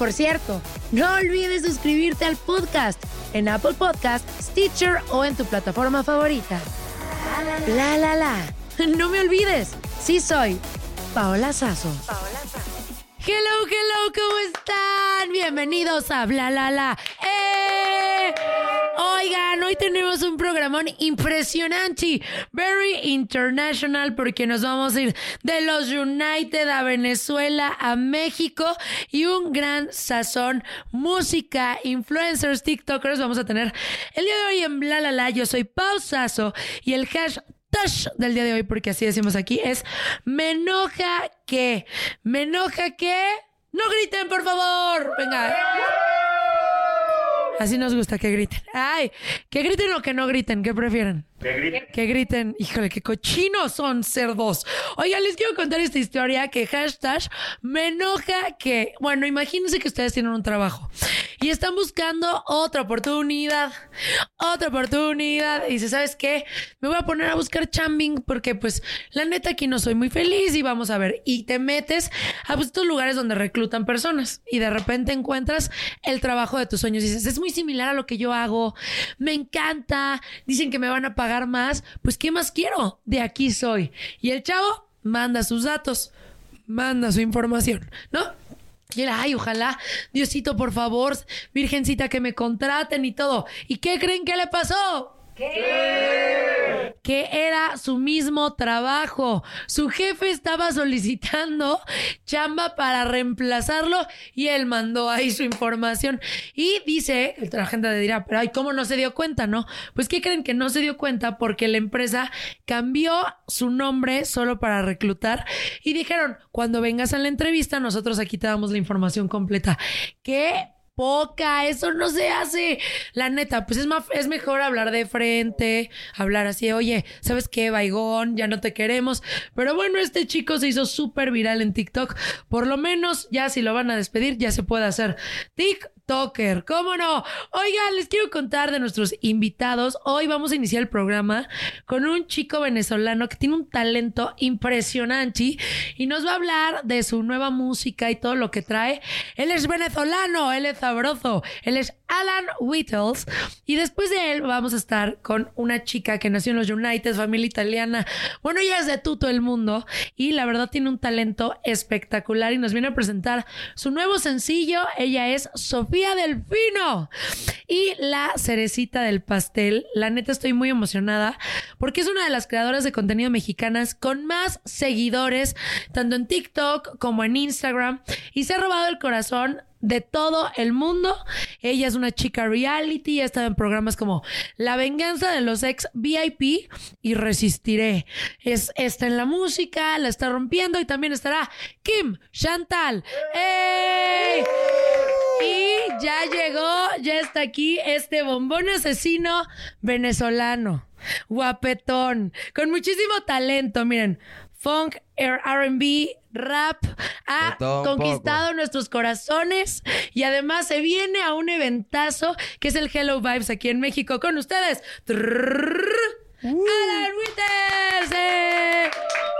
Por cierto, no olvides suscribirte al podcast en Apple Podcast, Stitcher o en tu plataforma favorita. La la la. No me olvides, sí soy Paola Sazo. Hello, hello, ¿cómo están? Bienvenidos a Bla La La. ¡Eh! Oigan, hoy tenemos un programón impresionante, very international, porque nos vamos a ir de los United a Venezuela, a México y un gran sazón, música, influencers, TikTokers. Vamos a tener el día de hoy en Bla La La. Yo soy Pau Sazo y el hashtag del día de hoy, porque así decimos aquí, es me enoja que, me enoja que, no griten, por favor. Venga. Así nos gusta que griten. Ay, que griten o que no griten, ¿qué prefieren? Que griten. Híjole, qué cochinos son cerdos. Oigan, les quiero contar esta historia que hashtag me enoja que, bueno, imagínense que ustedes tienen un trabajo y están buscando otra oportunidad, otra oportunidad. Y dice, ¿sabes qué? Me voy a poner a buscar chambing porque pues la neta aquí no soy muy feliz y vamos a ver. Y te metes a pues, estos lugares donde reclutan personas y de repente encuentras el trabajo de tus sueños y dices, es muy similar a lo que yo hago, me encanta, dicen que me van a pagar más, pues ¿qué más quiero? De aquí soy. Y el chavo manda sus datos, manda su información, ¿no? Y ay, ojalá, Diosito, por favor, Virgencita, que me contraten y todo. ¿Y qué creen que le pasó? Que era su mismo trabajo. Su jefe estaba solicitando chamba para reemplazarlo y él mandó ahí su información. Y dice, la gente dirá, pero ay, ¿cómo no se dio cuenta, no? Pues, ¿qué creen que no se dio cuenta? Porque la empresa cambió su nombre solo para reclutar y dijeron, cuando vengas a la entrevista, nosotros aquí te damos la información completa. ¿Qué? Poca, eso no se hace. La neta, pues es, más, es mejor hablar de frente, hablar así, oye, ¿sabes qué, Baigón? Ya no te queremos. Pero bueno, este chico se hizo súper viral en TikTok. Por lo menos, ya si lo van a despedir, ya se puede hacer. TikToker, ¿cómo no? Oigan, les quiero contar de nuestros invitados. Hoy vamos a iniciar el programa con un chico venezolano que tiene un talento impresionante y nos va a hablar de su nueva música y todo lo que trae. Él es venezolano, él es sabroso. Él es Alan Whittles. Y después de él vamos a estar con una chica que nació en los United, familia italiana. Bueno, ella es de todo el mundo y la verdad tiene un talento espectacular y nos viene a presentar su nuevo sencillo. Ella es Sofía Delfino. Y la cerecita del pastel. La neta estoy muy emocionada porque es una de las creadoras de contenido mexicanas con más seguidores, tanto en TikTok como en Instagram. Y se ha robado el corazón de todo el mundo. Ella es una chica reality, ha estado en programas como La venganza de los ex VIP y Resistiré. Es, está en la música, la está rompiendo y también estará Kim Chantal. ¡Ey! Y ya llegó, ya está aquí este bombón asesino venezolano, guapetón, con muchísimo talento, miren. Funk, RB, rap, ha conquistado nuestros corazones y además se viene a un eventazo que es el Hello Vibes aquí en México con ustedes. Trrrr, Alan Withers, ¡eh!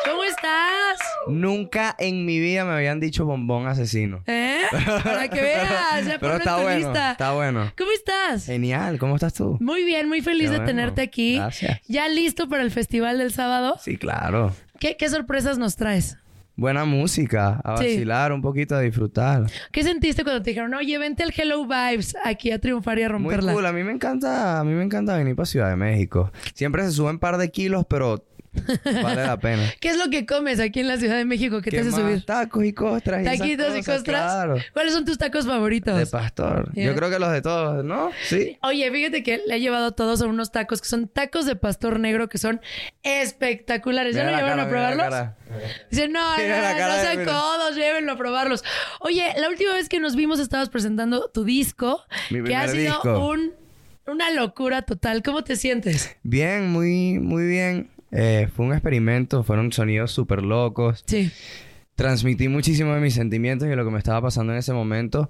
¿Cómo estás? Nunca en mi vida me habían dicho bombón asesino. ¿Eh? Para que veas, ya Pero está bueno, lista. está bueno. ¿Cómo estás? Genial, ¿cómo estás tú? Muy bien, muy feliz Qué de bueno. tenerte aquí. Gracias. ¿Ya listo para el festival del sábado? Sí, claro. ¿Qué, qué sorpresas nos traes? Buena música, a Sí. vacilar un poquito, a disfrutar. ¿Qué sentiste cuando te dijeron, oye, vente al Hello Vibes aquí a triunfar y a Muy romperla? cool, a mí me encanta, a mí me encanta venir para Ciudad de México. Siempre se suben un par de kilos, pero vale la pena. ¿Qué es lo que comes aquí en la Ciudad de México que te ¿Qué hace más? subir? Tacos y costras. y esas ¿Taquitos y cosas, costras? Claro. ¿Cuáles son tus tacos favoritos? De pastor. Yeah. Yo creo que los de todos, ¿no? Sí. Oye, fíjate que le he llevado todos a unos tacos que son tacos de pastor negro que son espectaculares. ¿Ya lo llevaron a cara, probarlos? Dicen, no, no, Mira no, no sean codos, llévenlo a probarlos. Oye, la última vez que nos vimos estabas presentando tu disco, Mi que ha sido disco. un, una locura total. ¿Cómo te sientes? Bien, muy, muy bien. Eh, fue un experimento, fueron sonidos súper locos. Sí. Transmití muchísimo de mis sentimientos y de lo que me estaba pasando en ese momento.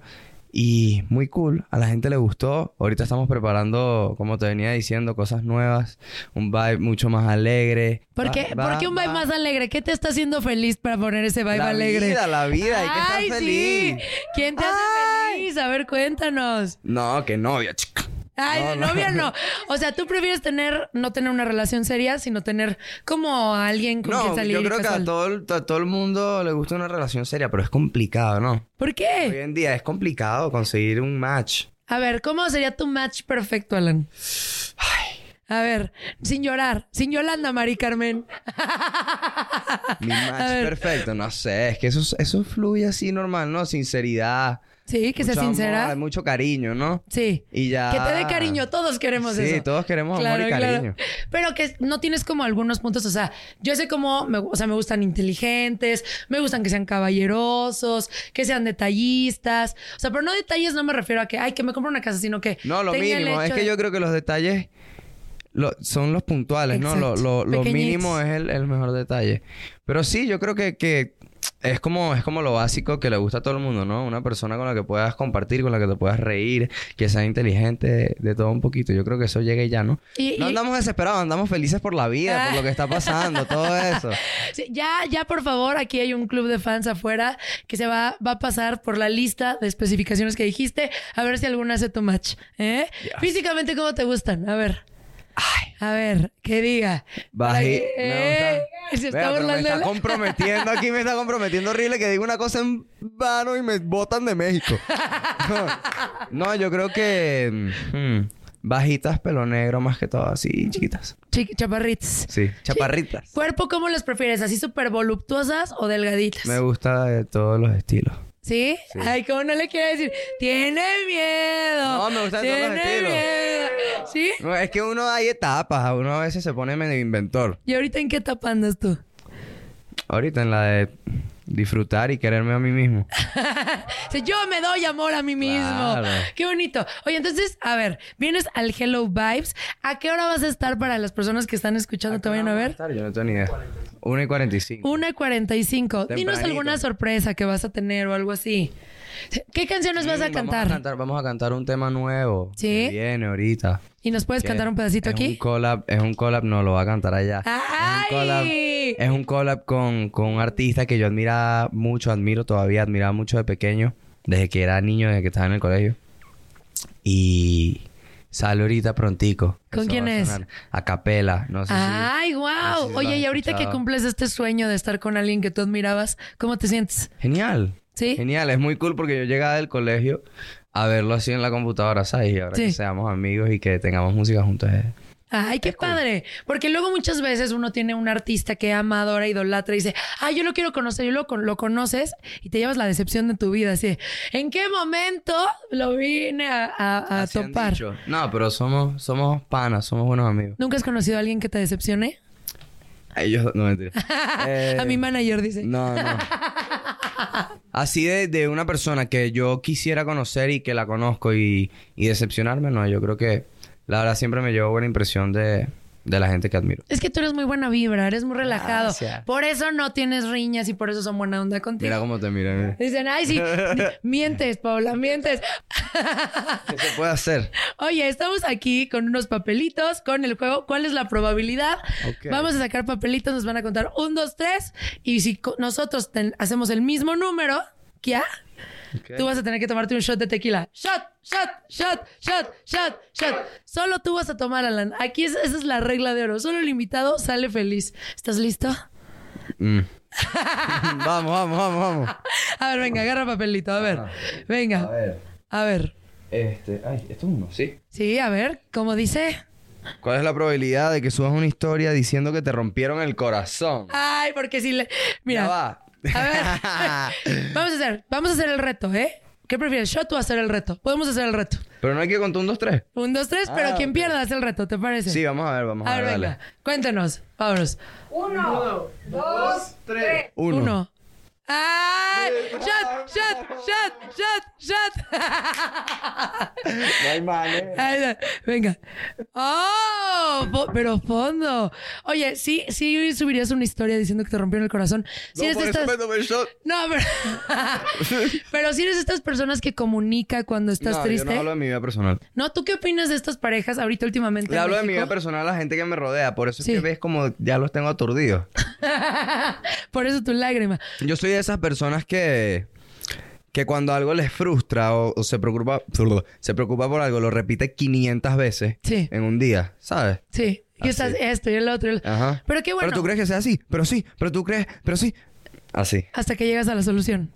Y muy cool, a la gente le gustó. Ahorita estamos preparando, como te venía diciendo, cosas nuevas, un vibe mucho más alegre. ¿Por qué, va- por qué un vibe va- más alegre? ¿Qué te está haciendo feliz para poner ese vibe La alegre? vida, la vida, hay que estar Ay, feliz. Sí. ¿Quién te hace Ay. feliz? A ver, cuéntanos. No, que novia, chica. Ay, No, de no. novia no. O sea, tú prefieres tener, no tener una relación seria, sino tener como a alguien con quien No, salir yo creo que a todo, el, a todo el mundo le gusta una relación seria, pero es complicado, ¿no? ¿Por Hoy qué? en día es complicado conseguir un match. A ver, ¿cómo sería tu match perfecto, Alan? A ver, sin llorar, sin Yolanda, Mari Carmen. Mi match perfecto, no sé, es que eso, eso fluye así normal, ¿no? Sinceridad. Sí, que sea mucho sincera. amor, mucho cariño, ¿no? Sí. Y ya. Que te dé cariño, todos queremos Sí, eso. todos queremos amor y cariño. Pero que no tienes como algunos puntos, o sea, yo sé cómo, me, o sea, me gustan inteligentes, me gustan que sean caballerosos, que sean detallistas, o sea, pero no detalles no me refiero a que, ay, que me compro una casa, sino que No, lo mínimo. Es que de- yo creo que los detalles lo- son los puntuales, ¿no? Lo, lo- lo mínimo es el, el mejor detalle. Pero sí, yo creo que, que es como, es como lo básico que le gusta a todo el mundo, ¿no? Una persona con la que puedas compartir, con la que te puedas reír, que sea inteligente, de, de todo un poquito. Yo creo que eso llega y ya, ¿no? Y- no y- andamos desesperados, andamos felices por la vida, por lo que está pasando, todo eso. Sí, ya, ya, por favor, aquí hay un club de fans afuera que se va, va a pasar por la lista de especificaciones que dijiste, a ver si alguna hace tu match. ¿eh? Físicamente, ¿cómo te gustan? A ver. A ver, que diga. Me ¿Eh? gusta. Se está Vea, me está comprometiendo aquí, me está comprometiendo horrible que diga una cosa en vano y me botan de México. no, yo creo que mm, bajitas, pelo negro más que todo, así chiquitas. Chi- chaparritas. Sí, chaparritas. ¿Cuerpo cómo las prefieres? ¿Así súper voluptuosas o delgaditas? Me gusta de todos los estilos. ¿Sí? Sí. Ay, ¿cómo no le quiere decir? Tiene miedo. No, me gustan todos los Tiene estilos. miedo. ¿Sí? No, es que uno hay etapas, uno a veces se pone medio inventor. ¿Y ahorita en qué etapa andas tú? Ahorita en la de disfrutar y quererme a mí mismo. Yo me doy amor a mí mismo. Claro. Qué bonito. Oye, entonces, a ver, vienes al Hello Vibes. ¿A qué hora vas a estar para las personas que están escuchando? ¿Te vayan a ver? Yo no tengo ni idea. 1 y 45. 1 y 45. Dinos Tempranito. alguna sorpresa que vas a tener o algo así. ¿Qué canciones vas a cantar? Vamos a cantar, vamos a cantar un tema nuevo. ¿Sí? Que viene ahorita. ¿Y nos puedes cantar un pedacito es aquí? Un collab, es un collab, no lo va a cantar allá. ¡Ay! Es un collab, es un collab con, con un artista que yo admiraba mucho, admiro todavía, admiraba mucho de pequeño, desde que era niño, desde que estaba en el colegio. Y sale ahorita prontico. ¿Con Eso quién a es? A capela, no sé si- ¡Ay, no wow! sé si lo Oye, y ahorita que cumples este sueño de estar con alguien que tú admirabas, ¿cómo te sientes? Genial. ¿Sí? Genial, es muy cool porque yo llegaba del colegio a verlo así en la computadora, ¿sabes? Y ahora Sí. que seamos amigos y que tengamos música juntos es Ay, qué padre. Porque luego muchas veces uno tiene un artista que ama, adora, idolatra y dice, ay, yo lo quiero conocer. Y luego con- lo conoces y te llevas la decepción de tu vida. Así, ¿en qué momento lo vine a, a- topar? No, pero somos, somos panas, somos buenos amigos. ¿Nunca has conocido a alguien que te decepcione? Ellos, no mentira. Eh, a mi manager dice. No, no. Así de, de una persona que yo quisiera conocer y que la conozco y, y decepcionarme, no. Yo creo que la verdad siempre me llevo buena impresión de, de la gente que admiro. Es que tú eres muy buena vibra, eres muy relajado. Gracias. Por eso no tienes riñas y por eso son buena onda contigo. Mira cómo te miran. mira. Dicen, ay, sí, mientes, Paula, mientes. ¿Qué se puede hacer? Oye, estamos aquí con unos papelitos, con el juego. ¿Cuál es la probabilidad? Vamos a sacar papelitos, nos van a contar un, dos, tres. Y si nosotros ten- hacemos el mismo número, ¿ya? Ok. Tú vas a tener que tomarte un shot de tequila. Shot, shot, shot, shot, shot, shot. Solo tú vas a tomar, Alan. Aquí es- esa es la regla de oro. Solo el invitado sale feliz. ¿Estás listo? Mm. vamos, vamos, vamos, vamos. A ver, venga, agarra papelito. A ver. Venga. A ver. A ver. Este, ay, esto es uno, sí. Sí, a ver, ¿cómo dice? ¿Cuál es la probabilidad de que subas una historia diciendo que te rompieron el corazón? Ay, porque si le. Mira. Ya va. A ver. vamos a hacer, vamos a hacer el reto, ¿eh? ¿Qué prefieres, shot o hacer el reto? Podemos hacer el reto. Pero no hay que contar un, dos, tres. Un, dos, tres, pero Ah, quien pierda hace el reto, ¿te parece? Sí, vamos a ver, vamos a, A ver, ver, venga. dale. Cuéntanos. Vámonos. Uno. Uno. ¡Ay! ¡Shot! ¡Shot! ¡Shot! ¡Shot! ¡Shot! No hay manera. Venga. ¡Oh! Pero fondo. Oye, sí, sí subirías una historia diciendo que te rompieron el corazón. Si No, eres por de eso estas... me tomé el shot. No, pero... pero si eres de estas personas que comunica cuando estás no, triste. yo no hablo de mi vida personal. No, ¿tú qué opinas de estas parejas ahorita últimamente? Le hablo de mi México? vida personal a la gente que me rodea. Por eso Sí. es que ves como ya los tengo aturdidos. Por eso tu lágrima. Yo soy de esas personas que... Que cuando algo les frustra o, o se preocupa... Se preocupa por algo, lo repite 500 veces Sí. en un día, ¿sabes? Sí. Y estás esto y el otro. el- Ajá. Pero qué bueno. Pero tú crees que sea así. Pero sí. Pero tú crees. Pero sí. Así. Hasta que llegas a la solución.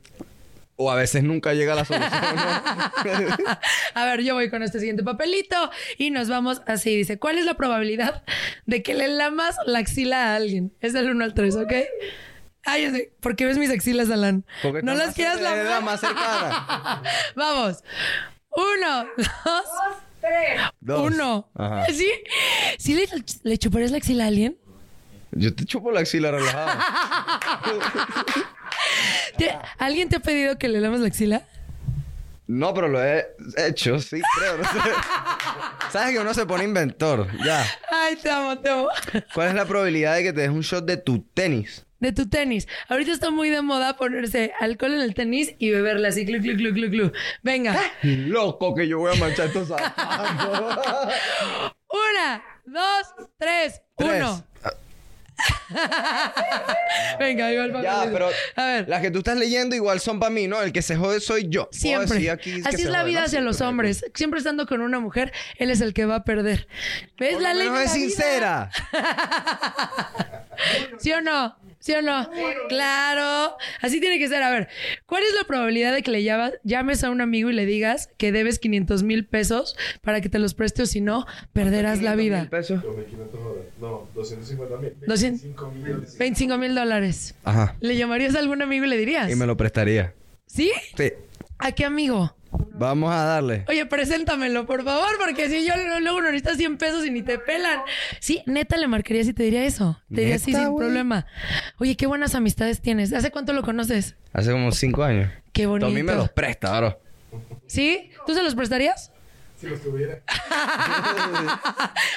O a veces nunca llega la solución. ¿no? A ver, yo voy con este siguiente papelito y nos vamos así. Dice, ¿cuál es la probabilidad de que le lamas la axila a alguien? Es del 1 al 3, ¿ok? Ay, yo sé. ¿Por qué ves mis axilas, Alan? Porque No las quieras la más cercana. Vamos. Uno, dos, Dos. uno. Ajá. ¿Sí? ¿Sí le, le chuparías la axila a alguien? Yo te chupo la axila relajada. ¿Te- ¿Alguien te ha pedido que le lames la axila? No, pero lo he hecho, sí, creo. No sé. Sabes que uno se pone inventor. Ya. Ay, te amo, te amo. ¿Cuál es la probabilidad de que te des un shot de tu tenis? De tu tenis. Ahorita está muy de moda ponerse alcohol en el tenis y beberle así, glu, glu, glu, glu, glu. Venga. Loco que yo voy a manchar estos zapatos. Una, dos, tres, Tres. uno. Venga, el Ya, papelito. pero A ver. las que tú estás leyendo igual son para mí, ¿no? El que se jode soy yo. Siempre. aquí Así es la jode, vida ¿no? hacia los hombres. Siempre estando con una mujer, él es el que va a perder. ¿Ves Por la ley? de es vida? sincera. ¿Sí o no? ¿Sí o no? Claro. Así tiene que ser. A ver, ¿cuál es la probabilidad de que le llames a un amigo y le digas que debes 500 mil pesos para que te los preste o si no, perderás la vida? ¿Mil pesos? No, 250 mil. 200 millones. 25 mil dólares. Ajá. ¿Le llamarías a algún amigo y le dirías? Y me lo prestaría. ¿Sí? Sí. ¿A qué amigo? Vamos a darle. Oye, preséntamelo, por favor, porque si yo luego uno necesita 100 pesos y ni te pelan. Sí, neta le marcaría si te diría eso. Te diría sí, sin wey? problema. Oye, qué buenas amistades tienes. ¿Hace cuánto lo conoces? Hace como 5 años. Qué bonito. Tommy me los presta, ahora. ¿Sí? ¿Tú se los prestarías? Si los tuviera.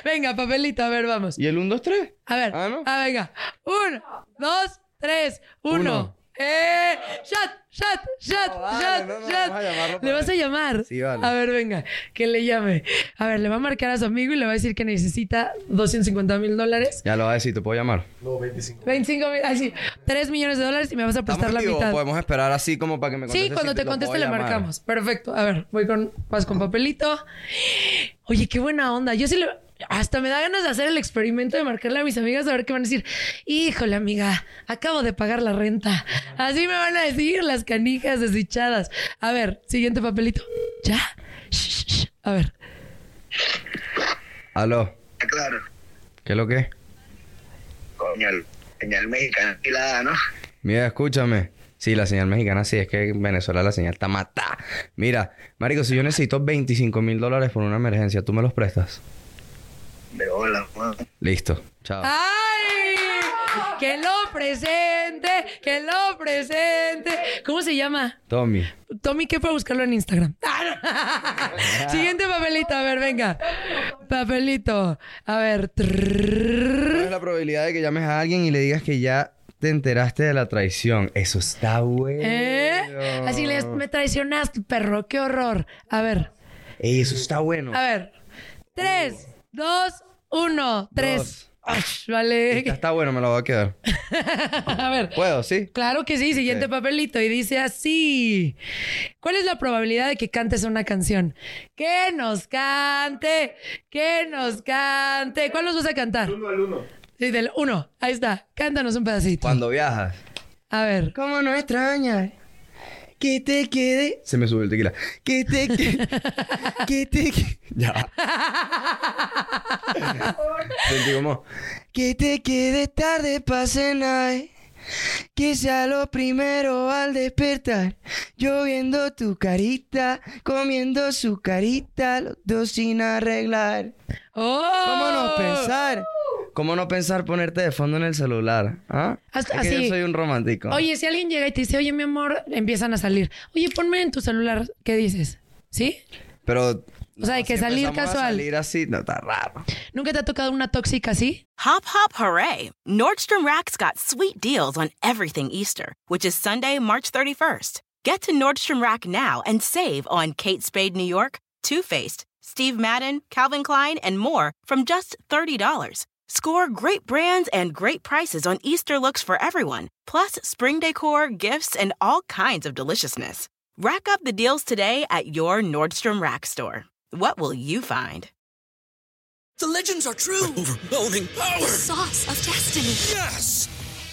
venga, papelito, a ver, vamos. ¿Y el 1, 2, 3? A ver. Ah, no. Ah, venga. 1, 2, 3, 1. ¡Eh! ¡Shot! ¡Shot! ¡Shot! No, vale, ¡Shot! no, no, shot. vamos a llamarlo ¿Le vas a llamar? Sí, vale. A ver, venga, que le llame. A ver, le va a marcar a su amigo y le va a decir que necesita 250 mil dólares. Ya lo va a decir, ¿te puedo llamar? No, 25. 25 mil, así, 3 millones de dólares y me vas a prestar ¿Estamos la mitad. Podemos esperar así como para que me conteste. Sí, cuando si te conteste le llamar. marcamos. Perfecto. A ver, voy con, vas con papelito. Oye, qué buena onda. Yo sí le... Hasta me da ganas de hacer el experimento de marcarle a mis amigas a ver qué van a decir. Híjole, amiga, acabo de pagar la renta. Así me van a decir las canijas desdichadas. A ver, siguiente papelito. ¿Ya? Shh, shh, shh. A ver. Aló. Claro, ¿Qué es lo que coño, el señal mexicana y la ¿no? Mira, escúchame. Sí, la señal mexicana sí, es que en Venezuela la señal está matada. Mira, Marico, si yo necesito 25 mil dólares por una emergencia, ¿tú me los prestas? De hola, Juan. Listo. Chao. ¡Ay! Que lo presente, que lo presente. ¿Cómo se llama? Tommy. Tommy, ¿qué para buscarlo en Instagram? Siguiente papelito, a ver, venga. Papelito. A ver. ¿Cuál es la probabilidad de que llames a alguien y le digas que ya te enteraste de la traición? Eso está bueno. ¿Eh? Así me traicionaste, perro. Qué horror. A ver. Ey, eso está bueno. A ver. Tres, dos, uno, tres. Ay, vale. Está bueno, me lo voy a quedar. A ver. ¿Puedo? ¿Sí? Claro que sí, siguiente Sí. papelito. Y dice así. ¿Cuál es la probabilidad de que cantes una canción? Que nos cante, que nos cante. ¿Cuál nos vas a cantar? Uno al uno. Sí, del uno. Ahí está. Cántanos un pedacito. Cuando viajas. A ver. ¿Cómo no extrañar? Que te quede. Se me sube el tequila. Que te quede. que te quede. Ya. Sentí como. Que te quede tarde para cenar. Que sea lo primero al despertar. Yo viendo tu carita, comiendo su carita, los dos sin arreglar. ¡Oh! ¿Cómo no pensar? ¿Cómo no pensar ponerte de fondo en el celular? ¿Ah? Hasta- es que así. yo soy un romántico. Oye, si alguien llega y te dice, oye, mi amor, empiezan a salir. Oye, ponme en tu celular. ¿Qué dices? ¿Sí? Pero. O sea, hay que si salir empezamos a casual. salir así, no, está raro. ¿Nunca te ha tocado una tóxica así? Hop, hop, hooray! Nordstrom Rack's got sweet deals on everything Easter, which is Sunday, March 31st. Get to Nordstrom Rack now and save on Kate Spade New York, Too Faced, Steve Madden, Calvin Klein, and more from just $30. Score great brands and great prices on Easter looks for everyone, plus spring decor, gifts, and all kinds of deliciousness. Rack up the deals today at your Nordstrom Rack store. What will you find? The legends are true. Overwhelming power! The sauce of destiny. Yes!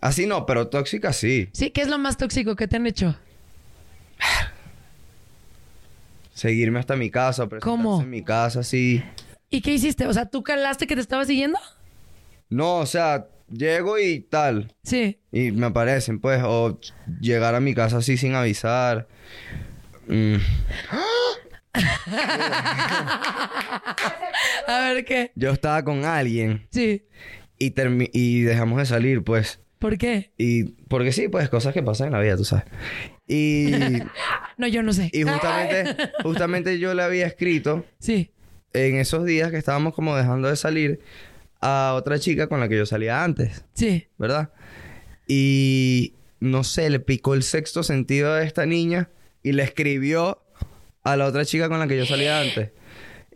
Así no, pero tóxica sí. Sí, ¿qué es lo más tóxico que te han hecho? Seguirme hasta mi casa, ¿Cómo? en mi casa, sí. ¿Y qué hiciste? O sea, ¿tú calaste que te estaba siguiendo? No, o sea, llego y tal. Sí. Y me aparecen, pues. O llegar a mi casa así sin avisar. Mm. A ver, ¿qué? Yo estaba con alguien Sí. Y, y dejamos de salir, pues. ¿Por qué? Y porque sí, pues cosas que pasan en la vida, tú sabes. Y, No, yo no sé. y justamente, justamente yo le había escrito Sí. en esos días que estábamos como dejando de salir a otra chica con la que yo salía antes, Sí. ¿verdad? Y no sé, le picó el sexto sentido a esta niña y le escribió a la otra chica con la que yo salía antes.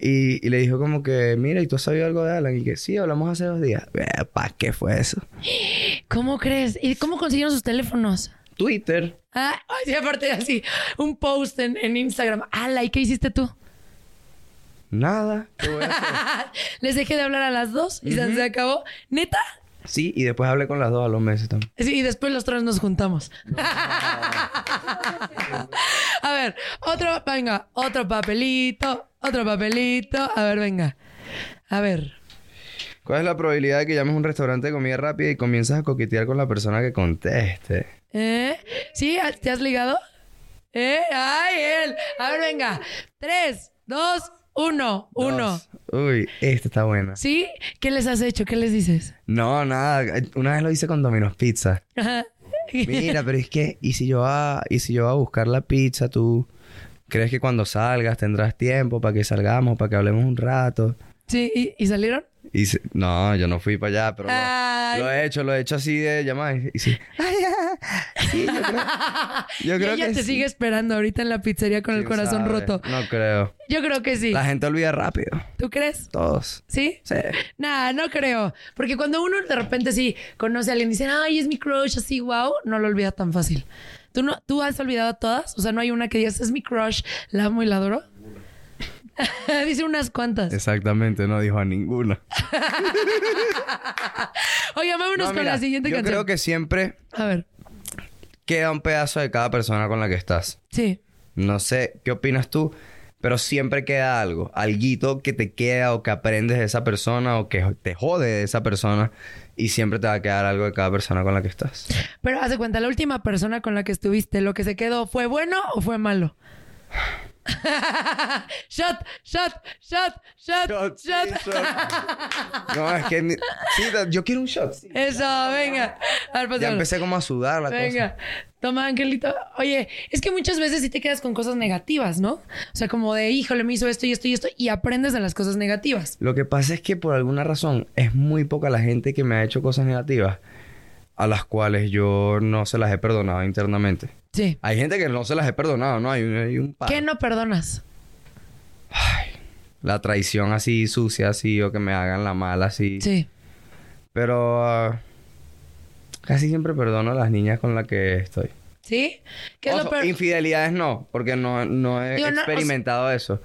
Y, y le dijo como que, mira, ¿y tú has sabido algo de Alan? Y que sí, hablamos hace dos días. ¿Para qué fue eso? ¿Cómo crees? ¿Y cómo consiguieron sus teléfonos? Twitter. Ah, sí, aparte así, un post en, en Instagram. Ala, ¿y qué hiciste tú? Nada. ¿Qué voy a hacer? Les dejé de hablar a las dos y se acabó. ¿Neta? Sí, y después hablé con las dos a los meses también. Sí, y después los tres nos juntamos. a ver, otro, venga, otro papelito, otro papelito. A ver, venga. A ver. ¿Cuál es la probabilidad de que llames a un restaurante de comida rápida y comienzas a coquetear con la persona que conteste? ¿Eh? ¿Sí? ¿Te has ligado? ¿Eh? ¡Ay, él! A ver, venga. Tres, dos, uno, uno. Dos. Uy, esta está buena. ¿Sí? ¿Qué les has hecho? ¿Qué les dices? No, nada. Una vez lo hice con Domino's Pizza. Ajá. Mira, pero es que, ¿y si yo va, y si yo va a buscar la pizza, tú crees que cuando salgas tendrás tiempo para que salgamos, para que hablemos un rato? Sí, ¿y, y salieron? Y se- no, yo no fui para allá, pero lo- he hecho, lo he hecho así de llamada. Y, sí. Ay. Sí, yo creo, yo y creo ella que te sí. sigue esperando ahorita en la pizzería con el ¿Quién corazón sabe? roto. No creo. Yo creo que sí. La gente olvida rápido. ¿Tú crees? Todos. ¿Sí? Sí. Nah, no creo. Porque cuando uno de repente sí conoce a alguien y dice, ay, es mi crush, así, wow, no lo olvida tan fácil. ¿Tú, no, ¿Tú has olvidado todas? O sea, no hay una que digas, es mi crush, la amo y la adoro. Dice unas cuantas. Exactamente, no dijo a ninguna. Oye, vámonos No, con la siguiente yo canción. creo que siempre A ver, queda un pedazo de cada persona con la que estás. sí. No sé qué opinas tú, pero siempre queda algo, alguito que te queda o que aprendes de esa persona o que te jode de esa persona y siempre te va a quedar algo de cada persona con la que estás. Pero haz de cuenta, la última persona con la que estuviste, ¿lo que se quedó fue bueno o fue malo? shot, shot, shot, shot, shot. No, es que ni- sí, yo quiero un shot. sí. Eso, venga. A ver, Ya empecé como a sudar la Venga, toma, Angelito. Oye, es que muchas veces sí te quedas con cosas negativas, ¿no? O sea, como de, híjole, me hizo esto y esto y esto, y aprendes de las cosas negativas. Lo que pasa es que por alguna razón es muy poca la gente que me ha hecho cosas negativas a las cuales yo no se las he perdonado internamente. Sí. Hay gente que no se las he perdonado, ¿no? Hay, un- hay un par. ¿Qué no perdonas? La traición así sucia, así, o que me hagan la mala, así. Sí. Pero ah, casi siempre perdono a las niñas con las que estoy. ¿Sí? ¿Qué es lo Ojo, peor? Infidelidades no, porque no, no he Digo, no, o sea- experimentado eso.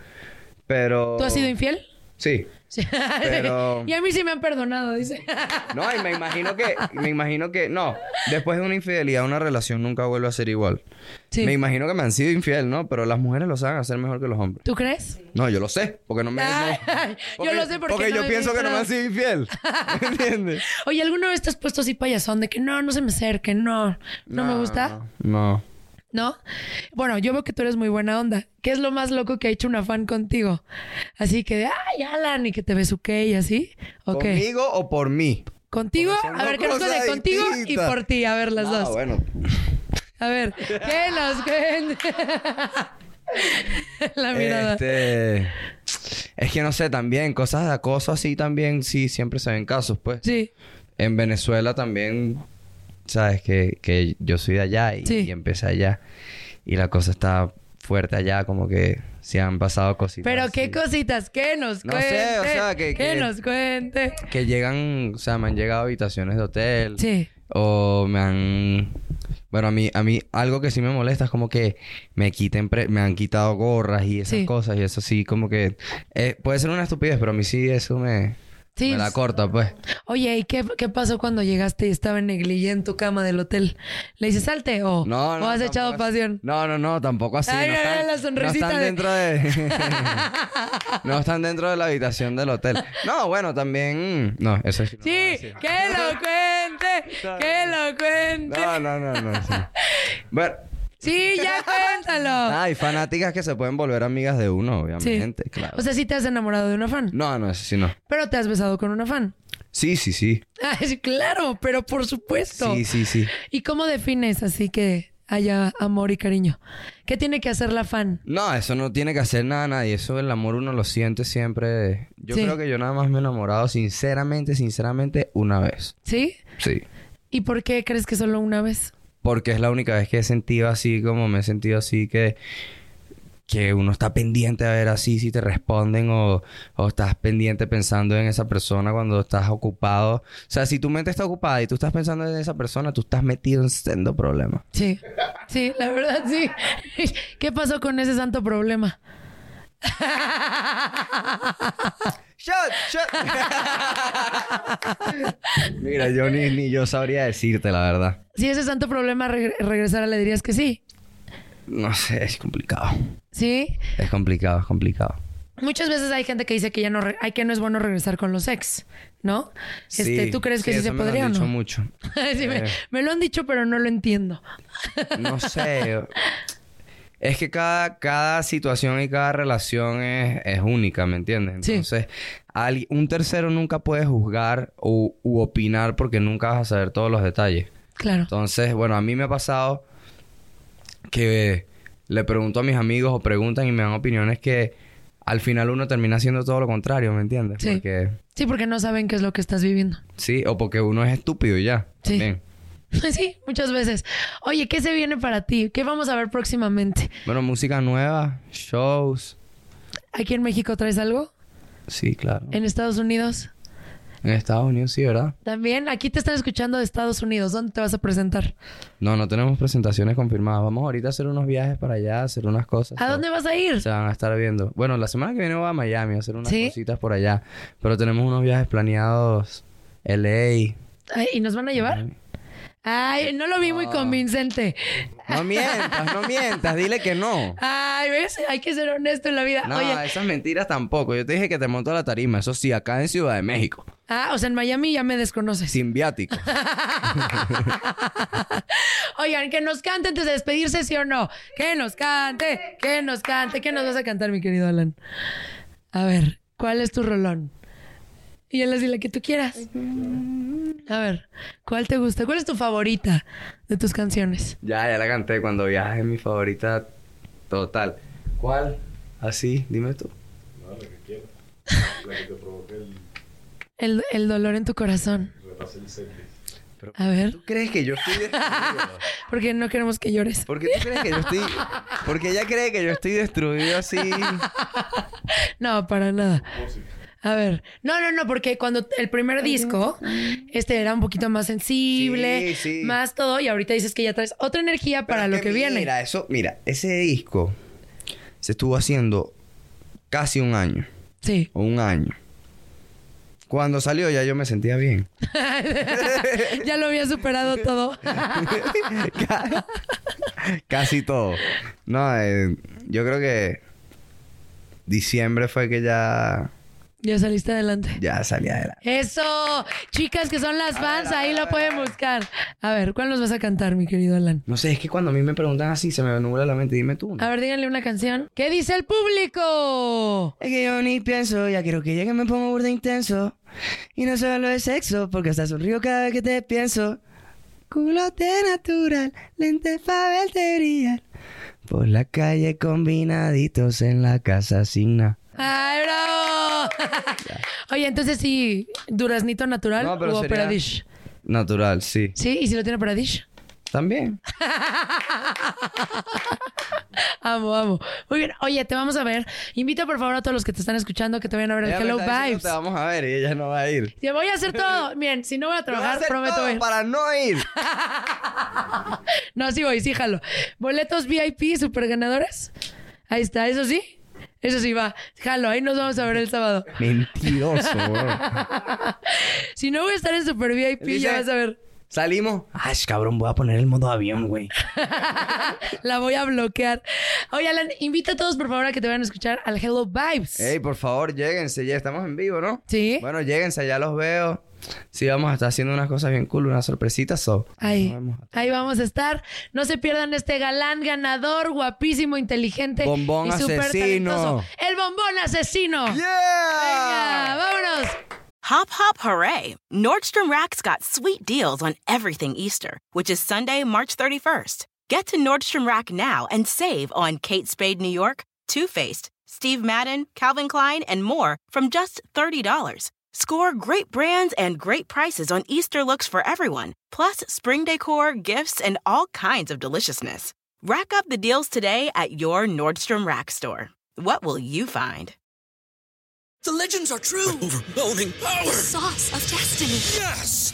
Pero... ¿Tú has sido infiel? Sí. Pero- y a mí sí me han perdonado, dice. No, y me imagino que... Me imagino que... No. Después de una infidelidad, una relación nunca vuelve a ser igual. Sí. Me imagino que me han sido infiel, ¿no? Pero las mujeres lo saben hacer mejor que los hombres. ¿Tú crees? No, yo lo sé. Porque no me... no- Ay, yo lo sé porque, Porque no yo me pienso que no me han sido infiel. ¿Me entiendes? Oye, ¿alguna vez te has puesto así payasón de que no, no se me acerque, no, no, me gusta? No. ¿No? Bueno, yo veo que tú eres muy buena onda. ¿Qué es lo más loco que ha hecho una fan contigo? Así que de, ay, Alan, y que te besuque y así. ¿O qué? ¿Conmigo o por mí? ¿Contigo? A ver, ¿qué nos cuenta? Contigo y por ti. A ver, las No, dos. bueno. A ver, ¿qué nos cuenta? La mirada. Este... Es que no sé, también cosas de acoso así también, sí, siempre se ven casos, pues. Sí. En Venezuela también, sabes que, que yo soy de allá y, Sí. y empecé allá. Y la cosa está fuerte allá, como que se han pasado cositas. Pero qué cositas, ¿qué nos No cuente? sé, o sea, que- ¿Qué que- nos cuente? Que llegan, o sea, me han llegado habitaciones de hotel. Sí. O me han... Bueno, a mí, a mí algo que sí me molesta es como que me quiten, pre- me han quitado gorras y esas Sí. cosas y eso sí, como que eh, puede ser una estupidez, pero a mí sí eso me, Sí. me la corta, pues. Oye, ¿y qué, qué pasó cuando llegaste y estaba en negligé en tu cama del hotel? ¿Le dices salte o, No, no. o has echado pasión? No, no, no, tampoco así. Ay, no, están, la sonrisita no están de- dentro de... no están dentro de la habitación del hotel. No, bueno, también... No, eso sí. Sí, que lo cuente, que lo cuente. No, no, no, no. sí. Bueno, Sí, ya cuéntalo. hay fanáticas que se pueden volver amigas de uno, obviamente, claro. O sea, sí te has enamorado de una fan, no, no, sí no. pero te has besado con una fan. Sí, sí, sí. Ah, claro, pero por supuesto. Sí, sí, sí. ¿Y cómo defines así que haya amor y cariño? ¿Qué tiene que hacer la fan? No, eso no tiene que hacer nada nadie. Eso el amor uno lo siente siempre. Yo Sí. creo que yo nada más me he enamorado sinceramente, sinceramente, una vez. ¿Sí? Sí. ¿Y por qué crees que solo una vez? Porque es la única vez que he sentido así, como me he sentido así que... Que uno está pendiente a ver así si te responden o, o estás pendiente pensando en esa persona cuando estás ocupado. O sea, si tu mente está ocupada y tú estás pensando en esa persona, tú estás metido en sendo problema. Sí, sí, la verdad sí. ¿Qué pasó con ese santo problema? ¡Shot! ¡Shot! Mira, yo ni, ni yo sabría decirte la verdad. Si ese santo problema reg- regresara, le dirías que sí. No sé, es complicado. ¿Sí? Es complicado, es complicado. Muchas veces hay gente que dice que ya no, hay que no es bueno regresar con los ex, ¿no? Este, Sí, ¿Tú crees que sí, se me lo podría han o dicho no? mucho. Sí, me, Eh. me lo han dicho, pero no lo entiendo. No sé. Es que cada, cada situación y cada relación es, es única, ¿me entiendes? Sí. Entonces, un tercero nunca puede juzgar u, u opinar porque nunca vas a saber todos los detalles. Claro. Entonces, bueno, a mí me ha pasado que le pregunto a mis amigos o preguntan y me dan opiniones que al final uno termina haciendo todo lo contrario, ¿me entiendes? Sí. Porque Sí, porque no saben qué es lo que estás viviendo. sí, o porque uno es estúpido y ya. Sí. También. Sí, muchas veces. Oye, ¿qué se viene para ti? ¿Qué vamos a ver próximamente? Bueno, música nueva, shows. ¿Aquí en México traes algo? Sí, claro. ¿En Estados Unidos? En Estados Unidos sí, ¿verdad? También. Aquí te están escuchando de Estados Unidos. ¿Dónde te vas a presentar? No, no tenemos presentaciones confirmadas. Vamos ahorita a hacer unos viajes para allá, a hacer unas cosas. ¿A dónde vas a ir? Se van a estar viendo. Bueno, la semana que viene voy a Miami a hacer unas ¿Sí? cositas por allá. Pero tenemos unos viajes planeados. LA. ¿Y nos van a llevar? Ay, no lo vi muy convincente. No mientas, no mientas. Dile que no. Ay, ¿ves? Hay que ser honesto en la vida. No, Oye, esas mentiras tampoco. Yo te dije que te montó la tarima. Eso sí, acá en Ciudad de México. ah, o sea, en Miami ya me desconoces. Sin viático. Oigan, que nos cante antes de despedirse, ¿sí o no? Que nos cante, que nos cante. ¿Qué nos vas a cantar, mi querido Alan? A ver, ¿cuál es tu rolón? Y él así la que tú quieras. A ver, ¿cuál te gusta? ¿Cuál es tu favorita de tus canciones? ya, ya la canté cuando viaje. Mi favorita total. ¿Cuál? Así, dime tú. No, la que quieras. La que te provoque el El, el dolor en tu corazón. repase el setlist. A ver, ¿Tú crees que yo estoy destruido? porque no queremos que llores. ¿Por qué tú crees que yo estoy...? Porque ella cree que yo estoy destruido así. No, para nada. A ver, no, no, no, porque cuando el primer disco, este era un poquito más sensible, Sí, sí. más todo, y ahorita dices que ya traes otra energía para Pero lo que viene. Mira, eso... Mira, ese disco se estuvo haciendo casi un año. Sí. O un año. Cuando salió ya yo me sentía bien. ya lo había superado todo. Casi todo. No, eh, yo creo que diciembre fue que ya, ya saliste adelante. ya salí adelante. Eso, chicas que son las fans, ahí lo pueden buscar. A ver, ¿cuál nos vas a cantar, mi querido Alan? No sé, es que cuando a mí me preguntan así se me nubla la mente. Dime tú. ¿no? A ver, díganle una canción. ¿Qué dice el público? Es que yo ni pienso, ya quiero que llegue me pongo burda intenso. Y no solo de sexo, porque hasta sonrío cada vez que te pienso. Culote natural, lentes pa' verte brillar. Por la calle combinaditos en la casa signa. ¡Ay, bravo! Oye, entonces sí, duraznito natural No, pero o sería-. Natural, sí. ¿Sí? ¿Y si lo tiene Opera Dish? También. Amo, amo. Muy bien. Oye, te vamos a ver. Invita por favor a todos los que te están escuchando que te vayan a ver el Hello Vibes. Te vamos a ver y ella no va a ir. Te voy a hacer todo. Bien, si no voy a voy trabajar, hacer prometo todo ir. para no ir. No, sí voy, sí, jalo. Boletos VIP, super ganadores. Ahí está, eso sí. Eso sí va. Jalo, ahí nos vamos a ver el sábado. Mentiroso. Si no voy a estar en Super VIP, Dice- ya vas a ver. Salimos. Ay, cabrón, voy a poner el modo avión, güey. La voy a bloquear. Oye, Alan, invita a todos, por favor, a que te vayan a escuchar al Hello Vibes. Ey, por favor, lléguense. Ya estamos en vivo, ¿no? Sí. Bueno, lléguense, ya los veo. Sí, vamos a estar haciendo unas cosas bien cool, unas sorpresitas. So. Ahí, Nos vemos. ahí vamos a estar. No se pierdan este galán ganador, guapísimo, inteligente Bombón y asesino. talentoso. El bombón asesino. ¡Yeah! Venga, vámonos. Hop, hop, hooray! Nordstrom Rack's got sweet deals on everything Easter, which is Sunday, March 31st. Get to Nordstrom Rack now and save on Kate Spade New York, Too Faced, Steve Madden, Calvin Klein, and more from just $30. Score great brands and great prices on Easter looks for everyone, plus spring decor, gifts, and all kinds of deliciousness. Rack up the deals today at your Nordstrom Rack store. What will you find? The legends are true. Overwhelming power! Sauce of destiny. Yes!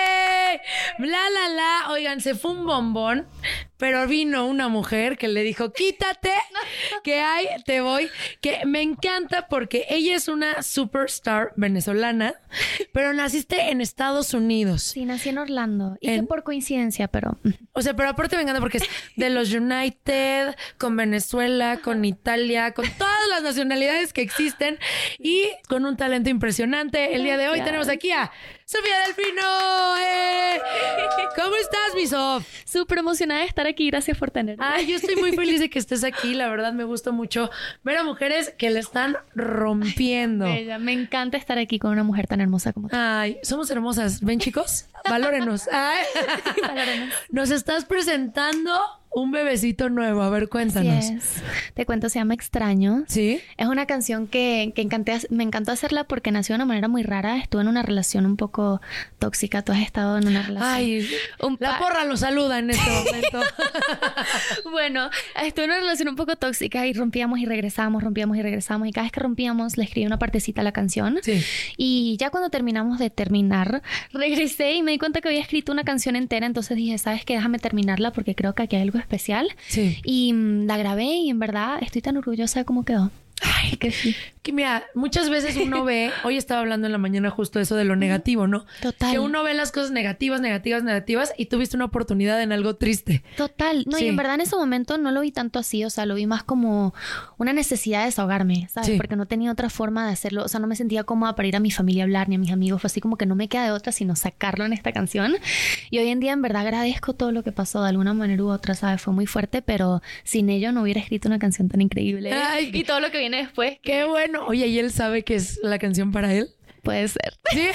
Bla, la, la. Oigan, se fue un bombón, pero vino una mujer que le dijo, quítate, que hay, te voy. Que me encanta porque ella es una superstar venezolana, pero naciste en Estados Unidos. Sí, nací en Orlando. Y En- que por coincidencia, pero... O sea, pero aparte me encanta porque es de los United, con Venezuela, con Italia, con todas las nacionalidades que existen y con un talento impresionante. El día de hoy tenemos aquí a Sofía Delfino. ¡Eh! ¿Cómo estás, mi Sof? Súper emocionada de estar aquí. Gracias por tenerme. Ay, yo estoy muy feliz de que estés aquí. La verdad, me gusta mucho ver a mujeres que le están rompiendo. Bella, Me encanta estar aquí con una mujer tan hermosa como tú. Ay, somos hermosas. ¿Ven, chicos? Valórenos. Ay. Valórenos. Nos estás presentando un bebecito nuevo. A ver, cuéntanos. Así es. Te cuento, se llama Extraño. ¿Sí? Es una canción que, que encanté, me encantó hacerla porque nació de una manera muy rara. Estuve en una relación un poco tóxica. Tú has estado en una relación. Ay, Un la porra lo saluda en este momento. Bueno, estuve en una relación un poco tóxica y rompíamos y regresamos, rompíamos y regresamos. Y cada vez que rompíamos, le escribí una partecita a la canción. Sí. Y ya cuando terminamos de terminar, regresé y me di cuenta que había escrito una canción entera. Entonces dije, ¿sabes qué? Déjame terminarla porque creo que aquí hay algo especial. Sí. Y mm, la grabé y en verdad estoy tan orgullosa de cómo quedó. Ay, que sí. Que mira, muchas veces uno ve, hoy estaba hablando en la mañana justo eso de lo negativo, ¿no? Total. Que uno ve las cosas negativas, negativas, negativas y tuviste una oportunidad en algo triste. Total, no, Sí. y en verdad en ese momento no lo vi tanto así, o sea, lo vi más como una necesidad de desahogarme, ¿sabes? Sí. Porque no tenía otra forma de hacerlo, o sea, no me sentía cómoda para ir a mi familia a hablar ni a mis amigos, fue así como que no me queda de otra sino sacarlo en esta canción. Y hoy en día en verdad agradezco todo lo que pasó de alguna manera u otra, ¿sabes? Fue muy fuerte, pero sin ello no hubiera escrito una canción tan increíble. Ay. y todo lo que viene después, Qué bueno. Oye, ¿y él sabe que es la canción para él? puede ser. Sí.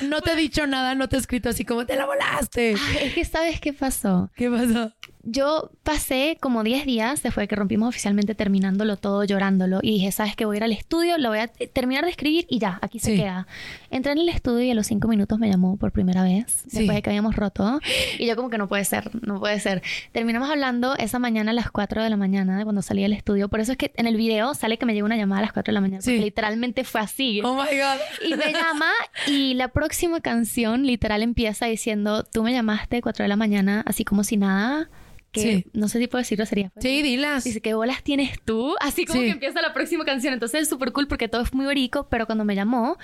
no te he dicho nada, no te he escrito así como te la volaste. Es que sabes qué pasó. ¿Qué pasó? Yo pasé como 10 días después de que rompimos oficialmente terminándolo todo, llorándolo. Y dije, ¿sabes qué? Voy a ir al estudio, lo voy a terminar de escribir y ya, aquí se Sí. queda. Entré en el estudio y a los 5 minutos me llamó por primera vez, Sí. después de que habíamos roto. Y yo como que no puede ser, no puede ser. Terminamos hablando esa mañana a las 4 de la mañana, de cuando salí del estudio. Por eso es que en el video sale que me llegó una llamada a las 4 de la mañana. Sí. Porque literalmente fue así. Oh my God. Y me llama y la próxima canción literal empieza diciendo, tú me llamaste a 4 de la mañana, así como si nada, que Sí. no sé si puedo decir groserías. pues. Sí, dilas. Dice, ¿qué bolas tienes tú? Así como Sí. que empieza la próxima canción. Entonces es súper cool porque todo es muy orico, pero cuando me llamó,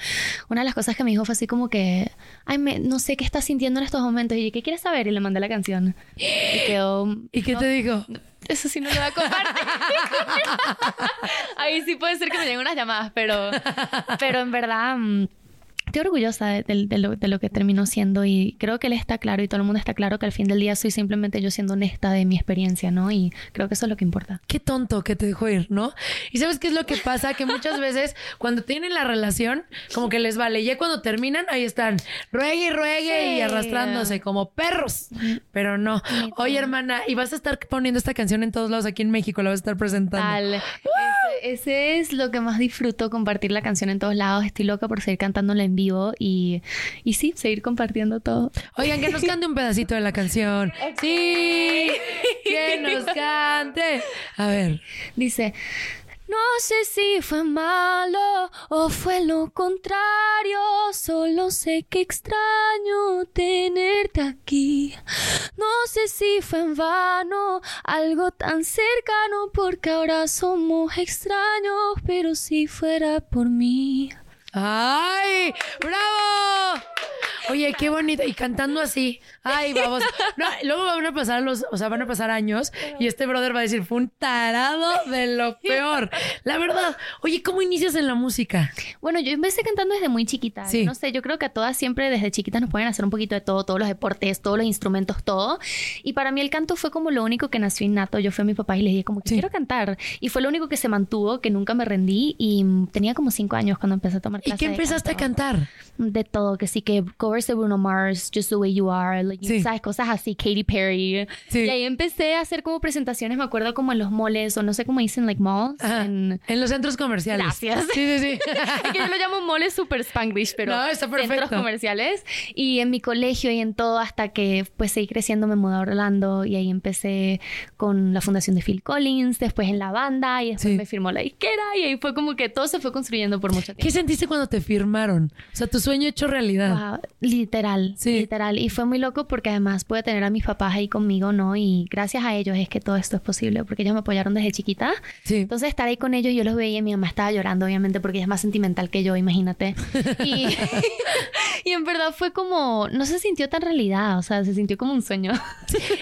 una de las cosas que me dijo fue así como que, ay, me, no sé qué estás sintiendo en estos momentos. Y yo, ¿qué quieres saber? Y le mandé la canción. Y quedó... ¿Y qué no, te dijo? Eso sí no lo voy a compartir. Ahí sí puede ser que me lleguen unas llamadas, pero, pero en verdad mm, estoy orgullosa de, de- de lo, de lo que terminó siendo y creo que él está claro y todo el mundo está claro que al fin del día soy simplemente yo siendo honesta de mi experiencia, ¿no? Y creo que eso es lo que importa. Qué tonto que te dejó ir, ¿no? Y sabes qué es lo que pasa, que muchas veces cuando tienen la relación, como que les vale. Ya cuando terminan, ahí están, ruegue y ruegue Sí. y arrastrándose como perros. Pero no. Oye, hermana, y vas a estar poniendo esta canción en todos lados aquí en México, la vas a estar presentando. Tal. Ese, ese es lo que más disfruto, compartir la canción en todos lados. Estoy loca por seguir cantándola en vivo y, y sí, seguir compartiendo todo. Oigan, que nos cante un pedacito de la canción. Sí, que nos cante. A ver. Dice, no sé si fue malo o fue lo contrario, solo sé que extraño tenerte aquí. No sé si fue en vano algo tan cercano porque ahora somos extraños, pero si fuera por mí. ¡Ay! ¡Bravo! Oye, qué bonito. Y cantando así. Ay, vamos. No, luego van a pasar los, o sea, van a pasar años y este brother va a decir, fue un tarado de lo peor. La verdad. Oye, ¿cómo inicias en la música? Bueno, yo empecé cantando desde muy chiquita. Sí. No sé, yo creo que a todas siempre desde chiquitas nos pueden hacer un poquito de todo, todos los deportes, todos los instrumentos, todo. Y para mí el canto fue como lo único que nació innato. Yo fui a mi papá y le dije como que Sí. quiero cantar. Y fue lo único que se mantuvo, que nunca me rendí. Y tenía como cinco años cuando empecé a tomar ¿Y qué empezaste a cantar? De todo, que sí, que covers de Bruno Mars, Just the Way You Are, like, Sí. ¿sabes? Cosas así, Katy Perry. Sí. Y ahí empecé a hacer como presentaciones, me acuerdo como en los moles, o no sé cómo dicen, like malls. En- En los centros comerciales. Gracias. Sí, sí, sí. es que yo lo llamo moles super spanglish, pero No, está centros comerciales. Y en mi colegio y en todo, hasta que pues seguí creciendo, me mudé a Orlando y ahí empecé con la fundación de Phil Collins, después en la banda y después Sí. me firmó la disquera y ahí fue como que todo se fue construyendo por mucho ¿Qué tiempo. sentiste cuando te firmaron? O sea, tu sueño hecho realidad. Wow. Literal, literal. Y fue muy loco porque además pude tener a mis papás ahí conmigo, ¿no? Y gracias a ellos es que todo esto es posible, porque ellos me apoyaron desde chiquita. Sí. Entonces estar ahí con ellos, yo los veía y mi mamá estaba llorando, obviamente, porque ella es más sentimental que yo, imagínate. Y, y en verdad fue como, no se sintió tan realidad, o sea, se sintió como un sueño.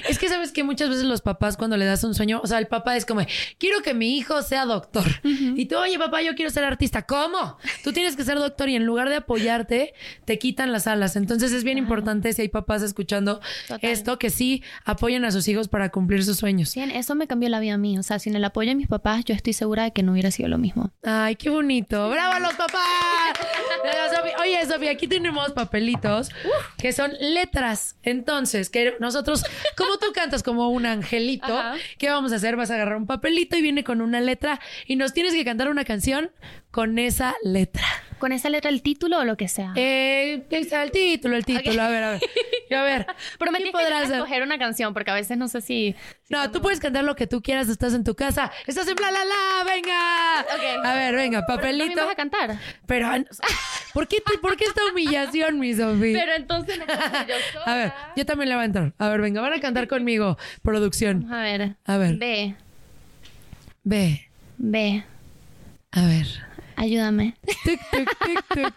Es que sabes que muchas veces los papás cuando le das un sueño, o sea, el papá es como, quiero que mi hijo sea doctor. Y tú, oye papá, yo quiero ser artista. ¿Cómo? Tú tienes que ser doctor y en lugar de apoyarte, te quitan las alas. Entonces es bien importante si hay papás escuchando esto, que sí apoyen a sus hijos para cumplir sus sueños. Bien, eso me cambió la vida a mí. O sea, sin el apoyo de mis papás, yo estoy segura de que no hubiera sido lo mismo. Ay, qué bonito. ¡Bravo los papás! Oye, Sofía, aquí tenemos papelitos que son letras. Entonces, que nosotros, como tú cantas como un angelito, ¿qué vamos a hacer? Vas a agarrar un papelito y viene con una letra y nos tienes que cantar una canción con esa letra. ¿Con esa letra el título o lo que sea? Eh, ¿qué está el título, el título. A ver, a ver. A ver. Pero me ¿qué tienes que escoger una canción porque a veces no sé si... No, tú puedes cantar lo que tú quieras, estás en tu casa, estás en bla la la, venga. Ok. A ver, venga, ¿Pero también papelito. vas a cantar? Pero, ¿por qué, te- ¿por qué esta humillación, mi Sofía? Pero entonces no yo sola. A ver, yo también le voy a entrar. A ver, venga, van a cantar conmigo, producción. A ver. A ver. B. Ve, B. a ver. Ayúdame. Tic, tic, tic, tic, tic,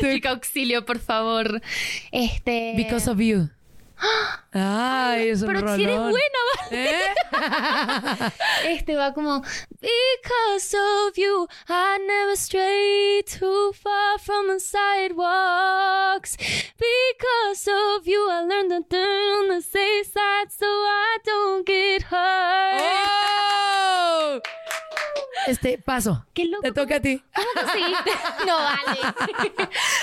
tic. Chica, auxilio, por favor. Este... Because of you. Ay, es un Pero si eres buena, ¿vale? ¿Eh? Este va como Because of you I never stray too far from the sidewalks Because of you I learned to turn on the safe side so I don't get hurt ¡Oh! Este, paso. Qué loco Te toca a ti. ¿Cómo conseguiste? No vale A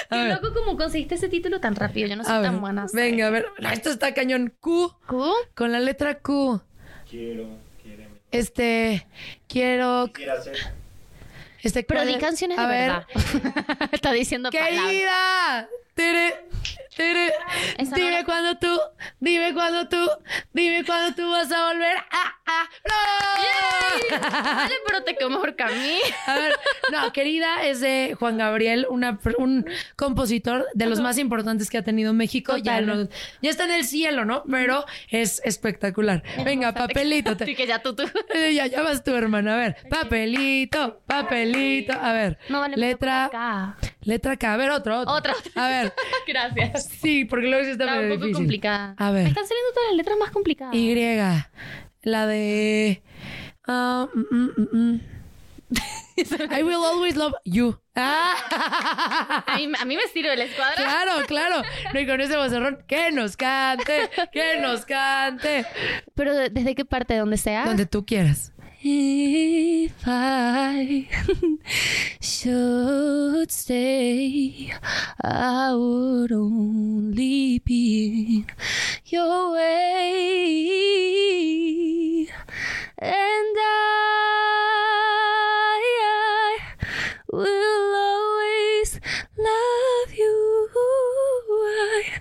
Qué ver. loco como conseguiste ese título tan rápido Yo no soy A ver, tan buena venga, a ver. No, Esto está cañón. Q. ¿Q? Con la letra Q. Quiero, quiere, Este, quiero. quiere hacer. Este, Pero ¿cuál di es? canciones a de ver. verdad Está diciendo Querida. Tere, tere. No Dime la- cuándo tú, dime cuándo tú, dime cuándo tú vas a volver. ¡Ah, ah! ¡No! Vale, pero te quedó mejor que a mí A ver, no, querida, es de Juan Gabriel, una, un compositor de los más importantes que ha tenido México. Ya, Total. no- ya está en el cielo, ¿no? Pero es espectacular. Venga, papelito. te- que ya tú, tú Eh, ya, ya vas tú, hermana. A ver, papelito, papelito. A ver, No vale me letra, acá. letra K. A ver, otro, otro. Otra. A ver, Gracias sí, porque luego sí está, Está un poco difícil. complicada. A Me ver, están saliendo todas las letras más complicadas. Y. La de. ah, mm, mm, mm. I will always love you. Ah. A mí, a mí me sirve la escuadra. Claro, claro. No, y con ese vocerrón, que nos cante, que nos cante. Pero de- ¿desde qué parte? ¿De donde sea? Donde tú quieras. If I should stay, I would only be in your way. And I, I will always love you.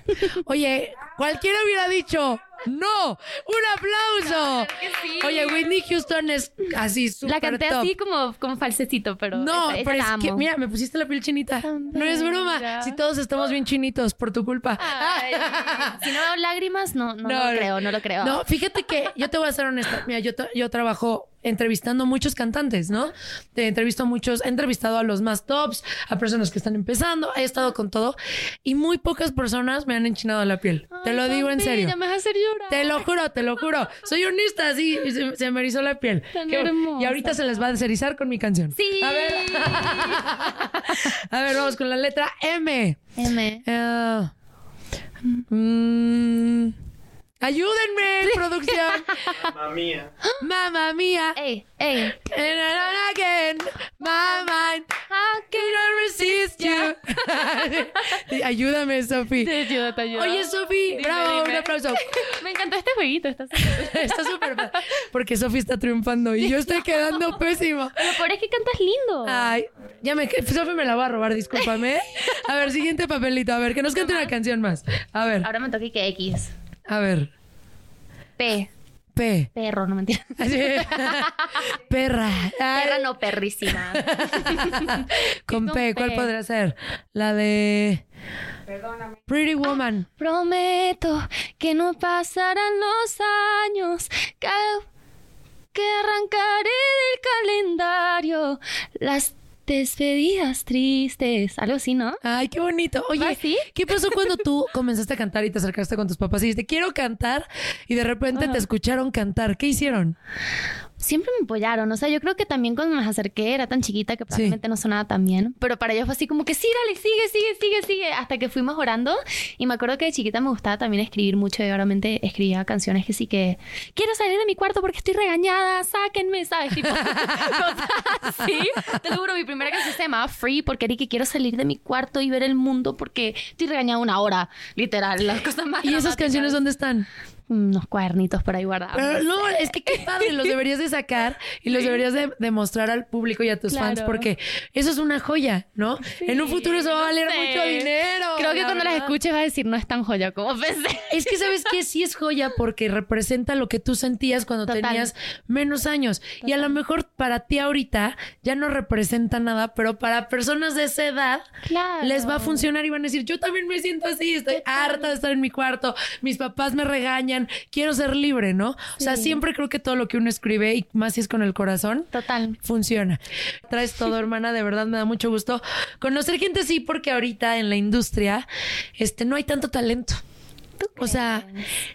Oye, cualquiera hubiera dicho, no, un aplauso. que sí. Oye, Whitney Houston es así súper La canté top. así como, como falsecito, pero No, esa- esa pero es que, mira, me pusiste la piel chinita. No es broma. Si todos estamos bien chinitos por tu culpa. Ay, si no veo lágrimas, no, no, No, lo creo, no lo creo. No, fíjate que yo te voy a ser honesta. Mira, yo, yo trabajo entrevistando muchos cantantes, ¿no? Te entrevisto a muchos, he entrevistado a los más tops, a personas que están empezando, he estado con todo y muy pocas personas me han enchinado la piel. te lo digo en serio. Me vas a hacer llorar. Te lo juro, te lo juro. Soy honesta, sí, se, se me erizó la piel. Tan Qué- hermosa. y ahorita se les va a deserizar con mi canción. Sí. A ver. a ver, vamos con la letra M. M. Mm, ayúdenme, producción. Mamma mía. Mamma mía. Ey, ey. And again, my mind cannot resist you. Ayúdame, Sofi. Te ayudo, te ayudo. Oye, Sofi, bravo, dime. un aplauso. Me encantó este jueguito. Está súper- Está súper padre, Porque Sofi está triunfando y yo estoy quedando pésimo. Lo peor es que cantas lindo. Ay, ya me... Sofi me la va a robar, discúlpame. A ver, siguiente papelito. A ver, que nos cante una canción más. A ver, Ahora me toca que X. a ver. P. P. Perro, no me entiendes. Perra. Ay, Perra no perrísima. con con P, ¿cuál P. podría ser? La de Pretty Woman. Prometo que no pasarán los años, que, que arrancaré del calendario las despedidas tristes. Algo así, ¿no? Ay, qué bonito. Oye, ¿Ah, sí? ¿qué pasó cuando tú comenzaste a cantar y te acercaste con tus papás y dijiste, quiero cantar? Y de repente te escucharon cantar. ¿Qué hicieron? Siempre me apoyaron. O sea, yo creo que también cuando me acerqué era tan chiquita que probablemente no sonaba tan bien. Pero para ellos fue así como que sí, dale, sigue, sigue, sigue, sigue. Hasta que fui mejorando. Y me acuerdo que de chiquita me gustaba también escribir mucho. Y obviamente escribía canciones que sí que quiero salir de mi cuarto porque estoy regañada, sáquenme, ¿sabes? Tipo, cosas así. Te lo juro, mi primera canción se llamaba Free porque era que quiero salir de mi cuarto y ver el mundo porque estoy regañada una hora, literal. Las cosas más ¿Y esas canciones dónde están? Unos cuadernitos por ahí guardados. Pero no, es que qué padre, los deberías de sacar y los deberías de, de mostrar al público y a tus fans porque eso es una joya, ¿no? en un futuro eso va a valer sé. mucho dinero. Creo que la cuando las escuches vas a decir, no es tan joya como pensé. Es que sabes que sí es joya porque representa lo que tú sentías cuando Total. tenías menos años. Y a lo mejor para ti ahorita ya no representa nada, pero para personas de esa edad Claro. les va a funcionar y van a decir, yo también me siento así, estoy harta de estar en mi cuarto, mis papás me regañan, quiero ser libre, ¿no? O sea, siempre creo que todo lo que uno escribe, y más si es con el corazón, Total. funciona. Traes todo, hermana, de verdad me da mucho gusto conocer gente así porque ahorita en la industria este no hay tanto talento. O sea,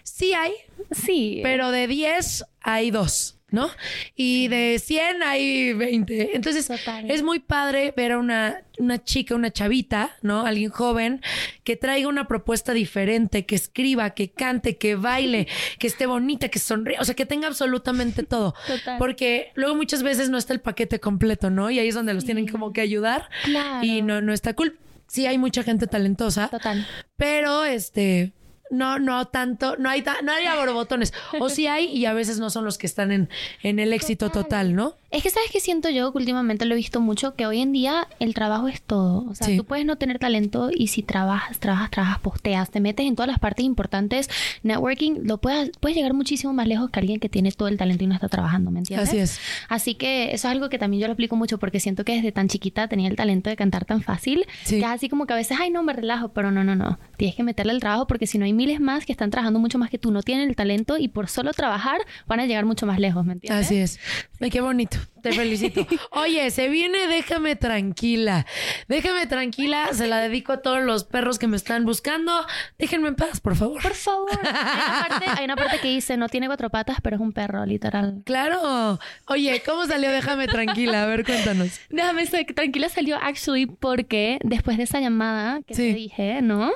sí hay, Sí. pero de 10 hay dos, ¿no? Y de 100 hay 20. Entonces, Total. es muy padre ver a una, una chica, una chavita, ¿no? Alguien joven que traiga una propuesta diferente, que escriba, que cante, que baile, que esté bonita, que sonríe, o sea, que tenga absolutamente todo. Total. Porque luego muchas veces no está el paquete completo, ¿no? Y ahí es donde los tienen como que ayudar Claro. y no, no está cool. Sí hay mucha gente talentosa, Total. pero este no no tanto no hay ta- no hay borbotones o sí hay y a veces no son los que están en, en el éxito total no Es que sabes que siento yo que últimamente lo he visto mucho que hoy en día el trabajo es todo. O sea, Sí. tú puedes no tener talento y si trabajas, trabajas, trabajas, posteas, te metes en todas las partes importantes, networking, lo puedes, puedes llegar muchísimo más lejos que alguien que tiene todo el talento y no está trabajando, ¿me entiendes? Así es. Así que eso es algo que también yo lo aplico mucho porque siento que desde tan chiquita tenía el talento de cantar tan fácil Sí. que es así como que a veces, ay, no, me relajo, pero no, no, no. Tienes que meterle el trabajo porque si no hay miles más que están trabajando mucho más que tú, no tienen el talento y por solo trabajar van a llegar mucho más lejos, ¿me entiendes? así es Ay, qué bonito te felicito oye se viene déjame tranquila déjame tranquila se la dedico a todos los perros que me están buscando déjenme en paz por favor Por favor. Hay una, parte, hay una parte que dice, no tiene cuatro patas, pero es un perro, literal. claro oye cómo salió déjame tranquila a ver cuéntanos Déjame tranquila salió actually porque después de esa llamada que Sí. te dije, ¿no?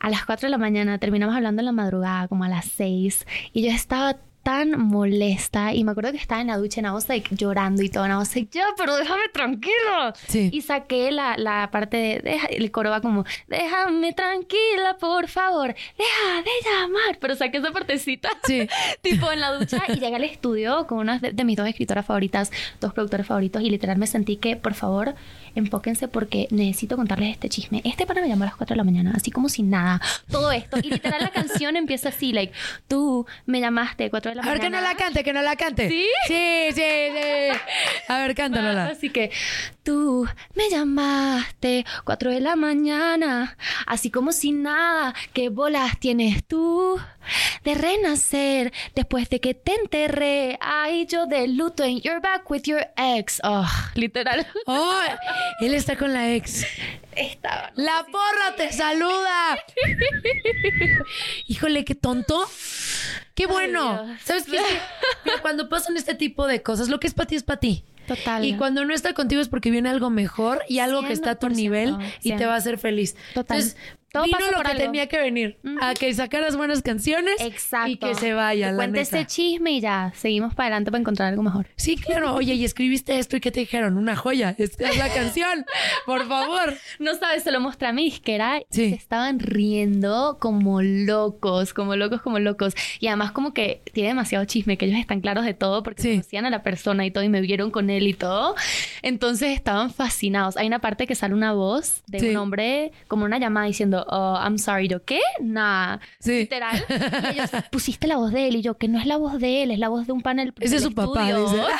A las 4 de la mañana terminamos hablando en la madrugada, como a las 6, y yo estaba tan molesta y me acuerdo que estaba en la ducha y I was like llorando y todo, and I was like, ya, pero déjame tranquilo. Sí. Y saqué la, la parte de, deja- el coro va como, déjame tranquila, por favor, deja de llamar, pero saqué esa partecita. Sí. tipo en la ducha y llegué al estudio con una de, de mis dos escritoras favoritas, dos productores favoritos y literal me sentí que, por favor, empóquense porque necesito contarles este chisme. Este pana me llamó a las 4 de la mañana, así como sin nada, todo esto. Y literal la canción empieza así, like, tú me llamaste a 4 de la a ver que no la cante que no la cante ¿Sí? sí sí sí a ver cántala Así que tú me llamaste 4 de la mañana, así como si nada, ¿qué bolas tienes tú de renacer después de que te enterré? Ay, yo de luto and you're back with your ex. Oh, literal. Oh, él está con la ex. Estaba. La porra te saluda. Híjole, qué tonto. Qué bueno. ¿Sabes qué? Mira, cuando pasan este tipo de cosas, lo que es para ti es para ti. Total. Y cuando no está contigo es porque viene algo mejor y algo que está a tu 100%, nivel y te 100. va a hacer feliz. Total. Entonces, Todo vino pasa lo por que algo. tenía que venir. A que sacaras buenas canciones Exacto. y que se vaya. Que Cuente este chisme y ya, seguimos para adelante para encontrar algo mejor. Sí, claro. Oye, y escribiste esto y ¿qué te dijeron? Una joya. Esta es la canción. Por favor. No sabes, se lo mostré a mi disquera Sí. se estaban riendo como locos, como locos, como locos. Y además como que tiene demasiado chisme, que ellos están claros de todo porque Sí. conocían a la persona y todo y me vieron con él y todo. Entonces estaban fascinados. Hay una parte que sale una voz de Sí. un hombre como una llamada diciendo, yo, oh, I'm sorry, yo, ¿qué? Nah. Literal. Y ellos, pusiste la voz de él. Y yo, que no es la voz de él, es la voz de un panel. Ese es su papá, estudio". dice.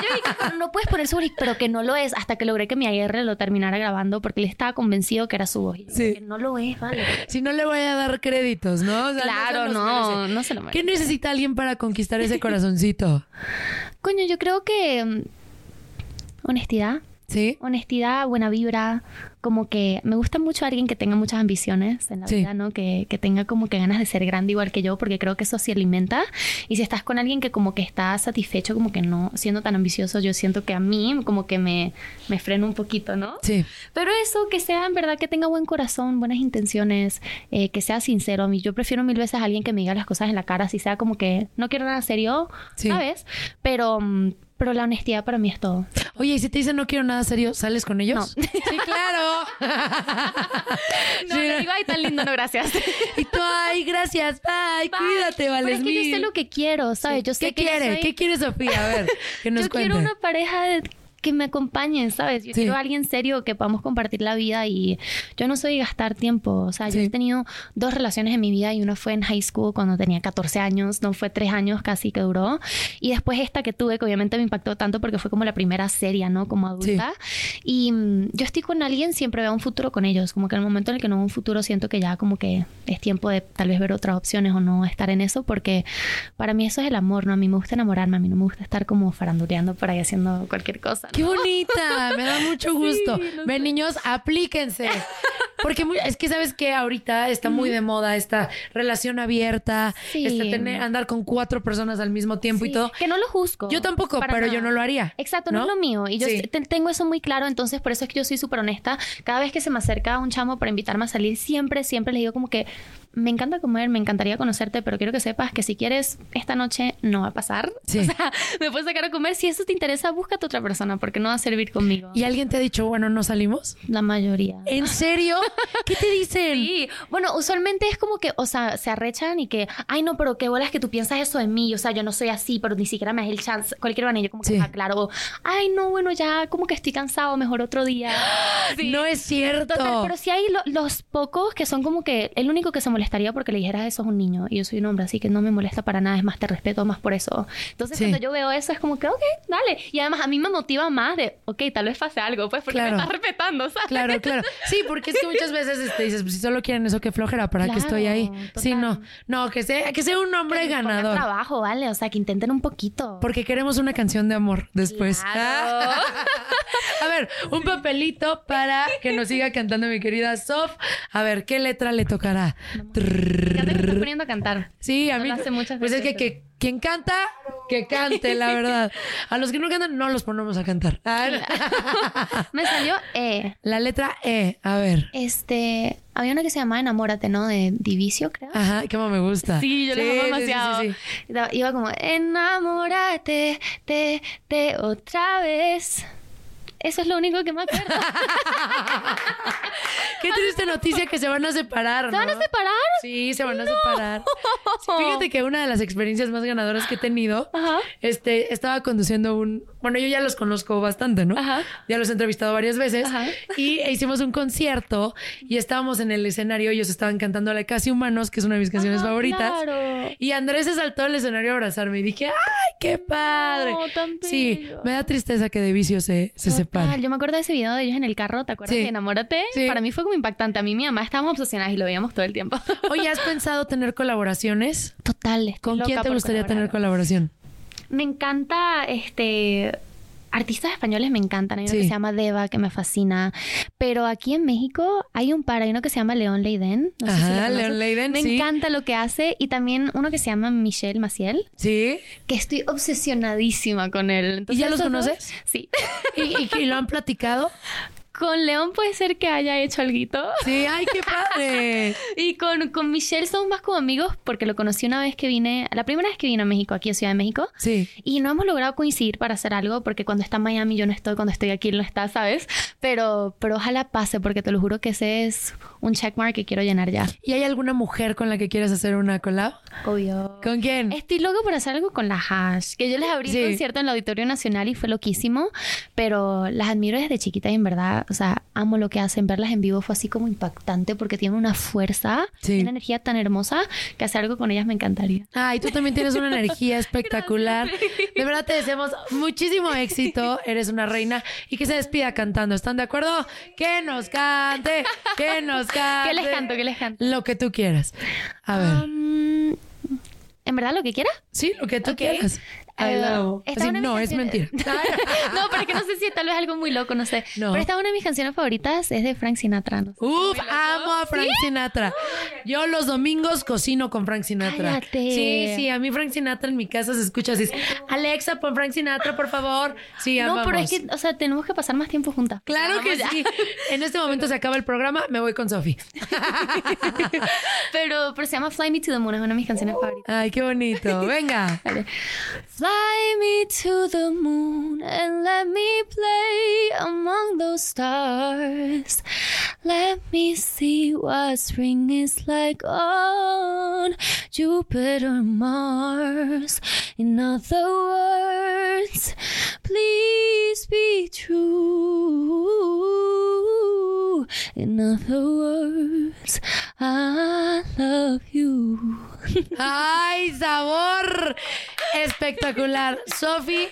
Y yo dije, "Pero no puedes poner su voz, pero que no lo es. Hasta que logré que mi AR lo terminara grabando porque él estaba convencido que era su voz. Y yo, Sí. que no lo es, vale. Si no le voy a dar créditos, ¿no? O sea, Claro, no, merece. no se lo merece. ¿Qué necesita alguien para conquistar ese corazoncito? Coño, yo creo que mm, honestidad. Sí. Honestidad, buena vibra. Como que me gusta mucho alguien que tenga muchas ambiciones en la Sí. vida, ¿no? Que, que tenga como que ganas de ser grande igual que yo, porque creo que eso sí alimenta. Y si estás con alguien que como que está satisfecho, como que no siendo tan ambicioso, yo siento que a mí como que me, me freno un poquito, ¿no? Sí. Pero eso, que sea en verdad que tenga buen corazón, buenas intenciones, eh, que sea sincero. A mí yo prefiero mil veces a alguien que me diga las cosas en la cara, si sea como que no quiero nada serio, Sí. ¿sabes? Pero, mm, pero la honestidad para mí es todo. Oye, y si te dicen no quiero nada serio, ¿sales con ellos? No. Sí, claro. No, Sí, digo, ay, tan lindo, no, gracias. Y tú, ay, gracias, bye, cuídate, Pero vales es que yo sé lo que quiero, ¿sabes? Yo sé ¿Qué que quiere? soy- ¿Qué quiere Sofía? A ver, que nos yo cuente. quiero una pareja de- que me acompañe, ¿sabes? Yo Sí. quiero a alguien serio que podamos compartir la vida y yo no soy gastar tiempo. O sea, yo Sí. he tenido dos relaciones en mi vida y una fue en high school cuando tenía 14 años, no fue tres años casi que duró. Y después esta que tuve, que obviamente me impactó tanto porque fue como la primera seria, ¿no? Como adulta. Y mm, yo estoy con alguien, siempre veo un futuro con ellos. Como que en el momento en el que no veo un futuro, siento que ya como que es tiempo de tal vez ver otras opciones o no estar en eso, porque para mí eso es el amor, ¿no? A mí me gusta enamorarme, a mí no me gusta estar como faranduleando por ahí haciendo cualquier cosa. ¿No? ¡Qué bonita! Me da mucho gusto. lo Ven, niños, aplíquense. Porque muy- es que sabes que ahorita está muy de moda esta relación abierta, Sí. este tener, andar con cuatro personas al mismo tiempo y Sí, todo. Que no lo juzgo. Yo tampoco, pero yo no lo haría. Exacto, no, ¿no? es lo mío. Y yo Sí. te- tengo eso muy claro, entonces por eso es que yo soy súper honesta. Cada vez que se me acerca un chamo para invitarme a salir, siempre, siempre le digo como que me encanta comer, me encantaría conocerte, pero quiero que sepas que si quieres esta noche no va a pasar. Sí. O sea, me puedes sacar a comer. Si eso te interesa, búscate otra persona porque no va a servir conmigo. ¿Y alguien te ha dicho, bueno, no salimos? La mayoría. ¿En serio? ¿Qué te dicen? Sí, bueno, usualmente es como que, o sea, se arrechan y que, ay, no, pero qué bolas que tú piensas eso de mí, o sea, yo no soy así, pero ni siquiera me das el chance, cualquier manera, yo como que, Sí. claro, o, ay, no, bueno, ya como que estoy cansado, mejor otro día. Sí. No es cierto. Total, pero sí hay lo- los pocos que son como que el único que se molestaría porque le dijeras eso es un niño y yo soy un hombre, así que no me molesta para nada, es más, te respeto más por eso. Entonces, Sí. cuando yo veo eso, es como que, ok, dale. Y además, a mí me motiva más de, ok, tal vez pase algo, pues, porque Claro. me estás respetando, ¿sabes? Claro, claro. Sí, porque es que muchas veces este, dices, pues si solo quieren eso, qué flojera, ¿para qué Claro, estoy ahí? Sí, no. No, que sea, que sea un hombre Que ganador. trabajo, ¿vale? O sea, que intenten un poquito. Porque queremos una canción de amor después. Claro. A ver, un papelito para que nos siga cantando mi querida Sof. A ver, ¿qué letra le tocará? Ya te estás poniendo a cantar. Sí, a mí. lo hace muchas Pues es que, que quien canta, que cante, la verdad. A los que no cantan, no los ponemos a cantar. Ah, Me salió E. La letra E, a ver. Este, había una que se llamaba Enamórate, ¿no? De Divicio, creo. Ajá, cómo me gusta. Sí, yo lo amo sí, sí, demasiado. sí, sí. Iba como, enamórate, te, te, otra vez. Eso es lo único que me acuerdo. Qué triste noticia que se van a separar. ¿Se van a ¿no? separar? Sí, se van a separar. Sí, fíjate que una de las experiencias más ganadoras que he tenido, Ajá. este, estaba conduciendo un, bueno, yo ya los conozco bastante, ¿no? Ajá. Ya los he entrevistado varias veces Ajá. y hicimos un concierto y estábamos en el escenario, ellos estaban cantando la Casi Humanos, que es una de mis canciones Ah, favoritas. claro. Y Andrés se saltó al escenario a abrazarme y dije, ¡ay, qué padre! No, tan sí, me da tristeza que de vicio se, se separe. Yo me acuerdo de ese video de ellos en el carro, ¿te acuerdas Sí. de Enamórate? Sí. Para mí fue como impactante. A mí y mi mamá estábamos obsesionadas y lo veíamos todo el tiempo. Oye, ¿has pensado tener colaboraciones? Total. estoy ¿Con quién te gustaría tener colaboración? Me encanta este artistas españoles me encantan. Hay uno Sí. que se llama Deva que me fascina, pero aquí en México hay un par, hay uno que se llama León Leiden. No sé si lo Ajá. León Leiden, Me sí. encanta lo que hace y también uno que se llama Michelle Maciel, Sí. que estoy obsesionadísima con él. Entonces, ¿Y ya los dos- conoces? Sí. ¿Y, y, y lo han platicado? Con León puede ser que haya hecho algo. Sí, ay, qué padre. Y con, con Michelle somos más como amigos porque lo conocí una vez que vine, la primera vez que vine a México, aquí a Ciudad de México. Sí. Y no hemos logrado coincidir para hacer algo porque cuando está en Miami yo no estoy, cuando estoy aquí él no está, ¿sabes? Pero, pero ojalá pase porque te lo juro que ese es un checkmark que quiero llenar ya. ¿Y hay alguna mujer con la que quieras hacer una collab? Obvio. ¿Con quién? Estoy loco por hacer algo con la Hash, que yo les abrí Sí. un concierto en el Auditorio Nacional y fue loquísimo, pero las admiro desde chiquita y en verdad o sea, amo lo que hacen. Verlas en vivo fue así como impactante porque tienen una fuerza, Sí. una energía tan hermosa que hacer algo con ellas me encantaría. Ay, tú también tienes una energía espectacular. De verdad te deseamos muchísimo éxito. Eres una reina y que se despida cantando. ¿Están de acuerdo? Que nos cante, que nos cante. ¿Qué les canto? ¿Qué les canto? Lo que tú quieras. A ver. Um, ¿En verdad lo que quiera? sí, lo que tú ok. quieras. I Eh, love. esta Así, una de no, es mentira. no, pero es que no sé si tal vez algo muy loco, no sé. No. Pero esta una de mis canciones favoritas es de Frank Sinatra. ¿no? Uf, amo a Frank Sinatra. Yo los domingos cocino con Frank Sinatra. Cállate. Sí, sí, a mí Frank Sinatra en mi casa se escucha así. Alexa, pon Frank Sinatra, por favor. Sí, No, amamos. pero es que, o sea, tenemos que pasar más tiempo juntas. Claro que sí. En este momento se acaba el programa, me voy con Sofi. pero, pero se llama Fly Me to the Moon, es una de mis canciones favoritas. Ay, qué bonito. Venga. Vale. Fly me to the moon and let me play among those stars. Let me see what spring is like on Jupiter Mars. In other words, please be true. In other words, I love you. ¡Ay, sabor! Espectacular. Sofi,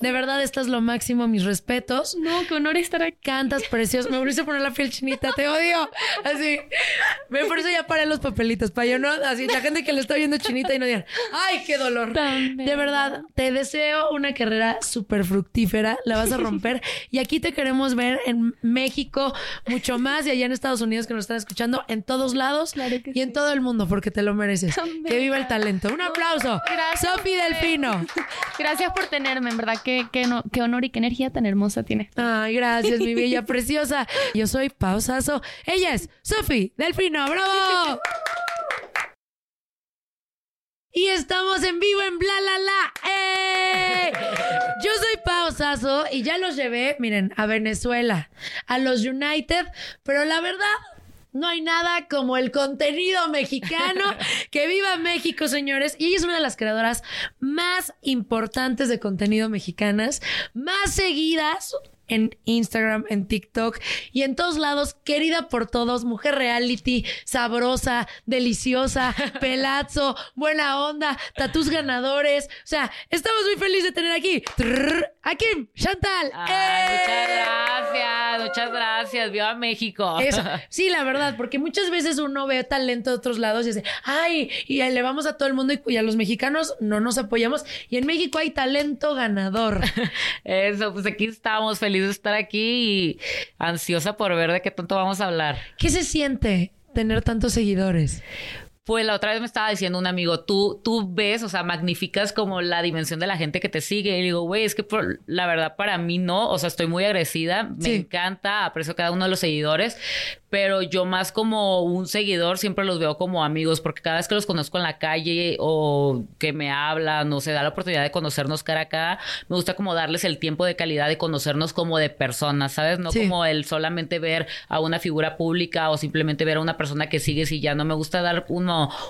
de verdad estás lo máximo, mis respetos. No, qué honor estar aquí. Cantas precioso. Me volviste a poner la piel chinita, te odio. Así. Ve, por eso ya paré los papelitos, para yo no. Así, la gente que le está viendo chinita y no digan, ¡ay, qué dolor! Tan De verdad, te deseo una carrera súper fructífera. La vas a romper. Y aquí te queremos ver en México, mucho más, y allá en Estados Unidos que nos están escuchando, en todos lados Claro que y en todo el mundo, porque te lo mereces. Que viva el talento. Un aplauso. Gracias. Sofi Delfino. Gracias por tenerme, en verdad. Qué, qué, no- qué honor y qué energía tan hermosa tiene. Ay, gracias, mi bella preciosa. Yo soy Pausazo. Ella es Sofi Delfino. ¡Bravo! Y estamos en vivo en Bla La La. ¡Eh! Yo soy Pausazo y ya los llevé, miren, a Venezuela, a los United, pero la verdad. No hay nada como el contenido mexicano. Que viva México, señores. Y ella es una de las creadoras más importantes de contenido mexicanas, más seguidas en Instagram, en TikTok y en todos lados, querida por todos, mujer reality, sabrosa, deliciosa, pelazo, buena onda, tatús ganadores. O sea, estamos muy felices de tener aquí a Kim Chantal. Ay, ¡Eh! muchas gracias, muchas gracias. Viva México. Eso. Sí, la verdad, porque muchas veces uno ve talento de otros lados y dice, ay, y le vamos a todo el mundo y, a los mexicanos no nos apoyamos. Y en México hay talento ganador. Eso, pues aquí estamos, estar aquí y ansiosa por ver de qué tanto vamos a hablar. ¿Qué se siente tener tantos seguidores? Pues la otra vez me estaba diciendo un amigo, tú, tú ves, o sea, magnificas como la dimensión de la gente que te sigue. Y digo, güey, es que por- la verdad para mí no, o sea, estoy muy agradecida, me Sí. encanta, aprecio cada uno de los seguidores, pero yo más como un seguidor siempre los veo como amigos, porque cada vez que los conozco en la calle o que me hablan o se da la oportunidad de conocernos cara a cara, me gusta como darles el tiempo de calidad de conocernos como de personas, ¿sabes? No Sí. como el solamente ver a una figura pública o simplemente ver a una persona que sigues y ya no me gusta dar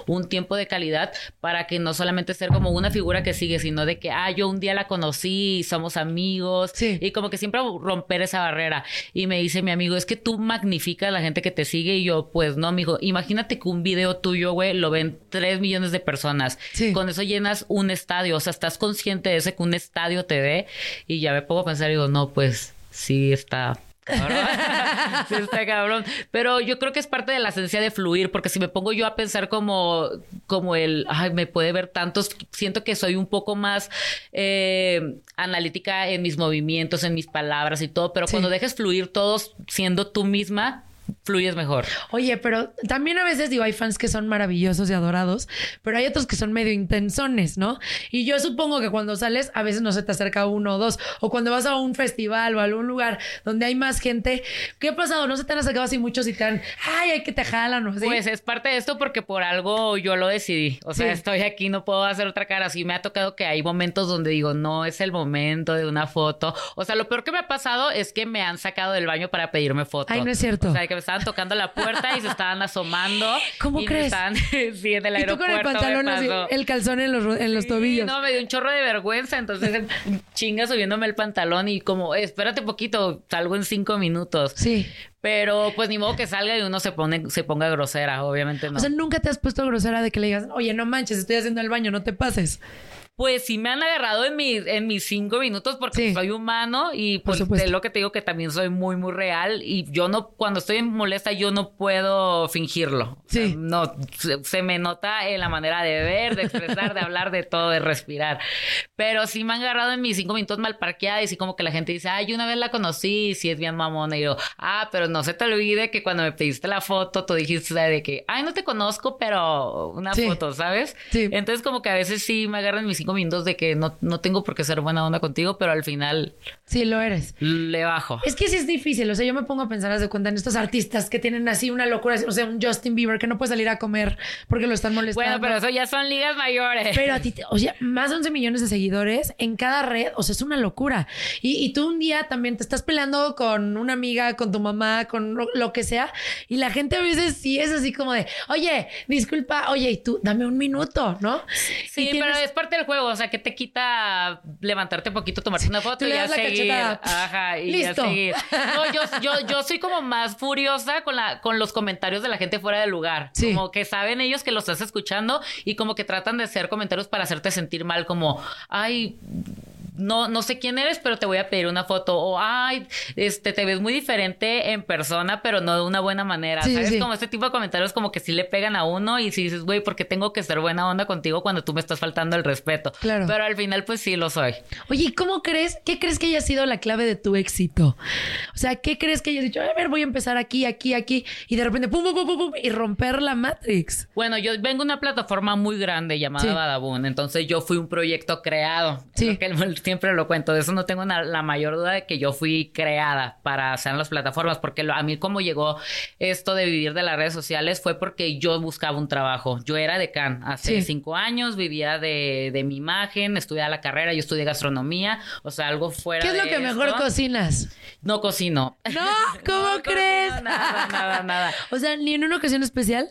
un tiempo de calidad para que no solamente ser como una figura que sigue, sino de que, ah, yo un día la conocí y somos amigos Sí. y como que siempre romper esa barrera. Y me dice mi amigo, es que tú magnificas a la gente que te sigue y yo, pues no, mijo, imagínate que un video tuyo, güey, lo ven tres millones de personas. Sí. Con eso llenas un estadio, o sea, estás consciente de eso que un estadio te ve y ya me pongo a pensar y digo, no, pues sí está cabrón. sí está cabrón. Pero yo creo que es parte de la esencia de fluir, porque si me pongo yo a pensar como, como el, ay, me puede ver tantos, siento que soy un poco más eh, analítica en mis movimientos, en mis palabras y todo, pero Sí. cuando dejes fluir todos siendo tú misma, fluyes mejor. Oye, pero también a veces digo, hay fans que son maravillosos y adorados, pero hay otros que son medio intensones, ¿no? Y yo supongo que cuando sales, a veces no se te acerca uno o dos, o cuando vas a un festival o a algún lugar donde hay más gente, ¿qué ha pasado? ¿No se te han acercado así muchos y te han, ay, hay que te jalan o así? Pues es parte de esto porque por algo yo lo decidí. O sea, Sí. estoy aquí, no puedo hacer otra cara. Sí me ha tocado que hay momentos donde digo, no es el momento de una foto. O sea, lo peor que me ha pasado es que me han sacado del baño para pedirme fotos. Ay, no es cierto. O sea, que me estaban tocando la puerta y se estaban asomando. ¿Cómo y crees? estaban- sí, en el Y tú con aeropuerto. el pantalón así, el calzón en los, en los Sí, tobillos. no, me dio un chorro de vergüenza, entonces chinga subiéndome el pantalón y como, espérate poquito, salgo en cinco minutos. Sí. Pero pues ni modo que salga y uno se pone, se ponga grosera, obviamente no. O sea, nunca te has puesto grosera de que le digas, oye, no manches, estoy haciendo el baño, no te pases. Pues sí me han agarrado en mis, en mis cinco minutos porque soy humano y pues es lo que te digo que también soy muy, muy real y yo no, cuando estoy molesta yo no puedo fingirlo. O sea, no, se, se me nota en la manera de ver, de expresar, de hablar, de todo, de respirar. Pero sí me han agarrado en mis cinco minutos mal parqueada y sí como que la gente dice, ay, yo una vez la conocí y sí es bien mamona. Y yo, ah, pero no se te olvide que cuando me pediste la foto tú dijiste de que, ay, no te conozco, pero una Sí. foto, ¿sabes? Entonces como que a veces sí me agarran mis cinco minutos de que no, no tengo por qué ser buena onda contigo, pero al final Sí, lo eres. le bajo. Es que sí es difícil, o sea, yo me pongo a pensar, haz de cuenta, en estos artistas que tienen así una locura, o sea, un Justin Bieber que no puede salir a comer porque lo están molestando. Bueno, pero eso ya son ligas mayores. Pero a ti, te- o sea, más de 11 millones de seguidores en cada red, o sea, es una locura. Y, y tú un día también te estás peleando con una amiga, con tu mamá, con lo, lo que sea, y la gente a veces sí es así como de, oye, disculpa, oye, y tú, dame un minuto, ¿no? Sí, pero es parte del juego, o sea, que te quita levantarte un poquito, tomarte una foto y ya seguir. cachetada. Ajá, y Listo. ya seguir. No, yo, yo, yo soy como más furiosa con, la, con los comentarios de la gente fuera del lugar. Como que saben ellos que lo estás escuchando y como que tratan de hacer comentarios para hacerte sentir mal, como, ay, no, no sé quién eres, pero te voy a pedir una foto. O, ay, este, te ves muy diferente en persona, pero no de una buena manera. Sí, ¿Sabes? sí. Como este tipo de comentarios como que sí le pegan a uno y si dices, güey, ¿por qué tengo que ser buena onda contigo cuando tú me estás faltando el respeto? Claro. Pero al final, pues sí lo soy. Oye, ¿y ¿cómo crees? ¿Qué crees que haya sido la clave de tu éxito? O sea, ¿qué crees que hayas dicho? A ver, voy a empezar aquí, aquí, aquí, y de repente, pum, pum, pum, pum, pum, y romper la Matrix. Bueno, yo vengo de una plataforma muy grande llamada Sí. Badabun, entonces yo fui un proyecto creado. Sí. Que siempre lo cuento, de eso no tengo la mayor duda de que yo fui creada para hacer las plataformas, porque lo- a mí como llegó esto de vivir de las redes sociales fue porque yo buscaba un trabajo. Yo era decán hace Sí. cinco años, vivía de, de mi imagen, estudiaba la carrera, yo estudié gastronomía, o sea, algo fuera ¿Qué es lo de que mejor cocinas? No cocino. No, ¿cómo crees? Nada, nada, nada. O sea, ni en una ocasión especial.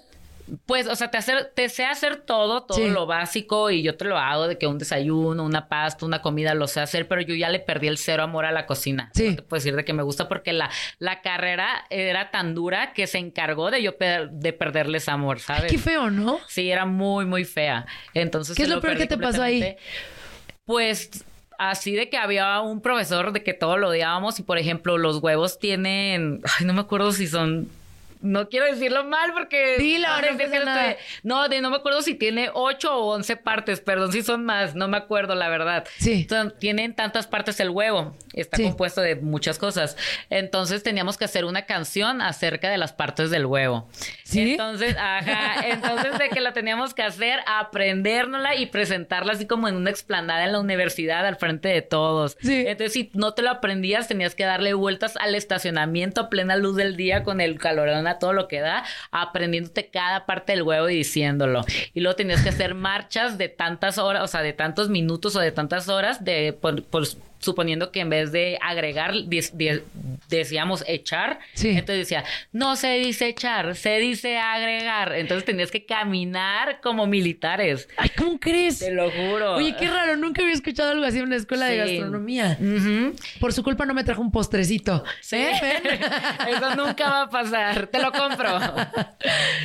Pues, o sea, te, hacer, te sé hacer todo, todo Sí. lo básico y yo te lo hago de que un desayuno, una pasta, una comida lo sé hacer, pero yo ya le perdí el cero amor a la cocina. Sí. No te puedo decir de que me gusta porque la, la carrera era tan dura que se encargó de yo per- de perderles amor, ¿sabes? Qué feo, ¿no? Sí, era muy, muy fea. Entonces, ¿Qué es se lo peor que te pasó ahí? Pues así de que había un profesor de que todo lo odiábamos y por ejemplo los huevos tienen, ay, no me acuerdo si son no quiero decirlo mal porque Dilo, no pasa nada. estoy- no, de no me acuerdo si tiene 8 o 11 partes, perdón si son más, no me acuerdo la verdad. Sí. Entonces, tienen tantas partes el huevo, está Sí. compuesto de muchas cosas. Entonces teníamos que hacer una canción acerca de las partes del huevo. ¿Sí? Entonces, ajá, entonces de que la teníamos que hacer, aprendérnosla y presentarla así como en una explanada en la universidad al frente de todos. Entonces, si no te lo aprendías, tenías que darle vueltas al estacionamiento a plena luz del día con el calorón a todo lo que da, aprendiéndote cada parte del huevo y diciéndolo. Y luego tenías que hacer marchas de tantas horas, o sea, de tantos minutos o de tantas horas, de por- por- suponiendo que en vez de agregar, de- de- decíamos echar, entonces decía, no se dice echar, se dice agregar. Entonces tenías que caminar como militares. Ay, ¿cómo crees? Te lo juro. Oye, qué raro, nunca había escuchado algo así en una escuela de Sí. gastronomía. Por su culpa no me trajo un postrecito. Sí. ¿Eh? Eso nunca va a pasar. Te lo compro.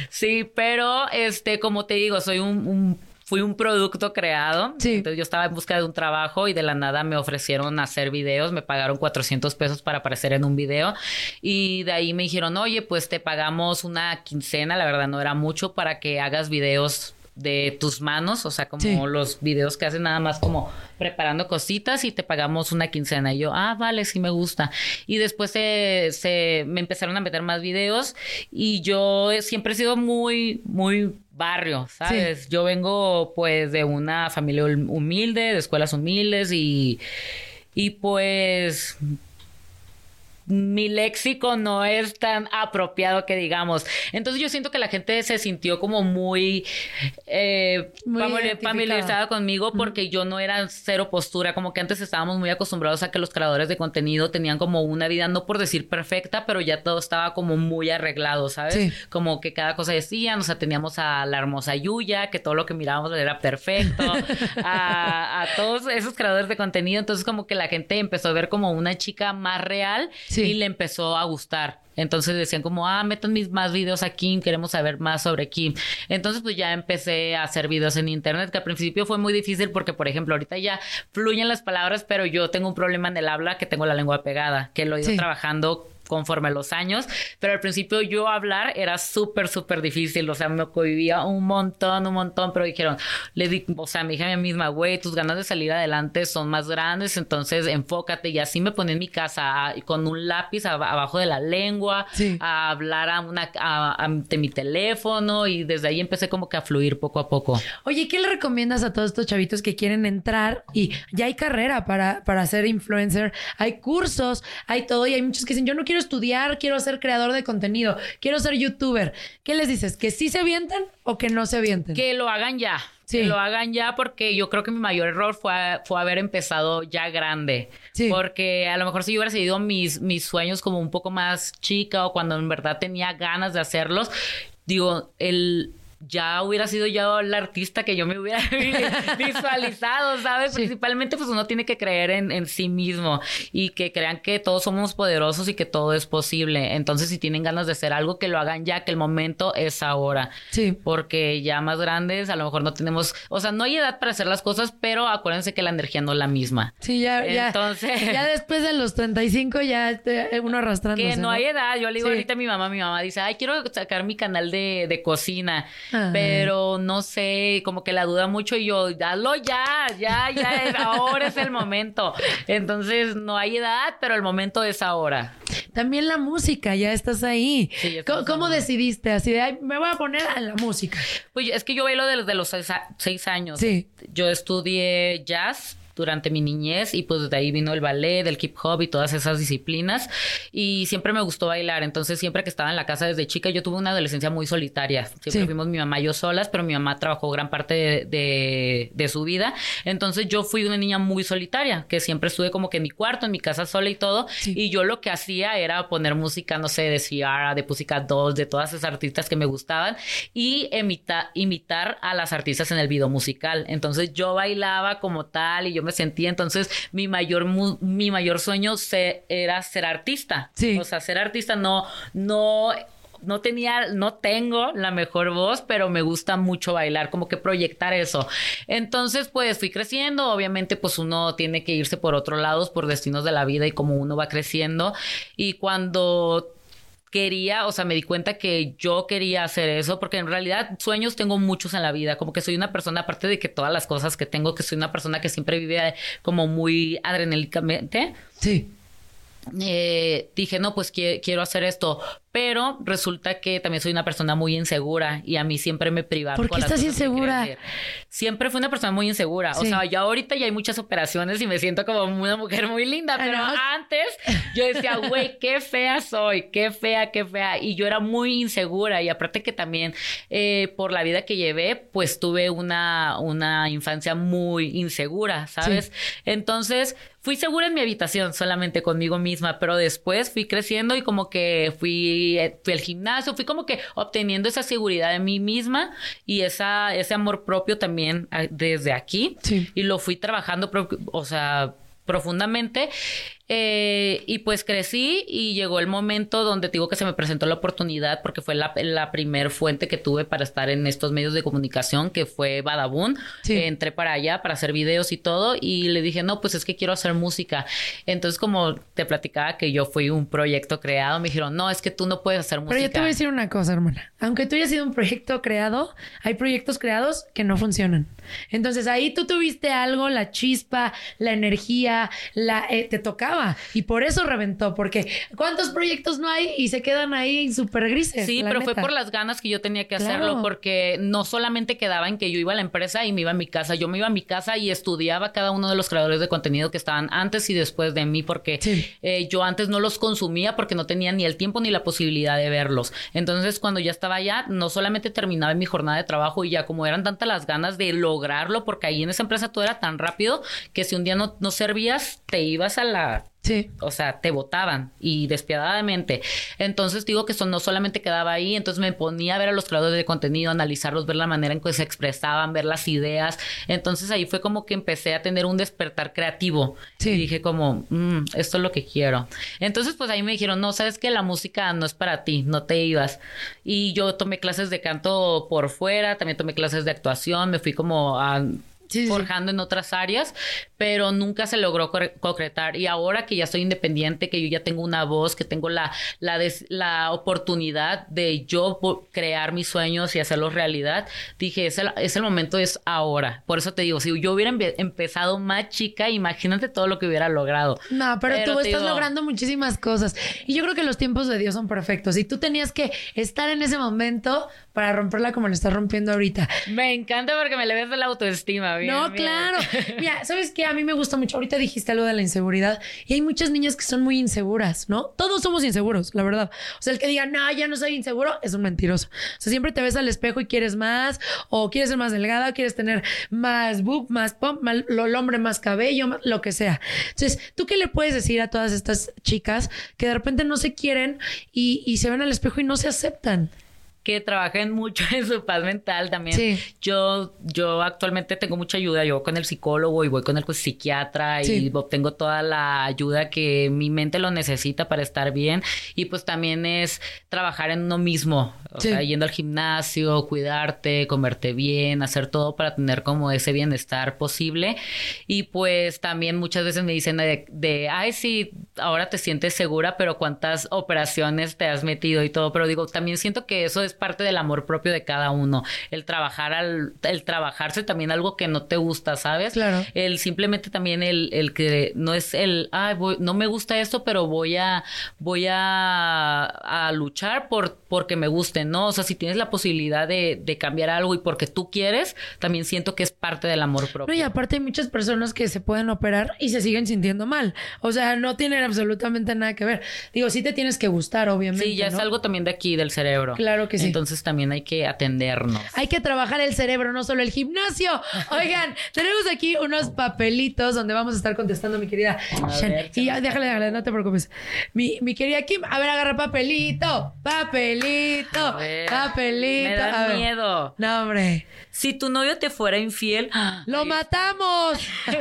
Sí, pero este, como te digo, soy un, un- fui un producto creado. Entonces yo estaba en busca de un trabajo y de la nada me ofrecieron hacer videos. Me pagaron 400 pesos para aparecer en un video. Y de ahí me dijeron, oye, pues te pagamos una quincena. La verdad no era mucho para que hagas videos de tus manos, o sea, como Sí. los videos que hacen nada más como preparando cositas y te pagamos una quincena. Y yo, ah, vale, sí me gusta. Y después se, se- me empezaron a meter más videos y yo siempre he sido muy, muy barrio, ¿sabes? Yo vengo pues de una familia hum- humilde, de escuelas humildes y, y pues mi léxico no es tan apropiado que digamos. Entonces yo siento que la gente se sintió como muy, eh, Muy familiarizada conmigo porque yo no era cero postura, como que antes estábamos muy acostumbrados a que los creadores de contenido tenían como una vida, no por decir perfecta, pero ya todo estaba como muy arreglado, ¿sabes? Sí. Como que cada cosa decían, o sea, teníamos a la hermosa Yuya, que todo lo que mirábamos era perfecto, a, a todos esos creadores de contenido, entonces como que la gente empezó a ver como una chica más real Sí. Y le empezó a gustar. Entonces decían como, ah, metan mis más videos a Kim, queremos saber más sobre Kim. Entonces pues ya empecé a hacer videos en internet, que al principio fue muy difícil porque, por ejemplo, ahorita ya fluyen las palabras, pero yo tengo un problema en el habla que tengo la lengua pegada, que lo he ido Sí. trabajando conforme los años, pero al principio yo hablar era súper, súper difícil, o sea, me cohibía un montón, un montón, pero dijeron, le di, o sea, me dije a mí misma, güey, tus ganas de salir adelante son más grandes, entonces enfócate, y así me ponía en mi casa a- con un lápiz ab- abajo de la lengua, Sí. a hablar a una, a- ante mi teléfono, y desde ahí empecé como que a fluir poco a poco. Oye, ¿qué le recomiendas a todos estos chavitos que quieren entrar y ya hay carrera para, para ser influencer? Hay cursos, hay todo y hay muchos que dicen, yo no quiero estudiar, quiero ser creador de contenido, quiero ser youtuber. ¿Qué les dices? ¿Que sí se avienten o que no se avienten? Que lo hagan ya. Sí. Que lo hagan ya porque yo creo que mi mayor error fue, fue haber empezado ya grande. Sí. Porque a lo mejor si yo hubiera seguido mis, mis sueños como un poco más chica o cuando en verdad tenía ganas de hacerlos, digo, el ya hubiera sido yo la artista que yo me hubiera visualizado, ¿sabes? Sí. Principalmente pues uno tiene que creer en, en sí mismo y que crean que todos somos poderosos y que todo es posible. Entonces si tienen ganas de hacer algo, que lo hagan ya, que el momento es ahora Sí. porque ya más grandes a lo mejor no tenemos, o sea, no hay edad para hacer las cosas, pero acuérdense que la energía no es la misma. Sí, ya, ya. Entonces- Ya después de los 35 ya uno arrastrándose. Que no hay edad, yo le digo Sí. ahorita a mi mamá, mi mamá dice, ay, quiero sacar mi canal de, de cocina, Ay. pero no sé, como que la duda mucho y yo, hazlo ya, ya, ya, es, ahora es el momento. Entonces, no hay edad, pero el momento es ahora. También la música, ya estás ahí. Sí, ¿Cómo, cómo decidiste? Así de, "Ay, me voy a poner a la música. Pues es que yo bailo desde los seis, seis años. Sí. Yo estudié jazz durante mi niñez y pues de ahí vino el ballet, del hip hop y todas esas disciplinas y siempre me gustó bailar, entonces siempre que estaba en la casa desde chica yo tuve una adolescencia muy solitaria, siempre Sí. fuimos mi mamá y yo solas, pero mi mamá trabajó gran parte de, de- de su vida, entonces yo fui una niña muy solitaria, que siempre estuve como que en mi cuarto, en mi casa sola y todo, Sí. y yo lo que hacía era poner música, no sé, de Ciara, de Pussycat Dolls, de todas esas artistas que me gustaban y imita- imitar a las artistas en el video musical. Entonces yo bailaba como tal y yo me sentía, entonces mi mayor mu- mi mayor sueño se- era ser artista. Sí. O sea, ser artista no no no tenía, no tengo la mejor voz, pero me gusta mucho bailar, como que proyectar eso. Entonces, pues fui creciendo, obviamente, pues uno tiene que irse por otros lados, por destinos de la vida y como uno va creciendo. Y cuando quería, o sea, me di cuenta que yo quería hacer eso, porque en realidad sueños tengo muchos en la vida, como que soy una persona, aparte de que todas las cosas que tengo, que soy una persona que siempre vive como muy adrenalínicamente, Sí. eh, dije, no, pues qui- quiero hacer esto, pero resulta que también soy una persona muy insegura y a mí siempre me privaron. ¿Por qué estás que insegura? Siempre fui una persona muy insegura. O sea, ya ahorita ya hay muchas operaciones y me siento como una mujer muy linda, pero Además- antes yo decía, güey, qué fea soy, qué fea, qué fea. Y yo era muy insegura y aparte que también eh, por la vida que llevé, pues tuve una, una infancia muy insegura, ¿sabes? Entonces fui segura en mi habitación solamente conmigo misma, pero después fui creciendo y como que fui, eh, fui al gimnasio, fui como que obteniendo esa seguridad de mí misma y esa, ese amor propio también ah, desde aquí. Sí. Y lo fui trabajando, o sea, profundamente. Eh, y pues crecí y llegó el momento donde digo que se me presentó la oportunidad porque fue la, la primer fuente que tuve para estar en estos medios de comunicación que fue Badabun. Sí. Eh, entré para allá para hacer videos y todo y le dije, no, pues es que quiero hacer música. Entonces como te platicaba que yo fui un proyecto creado, me dijeron, no, es que tú no puedes hacer música. Pero yo te voy a decir una cosa, hermana. Aunque tú hayas sido un proyecto creado, hay proyectos creados que no funcionan. Entonces ahí tú tuviste algo, la chispa, la energía, la eh, te tocaba y por eso reventó, porque ¿cuántos proyectos no hay y se quedan ahí súper grises? Sí, pero fue por las ganas que yo tenía que Claro. hacerlo, porque no solamente quedaba en que yo iba a la empresa y me iba a mi casa, yo me iba a mi casa y estudiaba cada uno de los creadores de contenido que estaban antes y después de mí, porque eh, yo antes no los consumía porque no tenía ni el tiempo ni la posibilidad de verlos. Entonces, cuando ya estaba allá, no solamente terminaba mi jornada de trabajo y ya como eran tantas las ganas de lograrlo, porque ahí en esa empresa todo era tan rápido que si un día no, no servías, te ibas a la Sí. o sea, te votaban y despiadadamente. Entonces digo que eso no solamente quedaba ahí, entonces me ponía a ver a los creadores de contenido, analizarlos, ver la manera en que se expresaban, ver las ideas. Entonces ahí fue como que empecé a tener un despertar creativo. Y dije como, "Mm, esto es lo que quiero. Entonces pues ahí me dijeron, no, sabes que la música no es para ti, no te ibas. Y yo tomé clases de canto por fuera, también tomé clases de actuación, me fui como a forjando en otras áreas, pero nunca se logró concretar. Y ahora que ya soy independiente, que yo ya tengo una voz, que tengo la, la, des- la oportunidad de yo crear mis sueños y hacerlos realidad, dije, es el, es el momento, es ahora. Por eso te digo, si yo hubiera empe- empezado más chica, imagínate todo lo que hubiera logrado. No, pero, tú te estás digo, logrando muchísimas cosas. Y yo creo que los tiempos de Dios son perfectos. Y tú tenías que estar en ese momento para romperla como le estás rompiendo ahorita. Me encanta porque me le ves de la autoestima. Bien, no, bien. claro. Mira, ¿sabes qué? A mí me gusta mucho. Ahorita dijiste algo de la inseguridad. Y hay muchas niñas que son muy inseguras, ¿no? Todos somos inseguros, la verdad. O sea, el que diga, no, ya no soy inseguro, es un mentiroso. O sea, siempre te ves al espejo y quieres más, o quieres ser más delgada, o quieres tener más boob, más pump, más- lo- el hombre más cabello, más- lo que sea. Entonces, ¿tú qué le puedes decir a todas estas chicas que de repente no se quieren y, y se ven al espejo y no se aceptan? Que trabajen mucho en su paz mental también. Sí. Yo, yo actualmente tengo mucha ayuda. Yo voy con el psicólogo y voy con el psiquiatra Sí. y obtengo toda la ayuda que mi mente lo necesita para estar bien. Y pues también es trabajar en uno mismo. O Sí. sea, yendo al gimnasio, cuidarte, comerte bien, hacer todo para tener como ese bienestar posible. Y pues también muchas veces me dicen de, de ay, sí, ahora te sientes segura, pero cuántas operaciones te has metido y todo. Pero digo, también siento que eso es parte del amor propio de cada uno. El trabajar al, el trabajarse también algo que no te gusta, ¿sabes? Claro. El simplemente también el, el que no es el, ay, voy- no me gusta esto, pero voy a, voy a, a luchar por, porque me guste, ¿no? O sea, si tienes la posibilidad de, de cambiar algo y porque tú quieres, también siento que es parte del amor propio. No, y aparte hay muchas personas que se pueden operar y se siguen sintiendo mal. O sea, no tienen absolutamente nada que ver. Digo, sí te tienes que gustar, obviamente. Sí, ya es algo también de aquí, del cerebro. Claro que sí. Entonces también hay que atendernos. Hay que trabajar el cerebro, no solo el gimnasio. Oigan, tenemos aquí unos papelitos donde vamos a estar contestando, mi querida Shan. ver, y ya, déjale, déjale, no te preocupes. Mi, mi querida Kim, a ver, agarra papelito, papelito, A ver, papelito. Me da miedo. No, hombre. Si tu novio te fuera infiel, ¡Lo matamos!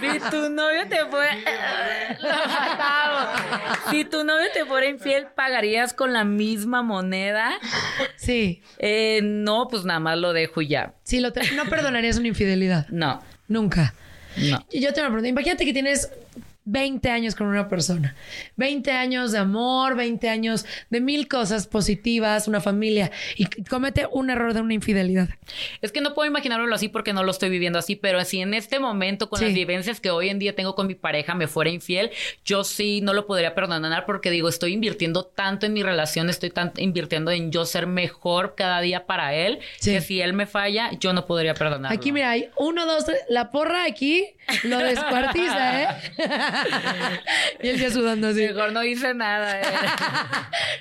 Si tu novio te fuera. Lo matamos. Si tu novio te fuera infiel, ¿pagarías con la misma moneda? Sí. Eh, no, pues nada más lo dejo y ya. Sí, lo no perdonarías una infidelidad. No, Nunca. no. Y Yo te me pregunto, imagínate que tienes 20 años con una persona, 20 años de amor, 20 años de mil cosas positivas, una familia, y comete un error de una infidelidad. Es que no puedo imaginármelo así porque no lo estoy viviendo así, pero si en este momento, con Sí. las vivencias que hoy en día tengo con mi pareja, me fuera infiel, yo sí no lo podría perdonar porque digo, estoy invirtiendo tanto en mi relación, estoy tan invirtiendo en yo ser mejor cada día para él, Sí. que si él me falla, yo no podría perdonarlo. Aquí, mira, hay uno, dos, tres, la porra aquí lo descuartiza, ¿eh? y él ya sudando así. Mejor no hice nada. eh.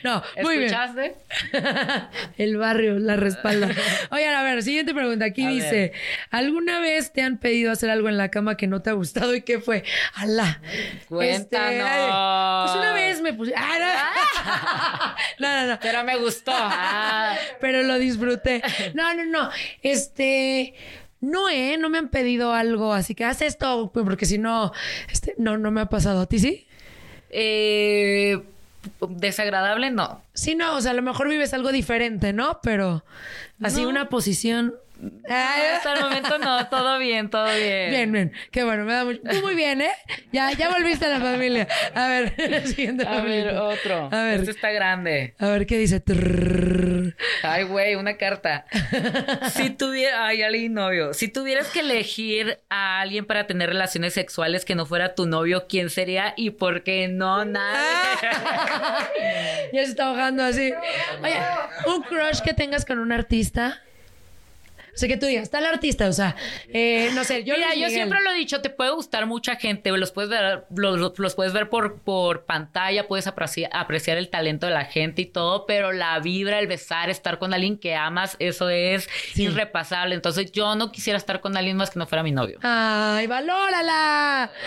No, muy bien. ¿Escuchaste? El barrio la respalda. Oigan, a ver, siguiente pregunta. Aquí A dice: ver. ¿Alguna vez te han pedido hacer algo en la cama que no te ha gustado y qué fue? ¡Alá! Cuéntanos. ay, pues una vez me puse. ¡Ah, no! no, no, no. Pero me gustó. Ah. Pero lo disfruté. No, no, no. Este. No, ¿eh? No me han pedido algo así que haz esto, porque si no, este, no, no me ha pasado. ¿A ti sí? Eh, desagradable, no. Sí, no, o sea, a lo mejor vives algo diferente, ¿no? Pero así No. una posición. Hasta el momento no, todo bien, todo bien. Bien, bien. Qué bueno, me da mucho. Tú muy bien, ¿eh? Ya, ya volviste a la familia. A ver, siguiente A ver, otro. A ver. Este está grande. A ver, ¿qué dice? Ay, güey, una carta. Si tuviera, ay, leí novio. Si tuvieras que elegir a alguien para tener relaciones sexuales que no fuera tu novio, ¿quién sería y por qué no? Nadie. Ya se está ahogando así. Oye, un crush que tengas con un artista. Sea, que tú digas, tal artista, o sea, eh, no sé, yo Mira, yo siempre lo he dicho, te puede gustar mucha gente, los puedes ver, los, los puedes ver por, por pantalla, puedes apreciar, apreciar el talento de la gente y todo, pero la vibra, el besar, estar con alguien que amas, eso es irrepasable. Entonces yo no quisiera estar con alguien más que no fuera mi novio. ¡Ay, valórala!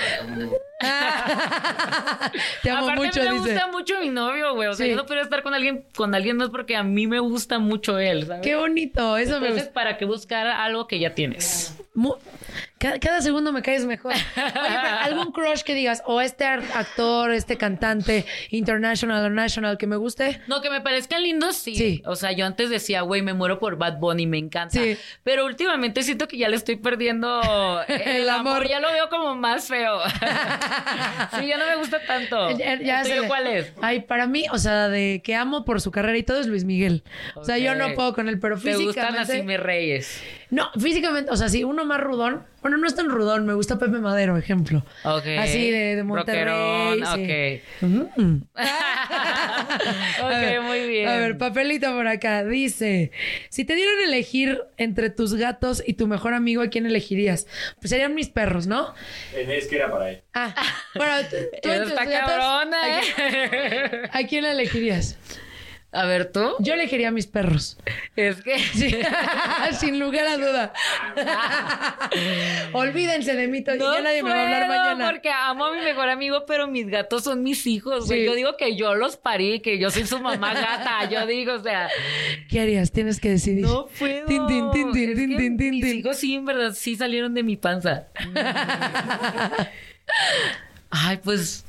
Te amo Aparte, mucho, me dice. gusta mucho mi novio, güey. O sea, Sí. yo no podría estar con alguien, con alguien más porque a mí me gusta mucho él, ¿sabes? Qué bonito, eso me Entonces, gusta. ¿para qué buscar algo que ya tienes? Cada, cada segundo me caes mejor. Oye, pero algún crush que digas, o este ar- actor, este cantante, international o national, que me guste. No, que me parezcan lindos, sí. Sí. O sea, yo antes decía, güey, me muero por Bad Bunny, me encanta. Sí. Pero últimamente siento que ya le estoy perdiendo el, El amor. amor. Ya lo veo como más feo. sí, ya no me gusta tanto. Ya- ya ¿El se tuyo le- cuál es? Ay, para mí, o sea, de que amo por su carrera y todo es Luis Miguel. O sea, yo no puedo con él, pero Te gustan físicamente. así mis reyes. No, físicamente, o sea, sí, uno más rudón. Bueno, no es tan rudón, me gusta Pepe Madero, ejemplo. Ok. Así de, de Monterrey. Rockerón, sí. ok. Mm. Ok, A ver, muy bien. A ver, papelito por acá. Dice: Si te dieran a elegir entre tus gatos y tu mejor amigo, ¿a quién elegirías? Pues serían mis perros, ¿no? Es que era para él. Ah, bueno, tú, tú Esa entre está tus gatos, cabrona, ¿a ¿eh? quién- ¿A quién la elegirías? A ver, ¿tú? Yo elegiría a mis perros. Es que... Sí, sin lugar a duda. Olvídense de mí, ya nadie me va a hablar mañana. Porque amo a mi mejor amigo, pero mis gatos son mis hijos. Sí. Yo digo que yo los parí, que yo soy su mamá gata. Yo digo, o sea, ¿Qué harías? Tienes que decidir. no puedo. Tin, tin, tin, tin, Es tin, tin, tin, mis tin. hijos sí, en verdad, sí salieron de mi panza. Ay, pues,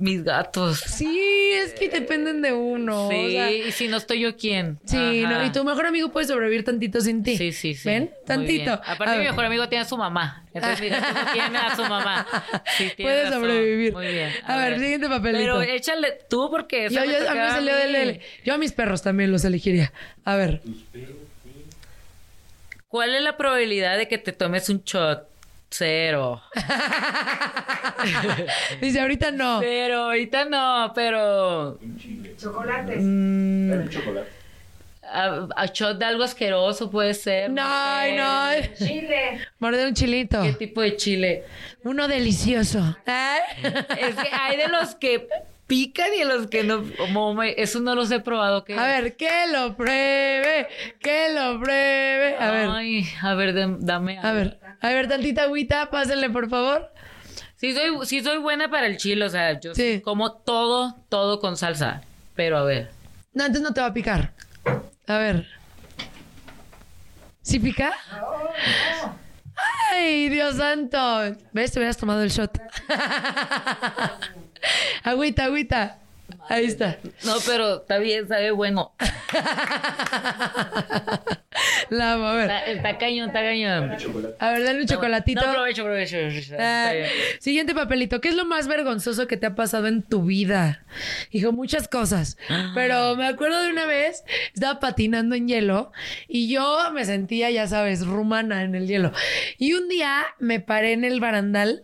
mis gatos. Sí, es que dependen de uno. Sí, o sea, y si no estoy yo, ¿quién? sí, no, y tu mejor amigo puede sobrevivir tantito sin ti. Sí, sí, sí. ¿Ven? Tantito. Aparte, mi mejor amigo tiene a su mamá. Entonces, mi gato no tiene a su mamá. Sí, tiene Puede razón. sobrevivir. Muy bien. A, ver, siguiente papelito. Pero échale tú porque yo, a mí tocaba salió mí. del L. Yo a mis perros también los elegiría. A ver. ¿Cuál es la probabilidad de que te tomes un shot? Cero. Dice, ahorita no. Pero ahorita no, pero. Chocolate. mm, chocolate. a, a shot de algo asqueroso puede ser. No, no. Chile. Morder un chilito. ¿Qué tipo de chile? Uno delicioso. Ay. Es que hay de los que pican y de los que no. como eso no los he probado. ¿qué? A ver, que lo pruebe, que lo pruebe. A ver, Ay, a ver, dame. a ver, a ver, tantita agüita, pásenle, por favor. Sí soy, sí soy buena para el chile, o sea, yo Sí. como todo, todo con salsa. Pero a ver. No, entonces no te va a picar. A ver. ¿Sí pica? ¡Ay, Dios santo! ¿Ves? Te hubieras tomado el shot. agüita, agüita. Ahí está. No, pero está bien, sabe bueno. La amo, a ver. Está, está cañón, está cañón. A ver, dale un chocolatito. No, provecho, provecho. Está Ah, bien. siguiente papelito. ¿Qué es lo más vergonzoso que te ha pasado en tu vida? Hijo, muchas cosas. Pero me acuerdo de una vez, estaba patinando en hielo y yo me sentía, ya sabes, rumana en el hielo. Y un día me paré en el barandal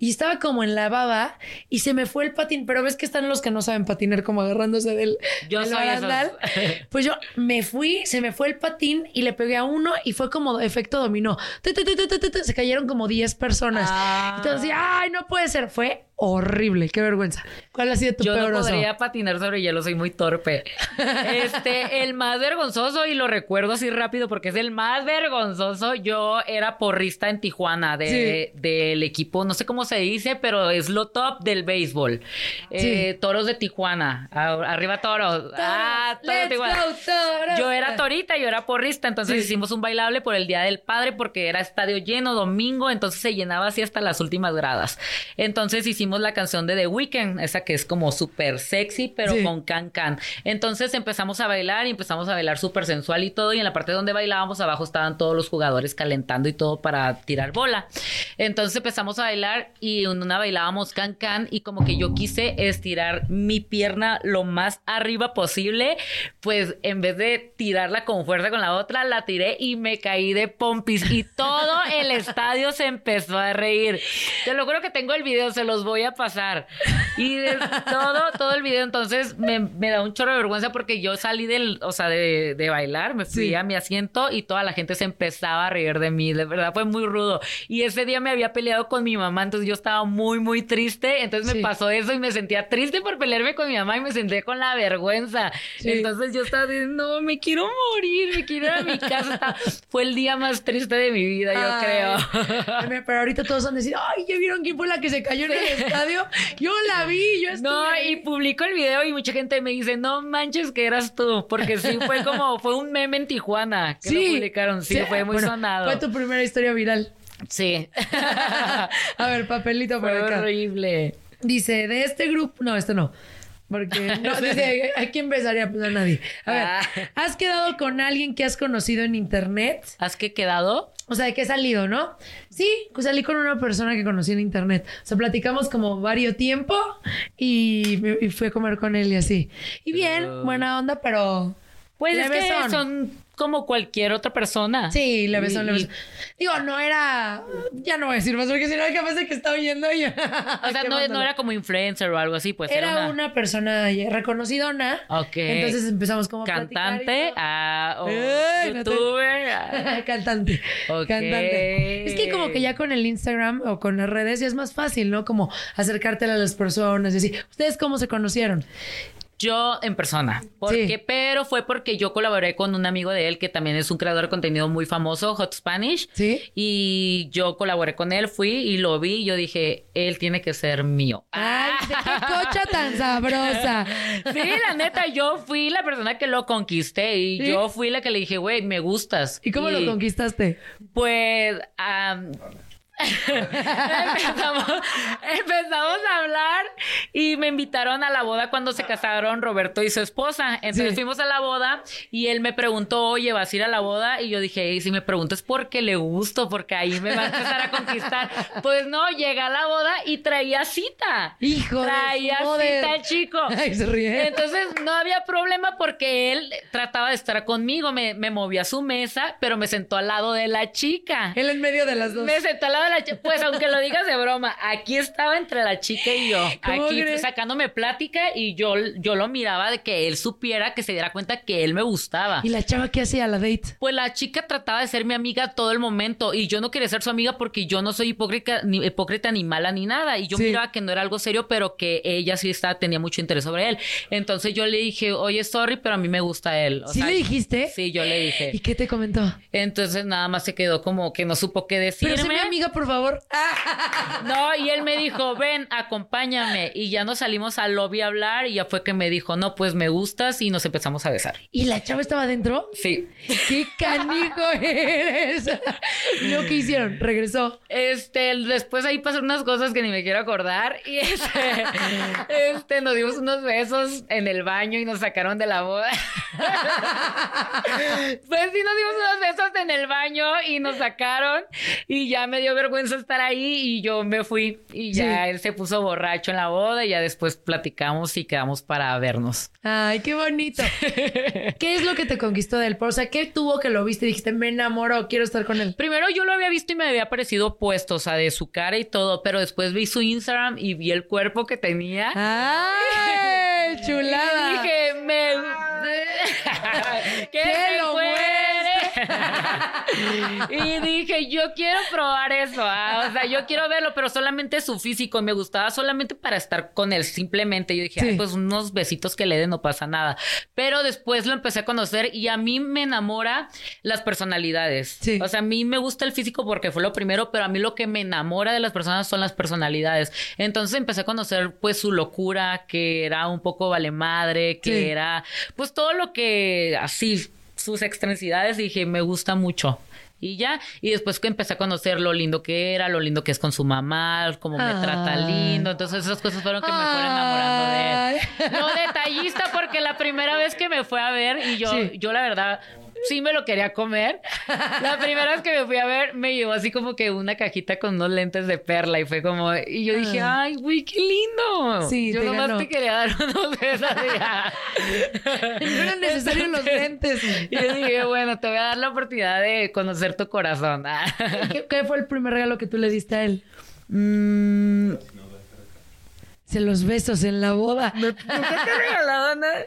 y estaba como en la baba y se me fue el patín. Pero ves que están los que no saben patinar como agarrándose del, Yo del soy barandal. Pues yo me fui, se me fue el patín y le pegué a uno y fue como efecto dominó. Se cayeron como 10 personas. Ah. Entonces, ay, no puede ser. Fue horrible. Qué vergüenza. ¿Cuál ha sido tu Yo peor no oso? podría patinar sobre hielo, soy muy torpe. Este, el más vergonzoso, y lo recuerdo así rápido porque es el más vergonzoso. Yo era porrista en Tijuana de, del equipo, no sé cómo se dice, pero es lo top del béisbol. Eh, toros de Tijuana. Arriba toros. Ah, toros de Tijuana. go, toros. Yo era torita, yo era porrista, entonces Sí. hicimos un bailable por el Día del Padre porque era estadio lleno domingo, entonces se llenaba así hasta las últimas gradas. Entonces hicimos pusimos la canción de The Weeknd, esa que es como súper sexy, pero Sí. con can can. Entonces empezamos a bailar y empezamos a bailar súper sensual y todo. Y en la parte donde bailábamos, abajo estaban todos los jugadores calentando y todo para tirar bola. Entonces empezamos a bailar y en una bailábamos can can y como que yo quise estirar mi pierna lo más arriba posible, pues en vez de tirarla con fuerza con la otra, la tiré y me caí de pompis y todo el estadio se empezó a reír. Te lo juro que tengo el video, se los voy a pasar. Y de todo, todo el video, entonces me, me da un chorro de vergüenza porque yo salí del, o sea, de, de bailar, me fui Sí. a mi asiento y toda la gente se empezaba a reír de mí, de verdad fue muy rudo. Y ese día me había peleado con mi mamá, entonces yo estaba muy, muy triste, entonces Sí. me pasó eso y me sentía triste por pelearme con mi mamá y me senté con la vergüenza. Sí. Entonces yo estaba diciendo, no, me quiero morir, me quiero ir a mi casa. Estaba- Fue el día más triste de mi vida, yo Ay. creo. Pero ahorita todos van a decir, ay, ¿ya vieron quién fue la que se cayó en el estadio? Yo la vi, yo estuve No, ahí". y publico el video y mucha gente me dice, no manches que eras tú, porque sí fue como, fue un meme en Tijuana que lo publicaron, sí, fue muy bueno, sonado. Fue tu primera historia viral. Sí. A ver, papelito por Fue acá. horrible. Dice, de este grupo. No, este no. Porque no, dice, ¿a quién besaría? Pues a nadie. A ver, Ah. ¿has quedado con alguien que has conocido en internet? ¿Has que quedado? O sea, de que he salido, ¿no? Sí, pues salí con una persona que conocí en internet. O sea, platicamos como varios tiempo y, me- y fui a comer con él y así. Y bien, buena onda, pero. Pues es que son como cualquier otra persona. Sí, le besó, Y- le y- besó. Digo, no era. Ya no voy a decir más porque si no, capaz de que está oyendo yo. O sea, no, no era como influencer o algo así, pues Era era, una, persona reconocidona. Ok. Entonces empezamos como a cantante todo. ah, o Ay, no te- youtuber. ah. cantante. Ok. Cantante. Es que como que ya con el Instagram o con las redes ya es más fácil, ¿no? Como acercártela a las personas y así. ¿Ustedes cómo se conocieron? Yo en persona. Porque, Pero fue porque yo colaboré con un amigo de él que también es un creador de contenido muy famoso, Hot Spanish. Sí. Y yo colaboré con él, fui y lo vi y yo dije, él tiene que ser mío. ¡Ay, qué cocha tan sabrosa! Sí, la neta, yo fui la persona que lo conquisté y ¿Sí? yo fui la que le dije, güey, me gustas. ¿Y cómo lo conquistaste? Pues am, empezamos, empezamos a hablar y me invitaron a la boda cuando se casaron Roberto y su esposa. Entonces Sí. fuimos a la boda y él me preguntó, oye, ¿vas a ir a la boda? Y yo dije, y si me preguntas por qué le gusto, porque ahí me va a empezar a conquistar. Pues no, llega a la boda y traía cita. Hijo Traía cita el chico. Ay, se ríe. Entonces no había problema porque él trataba de estar conmigo, me, me movía a su mesa, pero me sentó al lado de la chica. Él en medio de las dos. Me sentó al lado la chica. Pues aunque lo digas de broma, aquí estaba entre la chica y yo. ¿Cómo Aquí crees? sacándome plática y yo, yo lo miraba de que él supiera, que se diera cuenta que él me gustaba. ¿Y la chava qué hacía a la date? Pues la chica trataba de ser mi amiga todo el momento y yo no quería ser su amiga porque yo no soy hipócrita ni, hipócrita ni mala ni nada. Y yo Sí. miraba que no era algo serio, pero que ella sí estaba, tenía mucho interés sobre él. Entonces yo le dije, oye, sorry, pero a mí me gusta él. O ¿Sí sea, le dijiste? Sí, yo le dije. ¿Y qué te comentó? Entonces nada más se quedó como que no supo qué decirme. Pero sé mi amiga, por favor. No, y él me dijo, ven, acompáñame. Y ya nos salimos al lobby a hablar y ya fue que me dijo, no, pues me gustas y nos empezamos a besar. ¿Y la chava estaba adentro? Sí. ¡Qué canijo eres! ¿Y luego qué hicieron? ¿Regresó? Este, después ahí pasaron unas cosas que ni me quiero acordar. Y este, este, nos dimos unos besos en el baño y nos sacaron de la boda. Pues sí, nos dimos unos besos en el baño y nos sacaron. Y ya me dio vergüenza estar ahí y yo me fui. Y ya Sí. él se puso borracho en la boda y ya después platicamos y quedamos para vernos. Ay, qué bonito. ¿Qué es lo que te conquistó de él? O sea, ¿qué tuvo que lo viste y dijiste, me enamoro, quiero estar con él? Primero yo lo había visto y me había parecido opuesto, o sea, de su cara y todo, pero después vi su Instagram y vi el cuerpo que tenía. ¡Ay, chulada! Y dije, me... que ¡Que se lo y dije, yo quiero probar eso, ah, o sea, yo quiero verlo, pero solamente su físico, me gustaba solamente para estar con él, simplemente. Yo dije, Sí. "Ay, pues unos besitos que le den, no pasa nada. Pero después lo empecé a conocer y a mí me enamora las personalidades. Sí. O sea, a mí me gusta el físico porque fue lo primero, pero a mí lo que me enamora de las personas son las personalidades. Entonces empecé a conocer pues su locura, que era un poco vale madre, que Sí. era pues todo lo que así sus excentricidades y dije, me gusta mucho. Y ya, y después que empecé a conocer lo lindo que era, lo lindo que es con su mamá, cómo me trata lindo. Entonces esas cosas fueron que me fueron enamorando de él. No detallista, porque la primera vez que me fue a ver, y yo, Sí. yo la verdad, sí me lo quería comer. La primera vez que me fui a ver, me llevó así como que una cajita con unos lentes de perla, y fue como, y yo dije, Ah. ay, güey, qué lindo. Sí, yo te nomás ganó. te quería dar unos besos. y ya. No eran necesarios los lentes. Y yo dije, bueno, te voy a dar la oportunidad de conocer tu corazón. Ah. ¿Qué, qué fue el primer regalo que tú le diste a él? Mm, Se los besos en la boda. ¿Nunca te he regalado nada?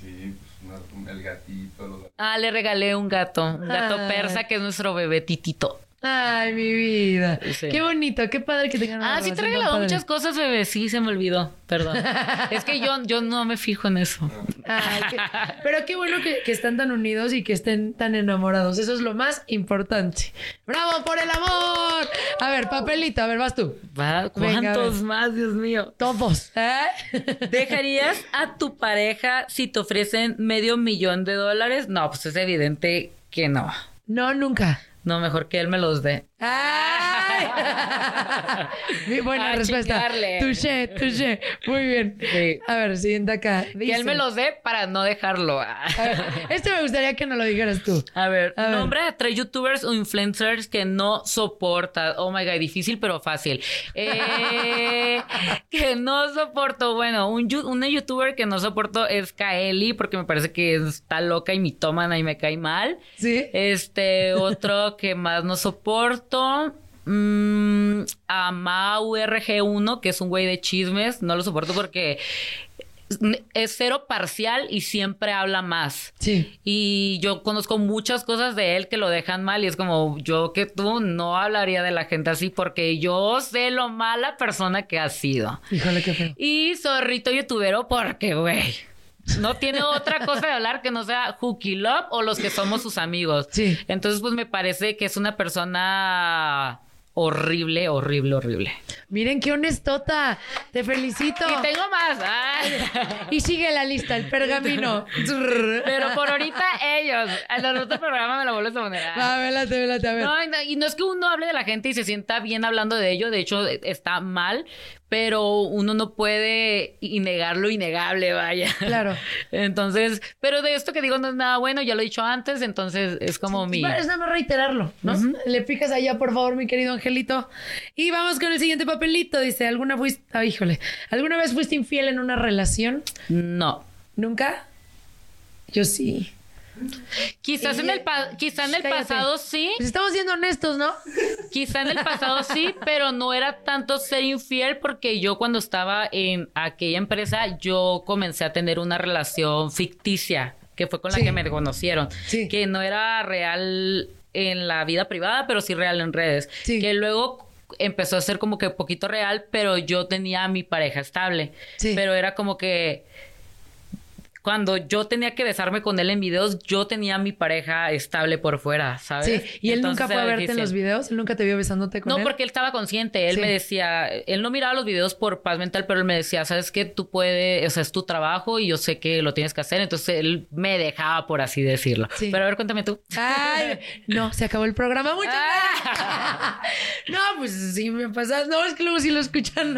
Sí, pues el gatito. Ah, le regalé un gato, un gato Ay. persa que es nuestro bebé titito. Ay, mi vida. Sí. Qué bonito, qué padre que tengan una Ah, sí te regalado muchas cosas, bebé. Sí, se me olvidó. Perdón. es que yo, yo no me fijo en eso. Ay, qué- Pero qué bueno que, que están tan unidos y que estén tan enamorados. Eso es lo más importante. ¡Bravo por el amor! A ver, papelito, a ver, vas tú. Va, ¿Cuántos más, Dios mío? Todos. ¿eh? ¿Dejarías a tu pareja si te ofrecen medio millón de dólares? No, pues es evidente que no. No, nunca. No, mejor que él me los dé. ¡Ay! Mi buena A respuesta. Touché, touché. Muy bien. Sí. A ver, siguiente acá. Que Dice- él me los dé para no dejarlo. A ver, este me gustaría que nos lo dijeras tú. A ver, A ver. nombre de tres youtubers o influencers que no soportas. Oh my god, difícil pero fácil. Eh, que no soporto. Bueno, un, una youtuber que no soporto es Kaeli porque me parece que está loca y mitómana y me cae mal. ¿Sí? Este, otro que más no soporto. Mm, a Mau RG1, que es un güey de chismes. No lo soporto porque es cero parcial y siempre habla más. Sí. Y yo conozco muchas cosas de él que lo dejan mal y es como yo que tú no hablaría de la gente así porque yo sé lo mala persona que ha sido. Híjole, qué feo. Y zorrito youtubero porque, güey, no tiene otra cosa de hablar que no sea Hooky Love o los que somos sus amigos. Sí. Entonces, pues me parece que es una persona horrible, horrible, horrible. Miren qué honestota. Te felicito. Y tengo más. Ay. Y sigue la lista, el pergamino. Pero por ahorita ellos. En el otro programa me lo vuelves a poner. Va, velate, velate, a ver. No, y no, es que uno hable de la gente y se sienta bien hablando de ello, de hecho está mal, pero uno no puede negar lo innegable, vaya. Claro. Entonces, pero de esto que digo no es nada bueno, ya lo he dicho antes, entonces es como mi... Es nada más reiterarlo, ¿no? Le picas allá, por favor, mi querido Angelito. Y vamos con el siguiente papelito. Dice, ¿alguna fuiste... ah, híjole. ¿Alguna vez fuiste infiel en una relación? No. ¿Nunca? Yo sí. Quizás en el, pa- quizá en el Cállate. pasado sí, Pues estamos siendo honestos, ¿no? quizá en el pasado sí, pero no era tanto ser infiel porque yo cuando estaba en aquella empresa, yo comencé a tener una relación ficticia, que fue con la Sí. que me conocieron, Sí. que no era real en la vida privada, pero sí real en redes, Sí. que luego empezó a ser como que poquito real, pero yo tenía a mi pareja estable, Sí. pero era como que cuando yo tenía que besarme con él en videos, yo tenía a mi pareja estable por fuera, ¿sabes? Sí. ¿Y él Entonces nunca fue a verte en los videos? ¿Él nunca te vio besándote con No, él? porque él estaba consciente. Él Sí. me decía, él no miraba los videos por paz mental, pero él me decía, sabes que tú puedes, o sea, es tu trabajo y yo sé que lo tienes que hacer. Entonces él me dejaba, por así decirlo. Sí. Pero a ver, cuéntame tú. Ay, no, se acabó el programa. Muchas Ah. No, pues sí me pasas. No, es que luego sí lo escuchan.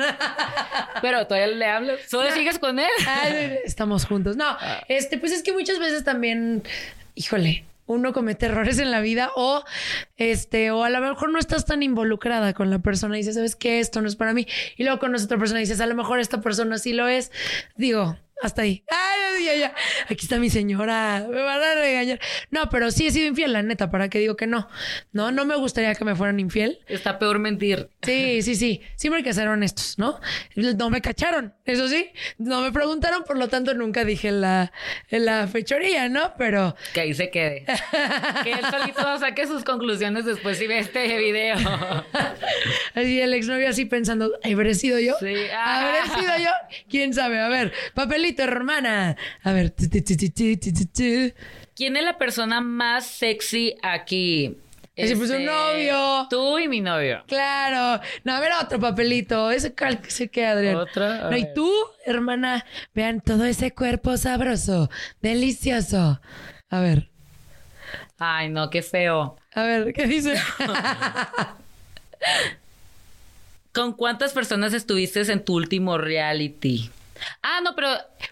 Pero todavía le hablas. ¿Todavía sigues con él? Ay, estamos juntos. No, este, pues es que muchas veces también, híjole, uno comete errores en la vida o este, o a lo mejor no estás tan involucrada con la persona y dices, ¿sabes qué? Esto no es para mí. Y luego conoces a otra persona y dices, a lo mejor esta persona sí lo es. Digo, hasta ahí. Ay, ya, ya. Aquí está mi señora. Me van a regañar. No, pero sí he sido infiel, la neta. ¿Para qué digo que no? No, no me gustaría que me fueran infiel. Está peor mentir. Sí, sí, sí. Siempre hay que ser honestos, ¿no? No me cacharon, eso sí. No me preguntaron, por lo tanto nunca dije la, la fechoría, ¿no? Pero Que ahí se quede. que él solito saque sus conclusiones después si ve este video. así el exnovio así pensando, ¿habré sido yo? Sí. ¿Habré sido yo? ¿Quién sabe? A ver, papelito, hermana. A ver. tu, tu, tu, tu. ¿Quién es la persona más sexy aquí? Ese fue su novio. Tú y mi novio. Claro. No, a ver, otro papelito. Ese cal se queda, Adrián. Otra, a No, y ver. tú, hermana, vean todo ese cuerpo sabroso, delicioso. A ver. Ay, no, qué feo. A ver, ¿qué dice? ¿Con cuántas personas estuviste en tu último reality? Ah, no, pero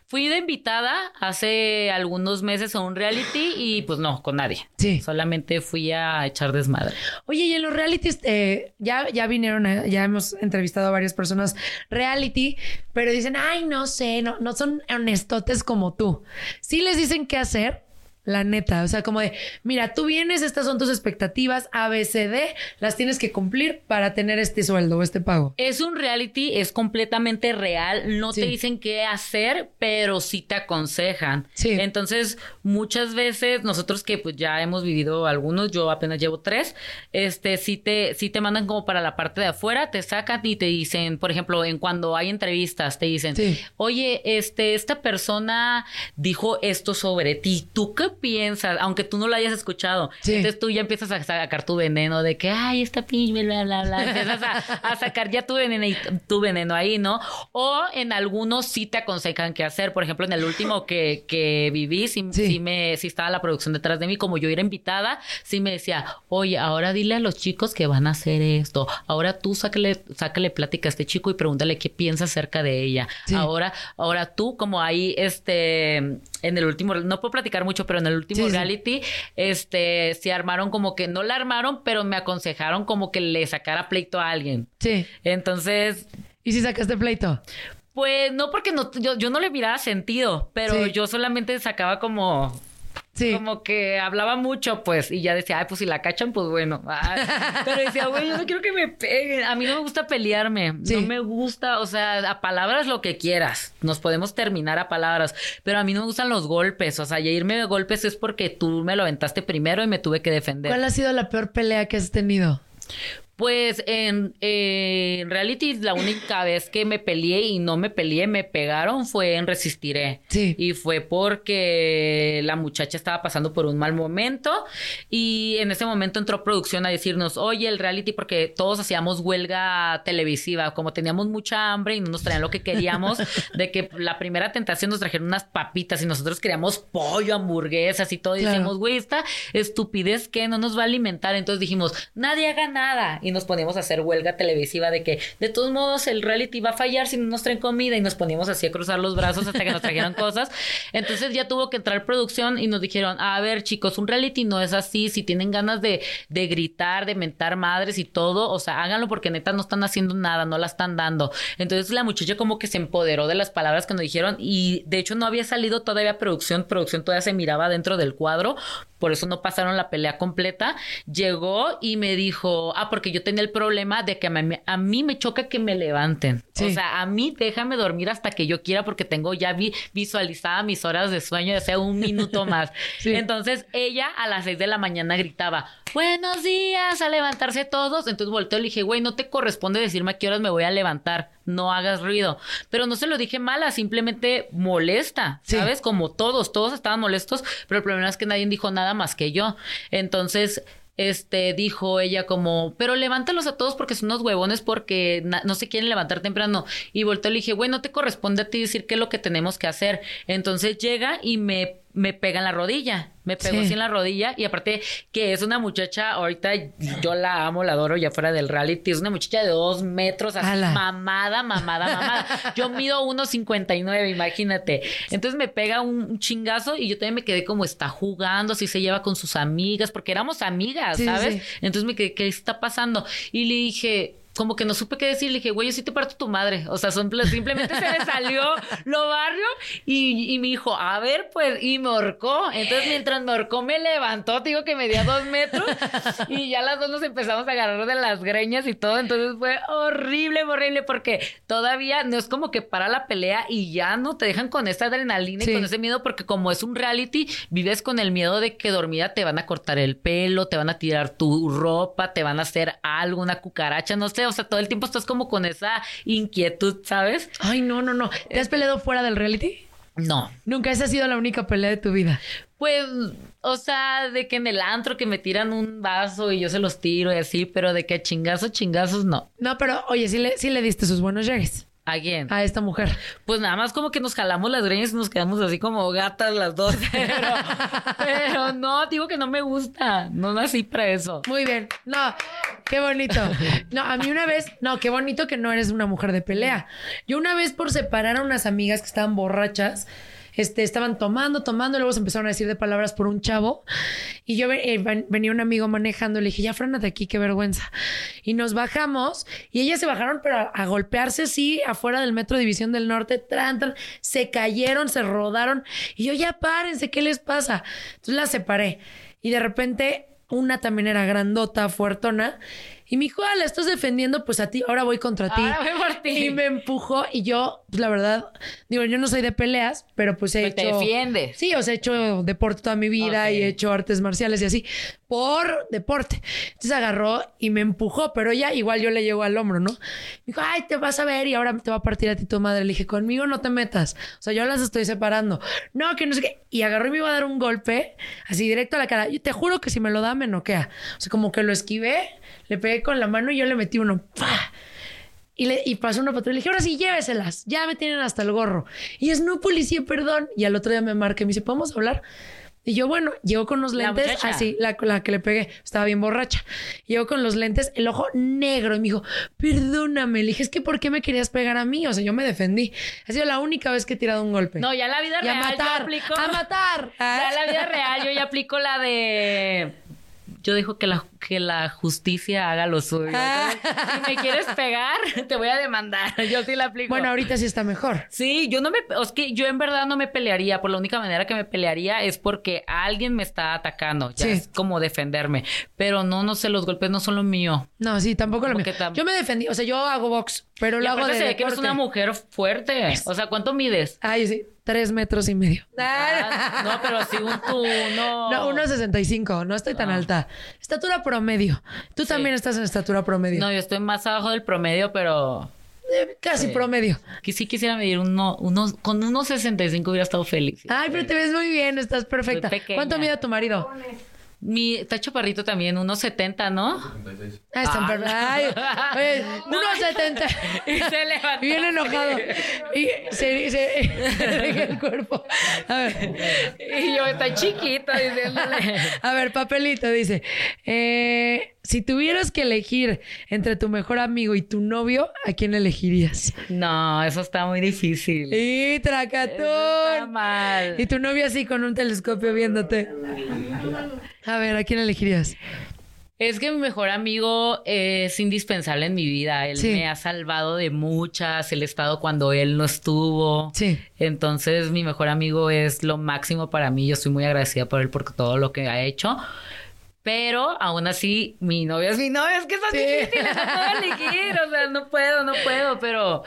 fui de invitada hace algunos meses a un reality y pues no, con nadie. Sí. Solamente fui a echar desmadre. Oye, y en los realities, eh, ya, ya vinieron, a- ya hemos entrevistado a varias personas reality, pero dicen, ay, no sé, no, no son honestotes como tú. Sí les dicen qué hacer, la neta. O sea, como de, mira, tú vienes, estas son tus expectativas, ABCD, las tienes que cumplir para tener este sueldo o este pago. Es un reality, es completamente real. No Sí. te dicen qué hacer, pero sí te aconsejan. Sí. Entonces, muchas veces, nosotros que pues ya hemos vivido algunos, yo apenas llevo tres, este, sí te, sí te mandan como para la parte de afuera, te sacan y te dicen, por ejemplo, en cuando hay entrevistas, te dicen, Sí. oye, este, esta persona dijo esto sobre ti. ¿Tú qué piensas? Aunque tú no lo hayas escuchado. Sí. Entonces tú ya empiezas a sacar tu veneno de que, ay, esta pinche, bla, bla, bla. Empiezas a, a sacar ya tu veneno, y- tu veneno ahí, ¿no? O en algunos sí te aconsejan qué hacer. Por ejemplo, en el último que, que viví, sí, Sí. sí me, sí estaba la producción detrás de mí, como yo era invitada, sí me decía, oye, ahora dile a los chicos que van a hacer esto. Ahora tú sácale, sácale plática a este chico y pregúntale qué piensa acerca de ella. Ahora, ahora tú, como ahí, este, en el último, no puedo platicar mucho, pero en el último Sí, sí. reality, este, se armaron como que no la armaron, pero me aconsejaron como que le sacara pleito a alguien. Sí. Entonces, ¿Y si sacaste pleito? pues no porque no, yo, yo no le miraba sentido, pero Sí. yo solamente sacaba como Sí. como que hablaba mucho, pues, y ya decía, ay, pues si la cachan, pues bueno. Ay, pero decía, güey, yo no quiero que me peguen. A mí no me gusta pelearme. Sí. No me gusta, o sea, a palabras lo que quieras. Nos podemos terminar a palabras, pero a mí no me gustan los golpes. O sea, ya irme de golpes es porque tú me lo aventaste primero y me tuve que defender. ¿Cuál ha sido la peor pelea que has tenido? Pues en, eh, en reality la única vez que me peleé y no me peleé, me pegaron fue en Resistiré. Sí. Y fue porque la muchacha estaba pasando por un mal momento y en ese momento entró producción a decirnos, oye, el reality, porque todos hacíamos huelga televisiva, como teníamos mucha hambre y no nos traían lo que queríamos, de que la primera tentación nos trajeron unas papitas y nosotros queríamos pollo, hamburguesas y todo. Y Claro. güey, esta estupidez que no nos va a alimentar. Entonces dijimos, nadie haga nada. Y nos poníamos a hacer huelga televisiva de que, de todos modos, el reality va a fallar si no nos traen comida. Y nos poníamos así a cruzar los brazos hasta que nos trajeran cosas. Entonces ya tuvo que entrar producción y nos dijeron, a ver, chicos, un reality no es así. Si tienen ganas de, de gritar, de mentar madres y todo, o sea, háganlo porque neta no están haciendo nada, no la están dando. Entonces la muchacha como que se empoderó de las palabras que nos dijeron y de hecho no había salido todavía producción, producción todavía se miraba dentro del cuadro, por eso no pasaron la pelea completa. Llegó y me dijo, ah, porque yo tenía el problema de que a mí, a mí me choca que me levanten. Sí. O sea, a mí déjame dormir hasta que yo quiera porque tengo ya vi- visualizada mis horas de sueño, ya sea un minuto más. Sí. Entonces ella a las seis de la mañana gritaba, buenos días, a levantarse todos. Entonces volteó y le dije, güey, no te corresponde decirme a qué horas me voy a levantar, no hagas ruido. Pero no se lo dije mala, simplemente molesta, Sí. ¿sabes? Como todos, todos estaban molestos, pero el problema es que nadie dijo nada más que yo. Entonces este, dijo ella como, pero levántalos a todos porque son unos huevones porque no se quieren levantar temprano. Y volteó y le dije, güey, no te corresponde a ti decir qué es lo que tenemos que hacer. Entonces llega y me, me pega en la rodilla. Me pegó Sí. así en la rodilla y aparte que es una muchacha, ahorita yo la amo, la adoro ya fuera del reality, es una muchacha de dos metros, así Ala. mamada, mamada, mamada. Yo mido 1.59, imagínate. Entonces me pega un, un chingazo y yo también me quedé como está jugando, así se lleva con sus amigas, porque éramos amigas, sí, ¿sabes? sí. Entonces me quedé, ¿qué está pasando? Y le dije, como que no supe qué decir, le dije, güey, yo sí te parto tu madre. O sea, simple- simplemente se me salió lo barrio y, y me dijo, a ver, pues, y me ahorcó. Entonces, mientras me ahorcó, me levantó, te digo que medía dos metros y ya las dos nos empezamos a agarrar de las greñas y todo. Entonces fue horrible, horrible, porque todavía no es como que para la pelea y ya no te dejan con esta adrenalina Sí. y con ese miedo, porque como es un reality, vives con el miedo de que dormida te van a cortar el pelo, te van a tirar tu ropa, te van a hacer algo, una cucaracha, no sé, o sea, todo el tiempo estás como con esa inquietud, ¿sabes? Ay, no, no, no. ¿Te has peleado fuera del reality? No. Nunca esa ha sido la única pelea de tu vida. Pues, o sea, de que en el antro que me tiran un vaso y yo se los tiro y así, pero de que chingazos, chingazos, no. No, pero oye, sí le, sí le diste sus buenos llegues. ¿A quién? A esta mujer. Pues nada más como que nos jalamos las greñas y nos quedamos así como gatas las dos. Pero, pero no, digo que no me gusta. No nací para eso. Muy bien. No, qué bonito. No, a mí una vez, no, qué bonito que no eres una mujer de pelea. Yo una vez por separar a unas amigas que estaban borrachas, este, estaban tomando, tomando, y luego se empezaron a decir de palabras por un chavo. Y yo eh, ven- venía un amigo manejando, le dije, ya frénate aquí, qué vergüenza. Y nos bajamos, y ellas se bajaron, pero a, golpearse así, afuera del Metro División del Norte, se cayeron, se rodaron. Y yo, ya párense, ¿qué les pasa? Entonces las separé. Y de repente, una también era grandota, fuertona. Y me dijo, ah, la estás defendiendo, pues a ti, ahora voy contra ti. Ahora voy por ti. Y me empujó y yo, pues la verdad, digo, yo no soy de peleas, pero pues he Pero te hecho... defiendes. Sí, o sea, he hecho deporte toda mi vida y he hecho artes marciales y así, por deporte. Entonces agarró y me empujó, pero ella igual yo le llego al hombro, ¿no? Me dijo, ay, te vas a ver y ahora te va a partir a ti tu madre. Le dije, conmigo no te metas. O sea, yo las estoy separando. No, que no sé qué. Y agarró y me iba a dar un golpe, así directo a la cara. Yo te juro que si me lo da, me noquea. O sea, como que lo esquivé, le pegué con la mano y yo le metí uno. ¡pah! Y, le, y pasó una patrulla y le dije, ahora sí, lléveselas. Ya me tienen hasta el gorro. Y es, no, policía, perdón. Y al otro día me marca y me dice, ¿podemos hablar? Y yo, bueno, llegó con La lentes, así, la, la que le pegué, estaba bien borracha. Llegó con los lentes, el ojo negro, y me dijo, perdóname. Le dije, es que ¿por qué me querías pegar a mí? O sea, yo me defendí. Ha sido la única vez que he tirado un golpe. No, ya en la vida Y a real yo matar, aplico... a matar. Ya en la vida real yo ya aplico la de... Yo dejo que la, que la justicia haga lo suyo. Ah. Si me quieres pegar, te voy a demandar. Yo sí la aplico. Bueno, ahorita sí está mejor. Sí, yo no me... Es que yo en verdad no me pelearía. Por la única manera que me pelearía es porque alguien me está atacando. Ya Sí. es como defenderme. Pero no, no sé, los golpes no son lo mío. No, sí, tampoco lo mío. tam- Yo me defendí, o sea, yo hago box, pero Y lo hago de se ve que eres una mujer fuerte. O sea, ¿cuánto mides? Ay, sí, tres metros y medio. Ah, no, pero sí un tú, no. No, 1.65, no estoy tan Ah. alta. Estatura promedio. Tú también estás en estatura promedio. No, yo estoy más abajo del promedio, pero Eh, casi Sí. promedio. que sí quisiera medir uno, unos, con unos 65 hubiera estado feliz. Ay, pero te ves muy bien, estás perfecta. ¿Cuánto mide tu marido? Mi está chaparrito también, unos 70, ¿no? Ah, están Ah. perfectos. Ay, oye, No. 1.70. Y se levantó. Bien enojado. Y se, se deja el cuerpo. A ver. Y yo, está chiquito, diciéndole. A ver, papelito dice: eh, Si tuvieras que elegir entre tu mejor amigo y tu novio, ¿a quién elegirías? No, eso está muy difícil. Y Eso está tracatón. mal. Y tu novio así con un telescopio viéndote. A ver, ¿a quién elegirías? Es que mi mejor amigo es indispensable en mi vida. Él Sí. me ha salvado de muchas. Él ha estado cuando él no estuvo. Sí. Entonces, mi mejor amigo es lo máximo para mí. Yo estoy muy agradecida por él por todo lo que ha hecho. Pero aún así, mi novio es mi novio. Es que son Sí. difíciles, no puedo elegir. O sea, no puedo, no puedo. Pero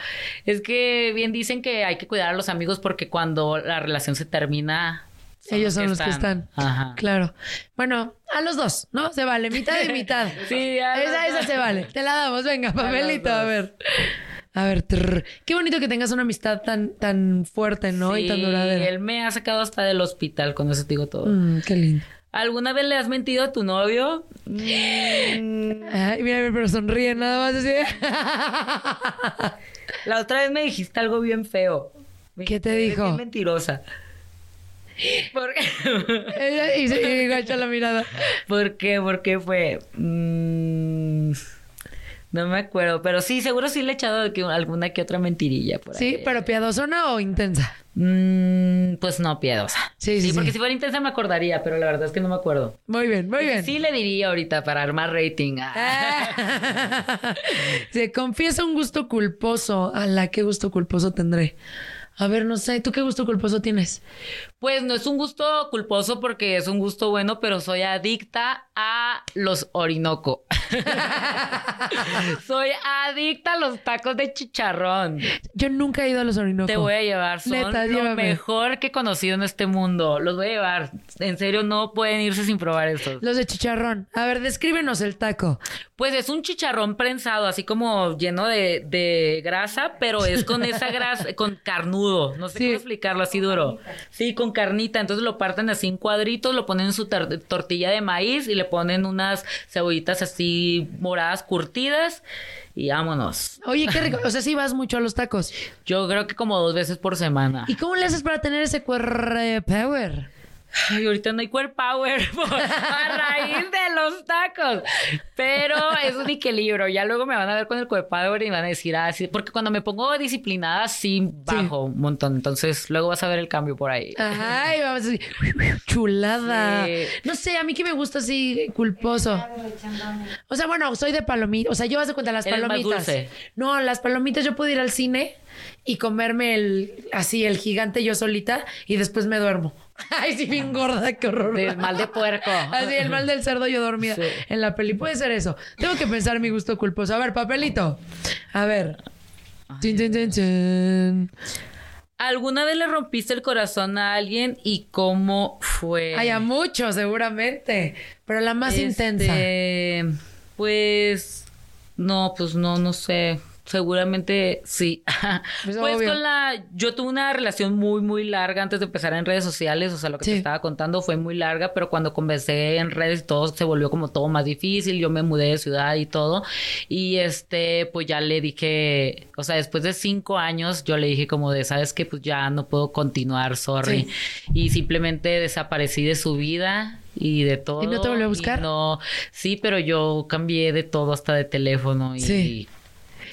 es que bien dicen que hay que cuidar a los amigos porque cuando la relación se termina. Ellos son los que están. Ajá. Claro. Bueno, a los dos, ¿no? Se vale, mitad y mitad. Sí, a esa, esa se vale. Te la damos, venga, papelito, a ver. A ver, trrr. qué bonito que tengas una amistad tan, tan fuerte, ¿no? y tan duradera. Él me ha sacado hasta del hospital, con eso te digo todo. Mm, qué lindo. ¿Alguna vez le has mentido a tu novio? Mm, Ay, mira, pero sonríe nada más así. La otra vez me dijiste algo bien feo. Me ¿Qué te dijiste, "Eres dijo? bien mentirosa. ¿Por qué? Ella- y se y agacha la mirada. ¿Por qué? ¿Por qué fue? Mm, no me acuerdo, pero sí, seguro sí le he echado que- alguna que otra mentirilla por ahí. Sí, pero piadosona o intensa. Mm, pues no, piedosa. Sí, sí, sí. porque si fuera intensa me acordaría, pero la verdad es que no me acuerdo. Muy bien, muy bien. Sí le diría ahorita para armar rating. Ah. Se confiesa un gusto culposo. A la qué gusto culposo tendré. A ver, no sé, ¿tú qué gusto culposo tienes? Pues no es un gusto culposo porque es un gusto bueno, pero soy adicta a los Orinoco. soy adicta a los tacos de chicharrón. Yo nunca he ido a los Orinoco. Te voy a llevar, son Neta, lo llévame. mejor que he conocido en este mundo. Los voy a llevar. En serio, no pueden irse sin probar estos. Los de chicharrón. A ver, descríbenos el taco. Pues es un chicharrón prensado, así como lleno de, de grasa, pero es con esa grasa, con carnudo. No sé Sí. cómo explicarlo así duro. Sí, con con carnita. Entonces lo parten así en cuadritos, lo ponen en su tor- tortilla de maíz y le ponen unas cebollitas así moradas curtidas y vámonos. Oye, qué rico. O sea, sí vas mucho a los tacos. Yo creo que como dos veces por semana. ¿Y cómo le haces para tener ese cuerre power? Ay, ahorita no hay core power por- a raíz de los tacos. Pero es un equilibrio. Ya luego me van a ver con el core power y van a decir, ah, sí. Porque cuando me pongo disciplinada, sí bajo un montón. Entonces, luego vas a ver el cambio por ahí. Ay, vamos a decir, chulada. Sí. No sé, a mí que me gusta así culposo. O sea, bueno, soy de palomitas. O sea, yo vas de cuenta las Eres más palomitas. dulce. No, las palomitas yo puedo ir al cine y comerme el así el gigante yo solita y después me duermo. Ay, sí, bien gorda, qué horror. Del mal de puerco. Así, el mal del cerdo yo dormida Sí. en la peli. Puede ser eso. Tengo que pensar mi gusto culposo. A ver, papelito. A ver. Tin, tin, tin. ¿Alguna vez le rompiste el corazón a alguien y cómo fue? Hay a muchos, seguramente. Pero la más Este, intensa. Pues no, pues no, no sé. Seguramente sí. Pues Pues, con la. Yo tuve una relación muy, muy larga antes de empezar en redes sociales. O sea, lo que Sí. te estaba contando fue muy larga, pero cuando comencé en redes y todo se volvió como todo más difícil. Yo me mudé de ciudad y todo. Y este, pues ya le dije. O sea, después de cinco años, yo le dije como de, ¿sabes qué? Pues ya no puedo continuar, sorry. Y simplemente desaparecí de su vida y de todo. ¿Y no te volvió a buscar? No, sí, pero yo cambié de todo hasta de teléfono y Sí.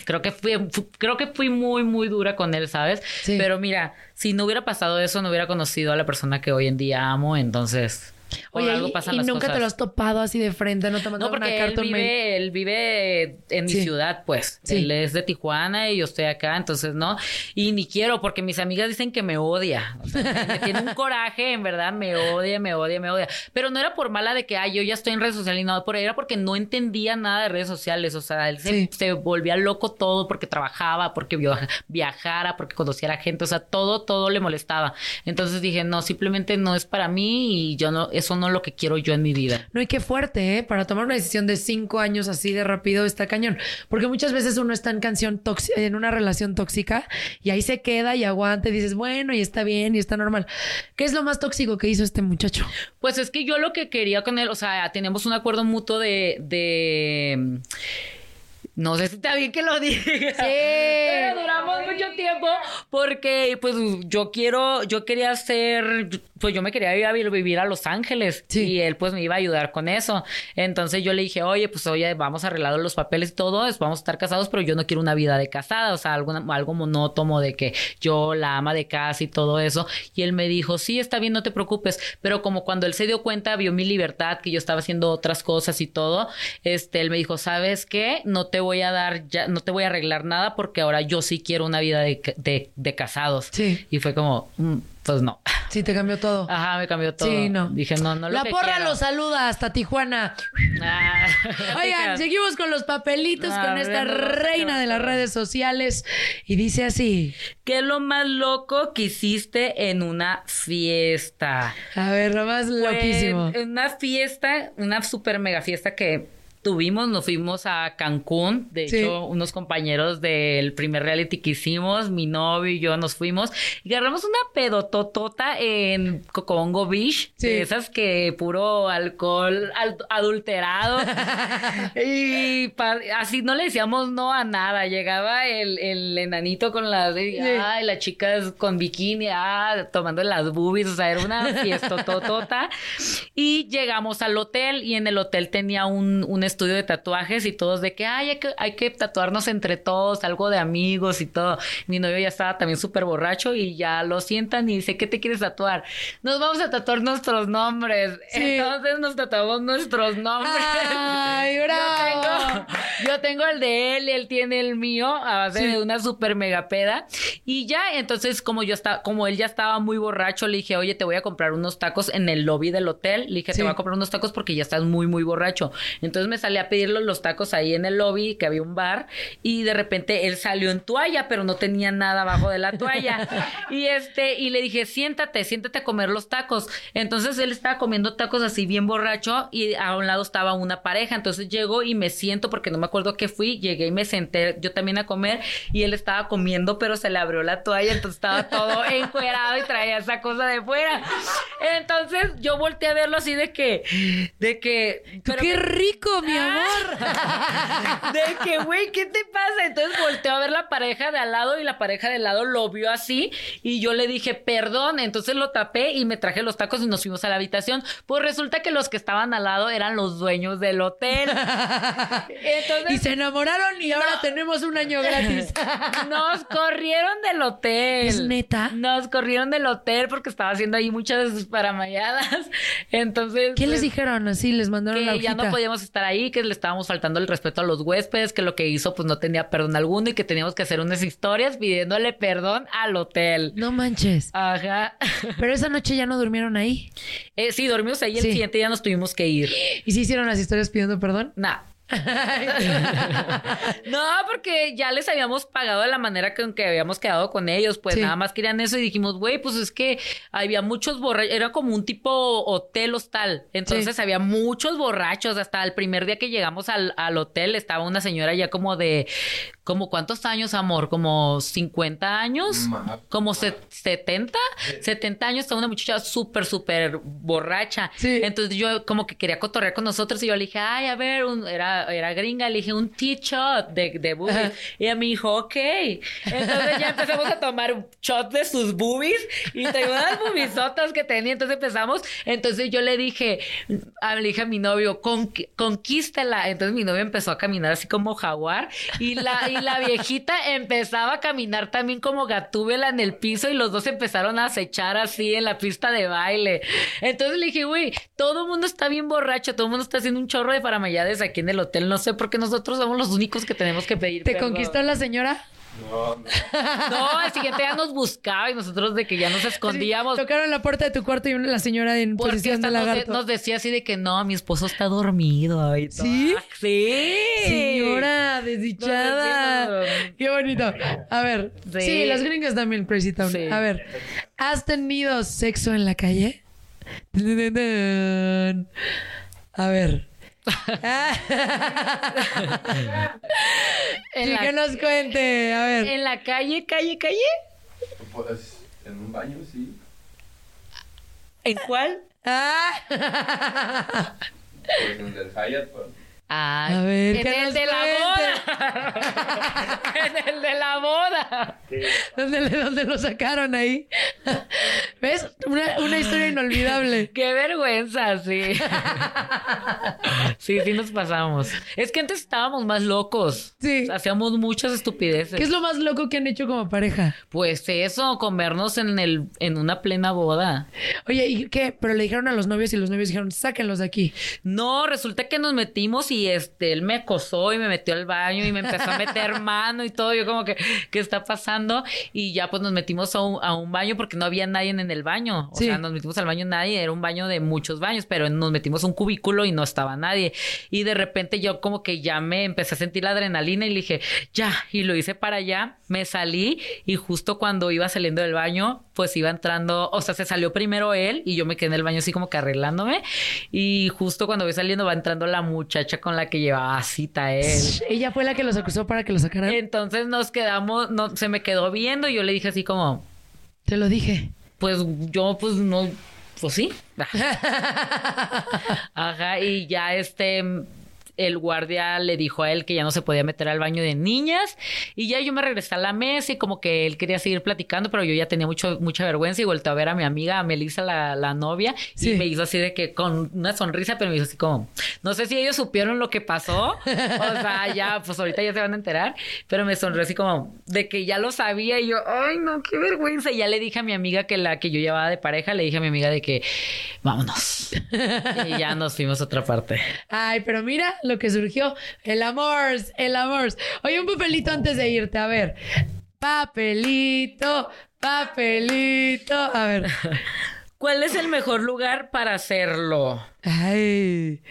Creo que fui, fu- creo que fui muy, muy dura con él, ¿sabes? Sí. Pero mira, si no hubiera pasado eso, no hubiera conocido a la persona que hoy en día amo, entonces por Oye, algo y- pasan y, las nunca cosas. te lo has topado así de frente, no te No, mandó una porque él vive, él vive en mi ciudad, pues. Sí. Él es de Tijuana y yo estoy acá, entonces no. Y ni quiero, porque mis amigas dicen que me odia. O sea, me tiene un coraje, en verdad, me odia, me odia, me odia. Pero no era por mala de que, ay, yo ya estoy en redes sociales y no, por ahí era porque no entendía nada de redes sociales. O sea, él se, Sí. se volvía loco todo porque trabajaba, porque via- viajara, porque conocía a la gente. O sea, todo, todo le molestaba. Entonces dije, no, simplemente no es para mí y yo no, eso no es lo que quiero yo en mi vida. No, y qué fuerte, ¿eh? Para tomar una decisión de cinco años así de rápido está cañón. Porque muchas veces uno está en canción en una relación tóxica y ahí se queda y aguanta y dices, bueno, y está bien y está normal. ¿Qué es lo más tóxico que hizo este muchacho? Pues es que yo lo que quería con él, o sea, teníamos un acuerdo mutuo de, de no sé si está bien que lo diga. Pero duramos mucho tiempo porque pues yo quiero, yo quería hacer, pues yo me quería ir a vi- vivir a Los Ángeles y él pues me iba a ayudar con eso. Entonces yo le dije, oye, pues oye, vamos a arreglar los papeles y todo, es- vamos a estar casados, pero yo no quiero una vida de casada, o sea, alguna- algo monótono de que yo la ama de casa y todo eso. Y él me dijo, sí, está bien, no te preocupes. Pero como cuando él se dio cuenta, vio mi libertad, que yo estaba haciendo otras cosas y todo, este, él me dijo, ¿sabes qué? No te voy a dar, ya, no te voy a arreglar nada porque ahora yo sí quiero una vida de, de, de casados. Sí. Y fue como, "Mm, pues no. Sí, te cambió todo. Ajá, me cambió todo. Sí, no. Dije, no, no lo La que porra quiero". lo saluda hasta Tijuana. Ah, Oigan, seguimos con los papelitos con esta no, reina de las redes sociales. Y dice así. ¿Qué es lo más loco que hiciste en una fiesta? A ver, lo más loquísimo. Pues, en una fiesta, una super mega fiesta que tuvimos, nos fuimos a Cancún, de Sí. hecho, unos compañeros del primer reality que hicimos, mi novio y yo nos fuimos y agarramos una pedototota en Cocobongo Beach, Sí. de esas que puro alcohol al- adulterado y así no le decíamos no a nada, llegaba el, el enanito con las, ay, las chicas con bikini, ah, tomando las boobies, o sea, era una fiesta totota. Y llegamos al hotel y en el hotel tenía un, un estudio de tatuajes y todos de que, ay, hay que, hay que tatuarnos entre todos, algo de amigos y todo. Mi novio ya estaba también súper borracho y ya lo sientan y dice, ¿qué te quieres tatuar? Nos vamos a tatuar nuestros nombres. Entonces nos tatuamos nuestros nombres. Ay, Yo bravo. tengo, yo tengo el de él él tiene el mío a base Sí. de una super mega peda. Y ya, entonces, como yo estaba, como él ya estaba muy borracho, le dije, oye, te voy a comprar unos tacos en el lobby del hotel. Le dije, Sí. te voy a comprar unos tacos porque ya estás muy, muy borracho. Entonces me salí a pedirle los tacos ahí en el lobby, que había un bar, y de repente él salió en toalla, pero no tenía nada abajo de la toalla. y este, y le dije, siéntate, siéntate a comer los tacos. Entonces él estaba comiendo tacos así bien borracho y a un lado estaba una pareja. Entonces llego y me siento, porque no me acuerdo qué fui, llegué y me senté yo también a comer y él estaba comiendo, pero se le abrió la toalla, entonces estaba todo encuerado y traía esa cosa de fuera. Entonces yo volteé a verlo así de que, de que... pero ¡Qué que- rico, mi amor! de que, güey, ¿qué te pasa? Entonces volteó a ver la pareja de al lado y la pareja de al lado lo vio así y yo le dije, perdón, entonces lo tapé y me traje los tacos y nos fuimos a la habitación. Pues resulta que los que estaban al lado eran los dueños del hotel. Entonces, y se enamoraron y ahora tenemos un año gratis. nos corrieron del hotel. ¿Es neta? Nos corrieron del hotel porque estaba haciendo ahí muchas paramayadas. Entonces. ¿Qué les pues, dijeron? Así les mandaron la que ya hojita. no podíamos estar ahí, que le estábamos faltando el respeto a los huéspedes, que lo que hizo pues no tenía perdón alguno y que teníamos que hacer unas historias pidiéndole perdón al hotel. No manches. Ajá. Pero esa noche ya no durmieron ahí. Eh, sí, dormimos ahí, el Sí. siguiente día nos tuvimos que ir. ¿Y si hicieron las historias pidiendo perdón? Nah. No, porque ya les habíamos pagado de la manera con que habíamos quedado con ellos, pues Sí. nada más querían eso y dijimos, güey, pues es que había muchos borrachos, era como un tipo hotel hostal, entonces Sí. había muchos borrachos, hasta el primer día que llegamos al, al hotel estaba una señora ya como de, como cuántos años, amor, como 50 años, como se- 70, 70 años, estaba una muchacha súper, súper borracha, Sí. entonces yo como que quería cotorrear con nosotros y yo le dije, ay, a ver, un- era, era gringa, le dije un tea shot de, de boobies. Ajá. Y ella me dijo, ok. Entonces ya empezamos a tomar un shot de sus boobies y traía unas boobisotas que tenía. Entonces empezamos. Entonces yo le dije, a, le dije a mi novio, "Conqui- conquístela. Entonces mi novio empezó a caminar así como jaguar y la, y la viejita empezaba a caminar también como gatúbela en el piso y los dos empezaron a acechar así en la pista de baile. Entonces le dije, güey, todo el mundo está bien borracho, todo el mundo está haciendo un chorro de paramayades aquí en el hotel. No sé por qué nosotros somos los únicos que tenemos que pedir. ¿Te perdón. conquistó la señora? No, al siguiente día nos buscaba y nosotros de que ya nos escondíamos. Tocaron la puerta de tu cuarto y una- la señora en Porque posición de nos, lagarto. nos decía así de que no, mi esposo está dormido. y. ¿Sí? Ah, Sí. Señora desdichada. Nos Qué bonito. A ver. Sí, Sí. los gringos también, Crazy Town. Sí. A ver. ¿Has tenido sexo en la calle? A ver. En Sí, la- que nos cuente. A ver. En la calle, calle, calle. Pues, en un baño, sí. ¿En cuál? Ah. Pues en el del Hyatt, pues. Ah, A ver, en ¿qué el de la boda. en el de la boda. ¿Dónde, le- dónde lo sacaron ahí? ¿Ves? Una, una historia inolvidable. Qué vergüenza, sí. sí, sí nos pasamos. Es que antes estábamos más locos. Sí. Hacíamos muchas estupideces. ¿Qué es lo más loco que han hecho como pareja? Pues eso, comernos en el, en una plena boda. Oye, ¿y qué? Pero le dijeron a los novios y los novios dijeron, sáquenlos de aquí. No, resulta que nos metimos y este, él me acosó y me metió al baño y me empezó a meter mano y todo. Yo como que, ¿qué está pasando? Y ya pues nos metimos a un, a un baño porque no había nadie en el baño. O Sí. sea, nos metimos al baño nadie, era un baño de muchos baños, pero nos metimos a un cubículo y no estaba nadie. Y de repente yo como que ya me empecé a sentir la adrenalina y le dije, ya, y lo hice para allá, me salí y justo cuando iba saliendo del baño, pues iba entrando, o sea, se salió primero él y yo me quedé en el baño así como que arreglándome y justo cuando voy saliendo va entrando la muchacha con la que llevaba cita él. Ella fue la que los acusó para que los sacaran. Entonces nos quedamos, no, se me quedó viendo y yo le dije así como, Te lo dije. pues yo pues no, pues sí. Ajá, y ya este el guardia le dijo a él que ya no se podía meter al baño de niñas y ya yo me regresé a la mesa y como que él quería seguir platicando, pero yo ya tenía mucho, mucha vergüenza y volteé a ver a mi amiga, a Melissa, la, la novia, Sí. y me hizo así de que con una sonrisa, pero me hizo así como, no sé si ellos supieron lo que pasó, o sea, ya, pues ahorita ya se van a enterar, pero me sonrió así como de que ya lo sabía y yo, ay, no, qué vergüenza. Y ya le dije a mi amiga que la que yo llevaba de pareja, le dije a mi amiga de que vámonos. y ya nos fuimos a otra parte. Ay, pero mira lo que surgió. El amor, el amor. Oye, un papelito antes de irte. A ver. Papelito, papelito. A ver. ¿Cuál es el mejor lugar para hacerlo? Ay.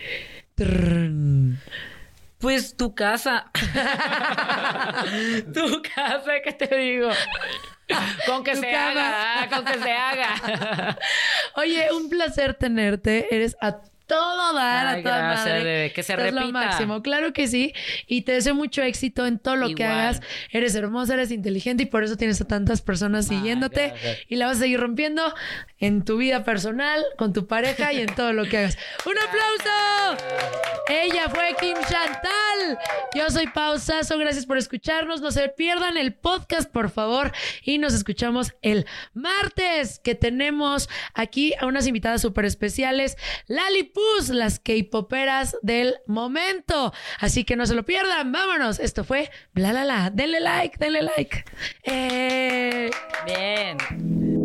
Pues tu casa. tu casa, ¿qué te digo? Con que Tu se cama. haga, ah, con que se haga. Oye, un placer tenerte. Eres a todo dar, Ay, a toda gracias, madre. bebé. Que se Estás lo repita. máximo. Claro que sí. Y te deseo mucho éxito en todo lo que hagas. Eres hermosa, eres inteligente y por eso tienes a tantas personas siguiéndote. gracias. Y la vas a seguir rompiendo en tu vida personal, con tu pareja y en todo lo que hagas. ¡Un aplauso! Ella fue Kim Chantal. Yo soy Pau Sasso. Gracias por escucharnos. No se pierdan el podcast, por favor. Y nos escuchamos el martes, que tenemos aquí a unas invitadas súper especiales. Lali Pus, las K-poperas del momento. Así que no se lo pierdan. Vámonos. Esto fue Bla La La. Denle like, denle like. Eh, Bien.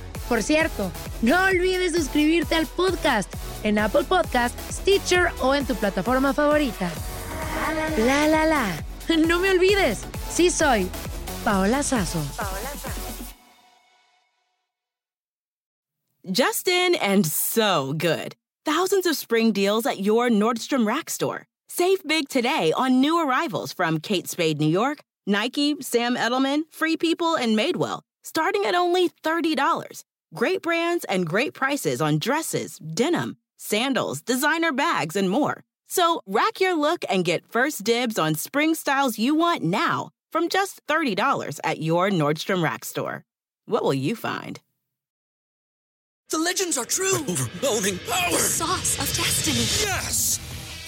Por cierto, no olvides suscribirte al podcast en Apple Podcast, Stitcher o en tu plataforma favorita. La la la. No me olvides, sí soy Paola Sazo. Justin and so good. Thousands of spring deals at your Nordstrom Rack store. Save big today on new arrivals from Kate Spade New York, Nike, Sam Edelman, Free People, and Madewell, starting at only $30. Great brands and great prices on dresses, denim, sandals, designer bags, and more. So rack your look and get first dibs on spring styles you want now from just $30 at your Nordstrom Rack store. What will you find? The legends are true. Overwhelming power! Sauce of destiny. Yes!